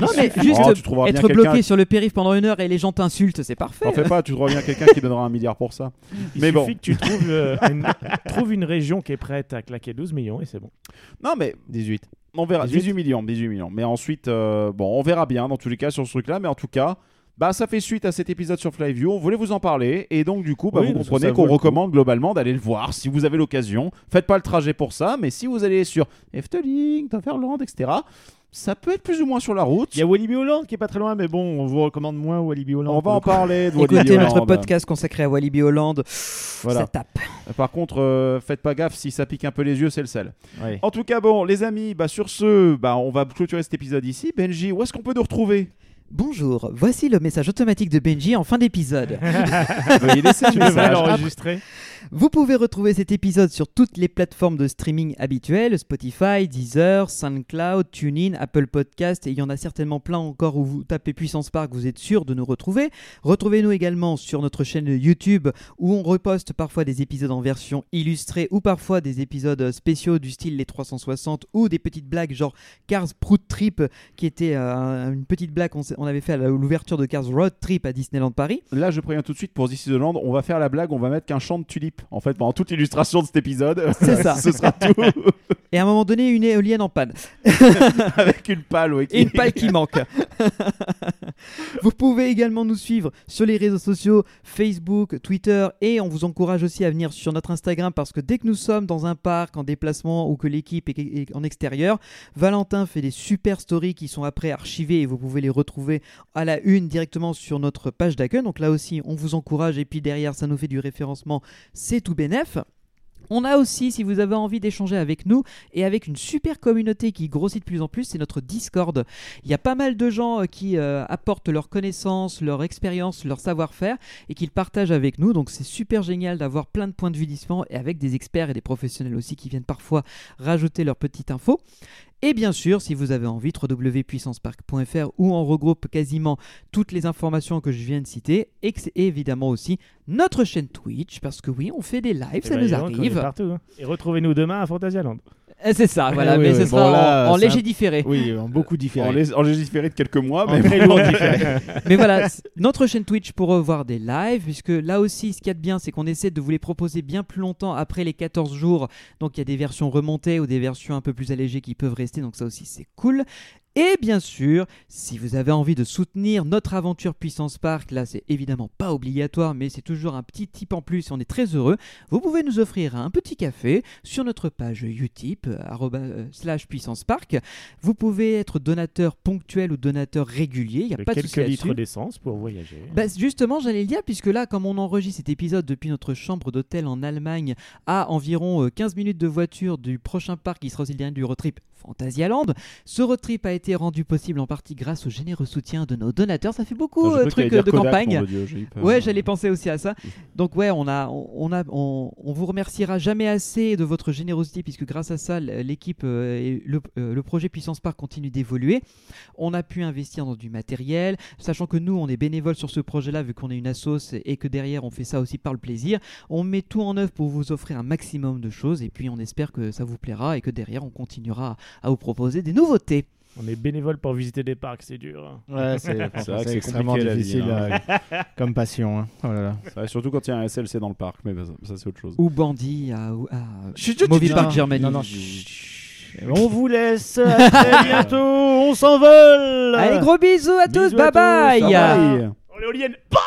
non, mais juste Oh, être bloqué sur le périph' pendant une heure et les gens t'insultent, c'est parfait. T'en fais pas, tu trouveras bien quelqu'un qui donnera un milliard pour ça. Il Mais bon. suffit que tu trouves, euh, une, trouves une région qui est prête à claquer 12 millions et c'est bon. Non mais 18. On verra. 18. 18 millions, 18 millions. Mais ensuite, euh, bon, on verra bien dans tous les cas sur ce truc-là. Mais en tout cas, bah, ça fait suite à cet épisode sur Flyview. On voulait vous en parler. Et donc, du coup, bah, Oui, vous comprenez qu'on recommande globalement d'aller le voir si vous avez l'occasion. Faites pas le trajet pour ça. Mais si vous allez sur Efteling, Taferland, etc., ça peut être plus ou moins sur la route. Il y a Walibi Holland qui est pas très loin, mais bon, on vous recommande moins Walibi Holland. On va en parler de Walibi Écoutez notre podcast consacré à Walibi Holland. Voilà. Ça tape. Par contre, euh, faites pas gaffe, si ça pique un peu les yeux, c'est le sel. En tout cas, bon, les amis, bah, sur ce, bah, on va clôturer cet épisode ici. Benji, où est-ce qu'on peut nous retrouver? Bonjour, voici le message automatique de Benji en fin d'épisode. Veuillez laisser Tu le devrais message. l'enregistrer. Vous pouvez retrouver cet épisode sur toutes les plateformes de streaming habituelles Spotify, Deezer, SoundCloud, TuneIn, Apple Podcast et il y en a certainement plein encore où vous tapez Puissance Park, vous êtes sûr de nous retrouver. Retrouvez-nous également sur notre chaîne YouTube où on reposte parfois des épisodes en version illustrée ou parfois des épisodes spéciaux du style les 360 ou des petites blagues genre Cars Prout Trip qui était euh, une petite blague on avait fait à l'ouverture de Cars Road Trip à Disneyland Paris. Là, je préviens tout de suite pour This is the Land, on va faire la blague, on va mettre qu'un champ de tulipes. En fait, pendant toute l'illustration de cet épisode, C'est ça. ce sera tout Et à un moment donné, une éolienne en panne. avec une qui- Et une palle qui manque. vous pouvez également nous suivre sur les réseaux sociaux, Facebook, Twitter, et on vous encourage aussi à venir sur notre Instagram parce que dès que nous sommes dans un parc, en déplacement ou que l'équipe est en extérieur, Valentin fait des super stories qui sont après archivées et vous pouvez les retrouver à la une directement sur notre page d'accueil. Donc là aussi, on vous encourage et puis derrière, ça nous fait du référencement, c'est tout bénef. On a aussi, si vous avez envie d'échanger avec nous et avec une super communauté qui grossit de plus en plus, c'est notre Discord. Il y a pas mal de gens euh, qui euh, apportent leurs connaissances, leur expérience, leur savoir-faire et qu'ils partagent avec nous. Donc c'est super génial d'avoir plein de points de vue différents et avec des experts et des professionnels aussi qui viennent parfois rajouter leur petite info. Et bien sûr, si vous avez envie, www.puissancepark.fr où on regroupe quasiment toutes les informations que je viens de citer et évidemment aussi notre chaîne Twitch parce que oui, on fait des lives, Eh ça ben, nous arrive. partout. hein. Et retrouvez-nous demain à Fantasyland. Eh, C'est ça, voilà, oui, mais oui. ce Bon, sera là, en, léger un- différé. Oui, en beaucoup En, différé. en légiféré de quelques mois, En mais très lourd différé. Mais voilà, notre chaîne Twitch pour revoir des lives, puisque là aussi, ce qu'il y a de bien, c'est qu'on essaie de vous les proposer bien plus longtemps après les 14 jours. Donc il y a des versions remontées ou des versions un peu plus allégées qui peuvent rester, donc ça aussi c'est cool. Et bien sûr, si vous avez envie de soutenir notre aventure Puissance Park, là c'est évidemment pas obligatoire, mais c'est toujours un petit tip en plus et on est très heureux. Vous pouvez nous offrir un petit café sur notre page Utip, euh, euh, slash Puissance Park. Vous pouvez être donateur ponctuel ou donateur régulier, il n'y a De pas de quelques souci litres d'essence pour voyager. Bah, justement, j'allais le dire, puisque là, comme on enregistre cet épisode depuis notre chambre d'hôtel en Allemagne, à environ euh, 15 minutes de voiture du prochain parc qui sera aussi le dernier du road trip Fantasyland, ce road trip a été rendu possible en partie grâce au généreux soutien de nos donateurs. Ça fait beaucoup Attends, je de trucs euh, de campagne. Ouais, j'allais penser aussi à ça. Donc ouais, on a, on a, on, on vous remerciera jamais assez de votre générosité puisque grâce à ça, l'équipe euh, et le, euh, le projet Puissance Park continue d'évoluer. On a pu investir dans du matériel, sachant que nous, on est bénévoles sur ce projet-là vu qu'on est une assoce et que derrière, on fait ça aussi par le plaisir. On met tout en œuvre pour vous offrir un maximum de choses et puis on espère que ça vous plaira et que derrière, on continuera à vous proposer des nouveautés. On est bénévole pour visiter des parcs, c'est dur. hein. Ouais, c'est vrai c'est extrêmement la vie, difficile hein. euh, comme passion. hein. Oh là là. Ça, surtout quand il y a un SLC dans le parc, mais bah, ça, ça, c'est autre chose. Ou Bandit à, à Chut, chut, Movie Park Germany. non, non, On vous laisse. À très bientôt. On s'envole. Allez, gros bisous à tous, Bisous à bye tous, bye. bye. Oh, l'éolienne Bah